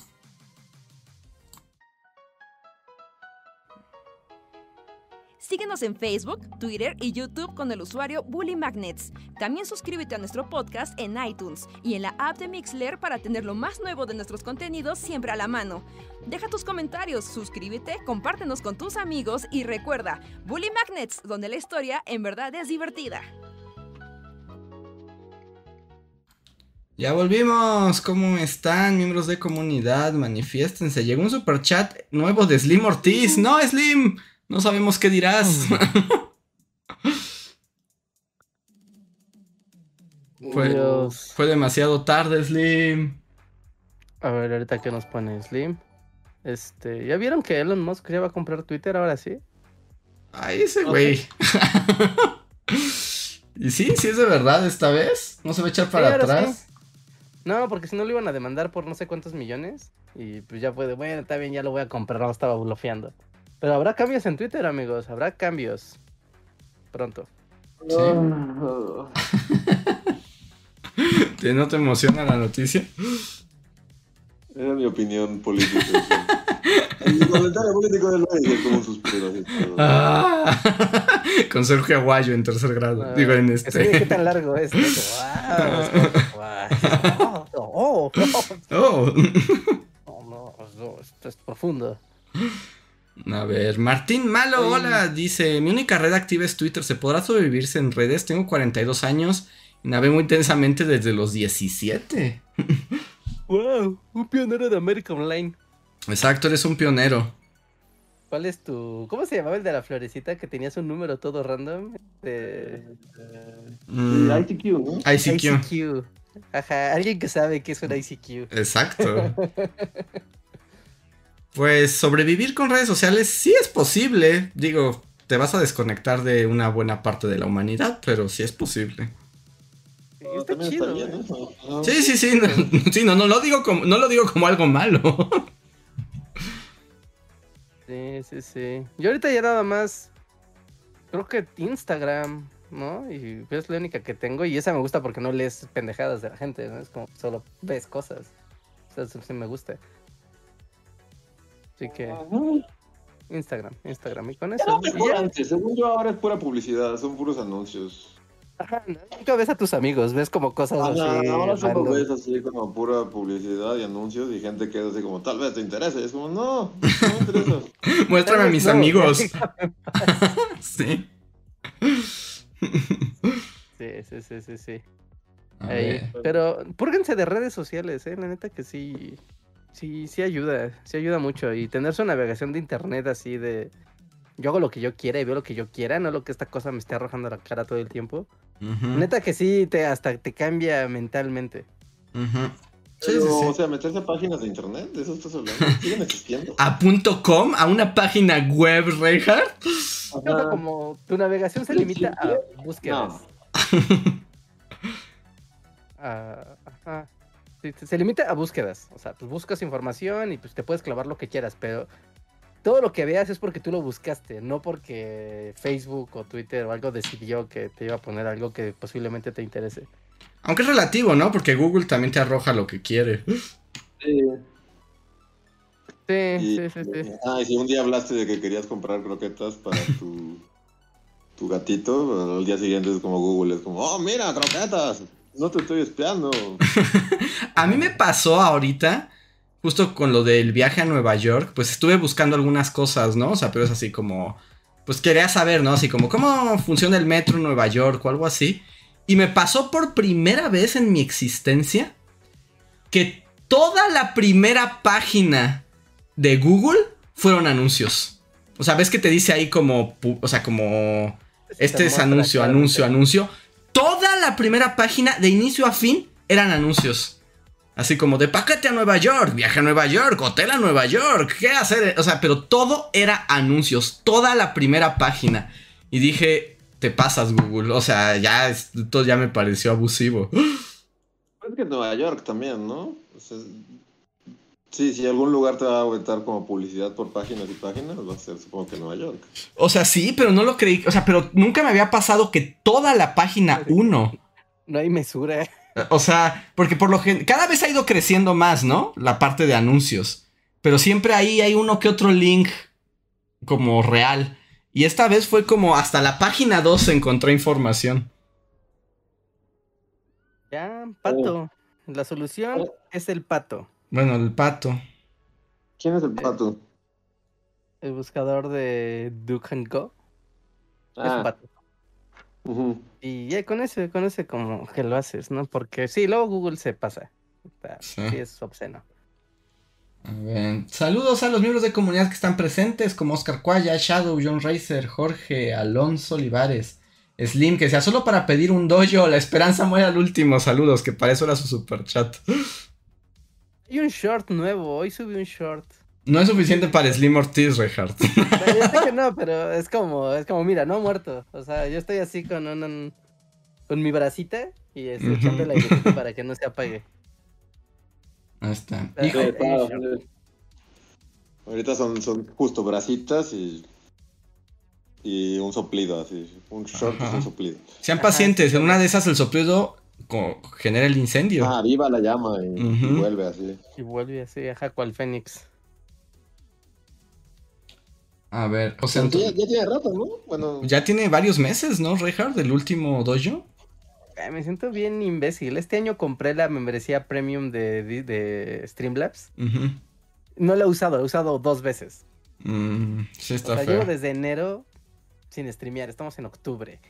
Síguenos en Facebook, Twitter y YouTube con el usuario Bully Magnets. También suscríbete a nuestro podcast en iTunes y en la app de Mixler para tener lo más nuevo de nuestros contenidos siempre a la mano. Deja tus comentarios, suscríbete, compártenos con tus amigos y recuerda, Bully Magnets, donde la historia en verdad es divertida. Ya volvimos. ¿Cómo están, miembros de comunidad? Manifiéstense. Llegó un super chat nuevo de Slim Ortiz. No, Slim. No sabemos qué dirás. fue, demasiado tarde, Slim. A ver, ahorita que nos pone Slim. Este, ¿ya vieron que Elon Musk ya va a comprar Twitter ahora sí? Ay, ese güey. y sí, sí es de verdad esta vez. No se va a echar para atrás. No, porque si no lo iban a demandar por no sé cuántos millones. Y pues ya puede, bueno, está bien, ya lo voy a comprar. No estaba bloqueando. Pero habrá cambios en Twitter, amigos. Habrá cambios. Pronto. ¿Sí? ¿No te emociona la noticia? Era mi opinión política. El comentario político del rey como suspiro. Ah, con Sergio Aguayo en tercer grado. Ah, Digo, en este. ¿Qué tan largo es? Wow, oh, oh, oh. oh no, esto es profundo. A ver, Martín Malo, hola, dice, mi única red activa es Twitter, ¿se podrá sobrevivirse en redes? Tengo 42 años Navegué muy intensamente desde los 17. ¡Wow! Un pionero de América Online. Exacto, eres un pionero. ¿Cuál es tu. ¿Cómo se llamaba el de la florecita que tenías un número todo random? De... Mm, ICQ, ¿no? ICQ. ICQ. Ajá, alguien que sabe qué es un ICQ. Exacto. Pues sobrevivir con redes sociales sí es posible. Digo, te vas a desconectar de una buena parte de la humanidad, pero sí es posible. Sí, está chido. bien, güey. ¿no? Ah, Sí, sí, sí. No, sí, no, no lo digo como, no lo digo como algo malo. Sí, sí, sí. Yo ahorita ya nada más. Creo que Instagram, ¿no? Y es la única que tengo. Y esa me gusta porque no lees pendejadas de la gente, ¿no? Es como solo ves cosas. O sea, eso sí me gusta. Así que ajá. Instagram, Instagram. Y con eso. y mejor ya. antes, según yo ahora es pura publicidad, son puros anuncios. Ajá, ¿no? Nunca ves a tus amigos, ves como cosas Ajá, así. ahora solo ves así como pura publicidad y anuncios y gente que es así como tal vez te interese. Y es como, no, no me interesa. Muéstrame a mis No, amigos. Sí. Sí, sí, sí, sí, sí. Ahí. Pero púrguense de redes sociales, ¿eh? La neta que sí. Sí, sí ayuda. Sí ayuda mucho. Y tener su navegación de internet así de. Yo hago lo que yo quiera y veo lo que yo quiera, no lo que esta cosa me esté arrojando a la cara todo el tiempo. Neta que sí, te, hasta te cambia mentalmente. ujú. Sí, Pero, sí, O sí. sea, meterse a páginas de internet, de eso estás hablando. Siguen existiendo. A punto .com, a una página web, Reinhardt. Como tu navegación se limita a búsquedas. No. a- ajá. Se- se limita a búsquedas. O sea, pues buscas información y pues te puedes clavar lo que quieras, pero todo lo que veas es porque tú lo buscaste, no porque Facebook o Twitter o algo decidió que te iba a poner algo que posiblemente te interese. Aunque es relativo, ¿no? Porque Google también te arroja lo que quiere. Sí, Y, sí, sí, sí. Ah, y si un día hablaste de que querías comprar croquetas para tu, tu gatito, al día siguiente es como Google, es como, oh, mira, croquetas, no te estoy espiando. A mí me pasó ahorita, justo con lo del viaje a Nueva York, pues estuve buscando algunas cosas, ¿no? O sea, pero es así como, pues quería saber, ¿no? Así como, ¿cómo funciona el metro en Nueva York o algo así? Y me pasó por primera vez en mi existencia que toda la primera página de Google fueron anuncios. O sea, ves que te dice ahí como, o sea, como este Te es anuncio, anuncio, anuncio. Toda la primera página, de inicio a fin, eran anuncios. Así como de paquete a Nueva York, viaje a Nueva York, hotel a Nueva York, ¿qué hacer? O sea, pero todo era anuncios, toda la primera página. Y dije, te pasas Google, o sea, ya esto ya me pareció abusivo. Es que Nueva York también, ¿no? O sea, sí, si algún lugar te va a aventar como publicidad por páginas y páginas, va a ser supongo que Nueva York. O sea, sí, pero no lo creí, o sea, pero nunca me había pasado que toda la página 1 No hay mesura. O sea, porque por lo que cada vez ha ido creciendo más, ¿no? La parte de anuncios. Pero siempre ahí hay uno que otro link como real. Y esta vez fue como hasta la página 2 encontré información. Ya, pato. La solución Oh. es el pato. Bueno, el pato. ¿Quién es el pato? El buscador de Duke and Go. Es un Ah, pato. Y ya con ese, con ese como que lo haces, ¿no? Porque sí, luego Google se pasa. O sea, Sí. sí es obsceno. A ver, Saludos a los miembros de comunidad que están presentes, como Oscar Cuaya, Shadow, John Racer, Jorge, Alonso Olivares, Slim, que sea solo para pedir un dojo, la esperanza muere al último. Saludos, que para eso era su super chat. Hay un short nuevo, hoy subí un short. No es suficiente para Slim Ortiz, Reinhardt. Ya sé que no, pero es como, es como, mira, no ha muerto. O sea, yo estoy así con un, con mi bracita y este, Ujú. echando airecito para que no se apague. Ahí está. Pero Hijo, Sí, claro. Ahorita son, son justo bracitas y, y un soplido así. Un short Ajá. y un soplido. sean pacientes, en una de esas el soplido genera el incendio. Ah, viva la llama y, vuelve así. Y vuelve así, ajá, cual Fénix. A ver, o sea, ya, tiene rato, ¿no? Bueno, ya tiene varios meses, ¿no, Reinhardt? Del último dojo. Ay, me siento bien imbécil. Este año compré la membresía premium de, de, de Streamlabs. No la he usado, la he usado dos veces. Mm, sí, O está sea, feo. llevo desde enero sin streamear. Estamos en octubre.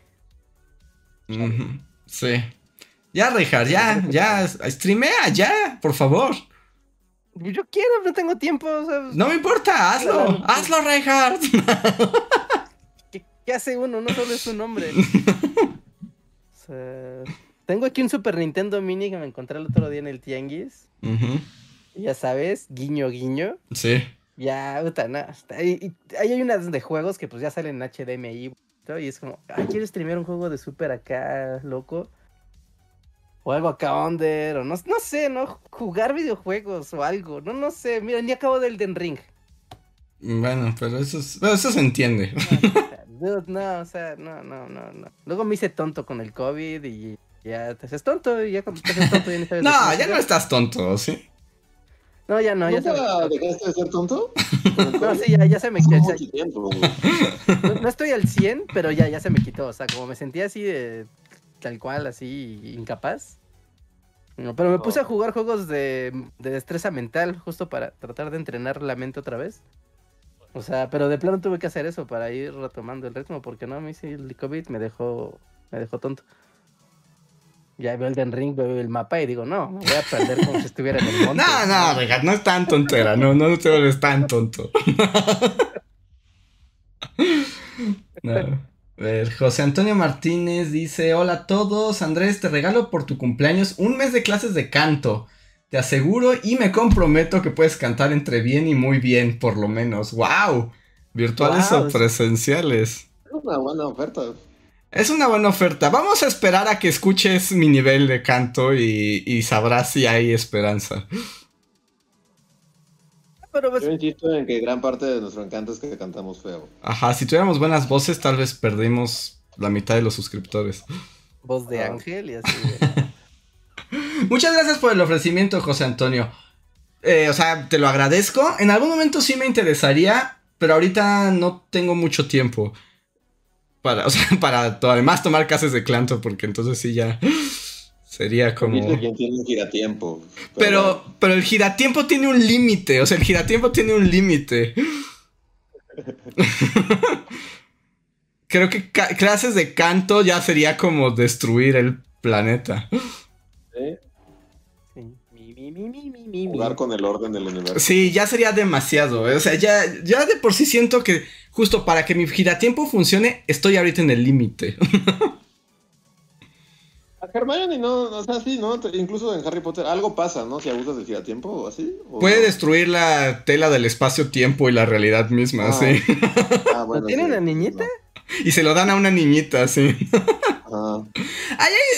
Sí. Ya, Rejar, ya, ya, streamea, ya, por favor. Yo quiero, no tengo tiempo. no me importa, hazlo, hazlo, Rejar. ¿Qué, hace uno? No solo es su nombre. tengo aquí un Super Nintendo Mini que me encontré el otro día en el Tianguis. Ya sabes, guiño, guiño. Sí. Ya, puta, no. Ahí hay unas de juegos que pues ya salen en HDMI. Y es como, ay, quiero streamear un juego de Super acá, loco. O algo acá under, o no, no sé, ¿no? Jugar videojuegos o algo. No, no sé. Mira, ni acabo del Den Ring. Bueno, pero eso, eso se entiende. No, o sea, no, no, no, no. Luego me hice tonto con el COVID y ya te haces tonto y ya cuando te haces tonto ya No, ya no estás tonto, ¿sí? No, ya no, ya se dejaste de ser tonto? no, sí, ya, ya se me quitó. no, estoy al 100, pero ya, ya se me quitó. O sea, como me sentía así de tal cual, así incapaz. No, pero me puse a jugar juegos de, de destreza mental, justo para tratar de entrenar la mente otra vez. O sea, pero de plano tuve que hacer eso para ir retomando el ritmo, porque no, a mí sí el COVID me dejó, me dejó tonto. Ya veo el Den Ring, veo el mapa y digo, no, voy a perder como si estuviera en el monte. No, no, Regat, no es tan tontera, no, no te vuelves tan tonto. no. Ver, José Antonio Martínez dice: Hola a todos, Andrés, te regalo por tu cumpleaños un mes de clases de canto. Te aseguro y me comprometo que puedes cantar entre bien y muy bien, por lo menos. ¡Wow! ¿Virtuales o presenciales? Es una buena oferta. Es una buena oferta. Vamos a esperar a que escuches mi nivel de canto y, sabrás si hay esperanza. Pues Yo insisto en que gran parte de nuestro encanto es que cantamos feo. Ajá, si tuviéramos buenas voces, tal vez perdimos la mitad de los suscriptores. Voz de ángel y así. Muchas gracias por el ofrecimiento, José Antonio. Eh, o sea, te lo agradezco. En algún momento sí me interesaría, pero ahorita no tengo mucho tiempo para, o sea, para además tomar clases de canto, porque entonces sí ya sería como. Quien tiene un giratiempo. Pero, pero, el giratiempo tiene un límite, o sea, el giratiempo tiene un límite. Creo que clases de canto ya sería como destruir el planeta. ¿Sí? Jugar con el orden del universo. Sí, ya sería demasiado. ¿eh? O sea, ya, ya de por sí siento que justo para que mi giratiempo funcione, estoy ahorita en el límite. Hermione no, o sea, sí, ¿no? Incluso en Harry Potter algo pasa, ¿no? Si abusas del giratiempo o así. Puede destruir la tela del espacio-tiempo y la realidad misma, ah. sí. Ah, bueno, ¿Tiene una niñita? Y se lo dan a una niñita, sí. Ah.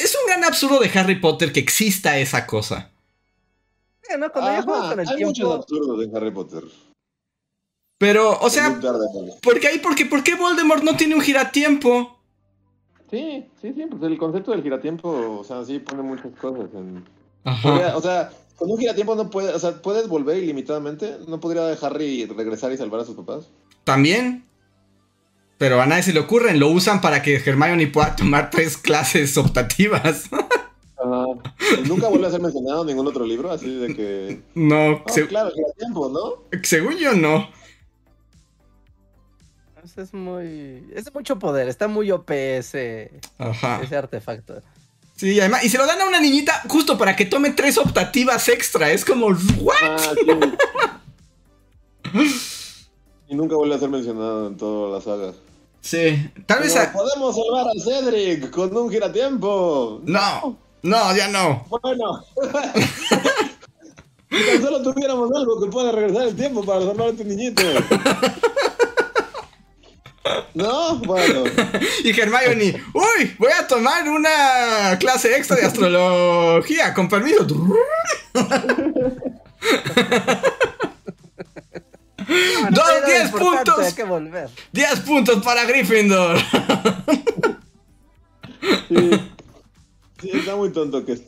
es un gran absurdo de Harry Potter que exista esa cosa. ¿no? Cuando yo juego con el hay tiempo. muchos absurdos en Harry Potter. Pero, o sea, ¿por qué, hay, porque, ¿por qué Voldemort no tiene un giratiempo? Sí, sí, sí, pues el concepto del giratiempo, o sea, sí pone muchas cosas en... Ajá. o sea, con un giratiempo no puede, o sea, puedes volver ilimitadamente, ¿no podría Harry regresar y salvar a sus papás? También. Pero a nadie se le ocurre, lo usan para que Hermione pueda tomar tres clases optativas. Nunca vuelve a ser mencionado en ningún otro libro, así de que. No, claro, tiempo, ¿no? Según yo, no. Es muy. Es mucho poder, está muy OP ese, ese artefacto. Sí, además, y se lo dan a una niñita justo para que tome tres optativas extra. Es como, ¿what? Ah, y nunca vuelve a ser mencionado en toda la saga. Sí, tal vez. Podemos salvar a Cedric con un giratiempo. No. No, ya no. Bueno. si tan solo tuviéramos algo que pueda regresar el tiempo para salvar a este niñito. No, bueno. Y Hermione, uy, voy a tomar una clase extra de astrología, con permiso. Dos, diez puntos. 10 puntos para Gryffindor. Sí. Sí, está muy tonto que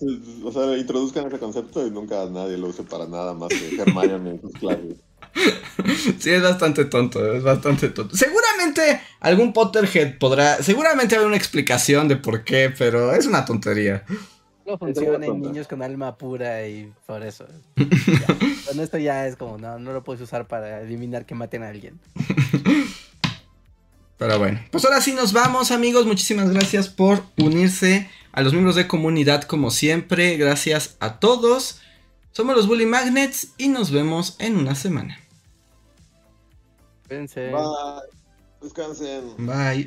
o sea, introduzcan ese concepto y nunca nadie lo use para nada más que Hermione en sus clases. Sí, es bastante tonto, es bastante tonto. Seguramente algún Potterhead podrá, seguramente habrá una explicación de por qué, pero es una tontería. No funciona en niños con alma pura y por eso. Con esto ya es como, no, no lo puedes usar para eliminar que maten a alguien. Pero bueno, pues ahora sí nos vamos amigos, muchísimas gracias por unirse a los miembros de comunidad como siempre. Gracias a todos. Somos los Bully Magnets y nos vemos en una semana. Bye. Descansen. Bye.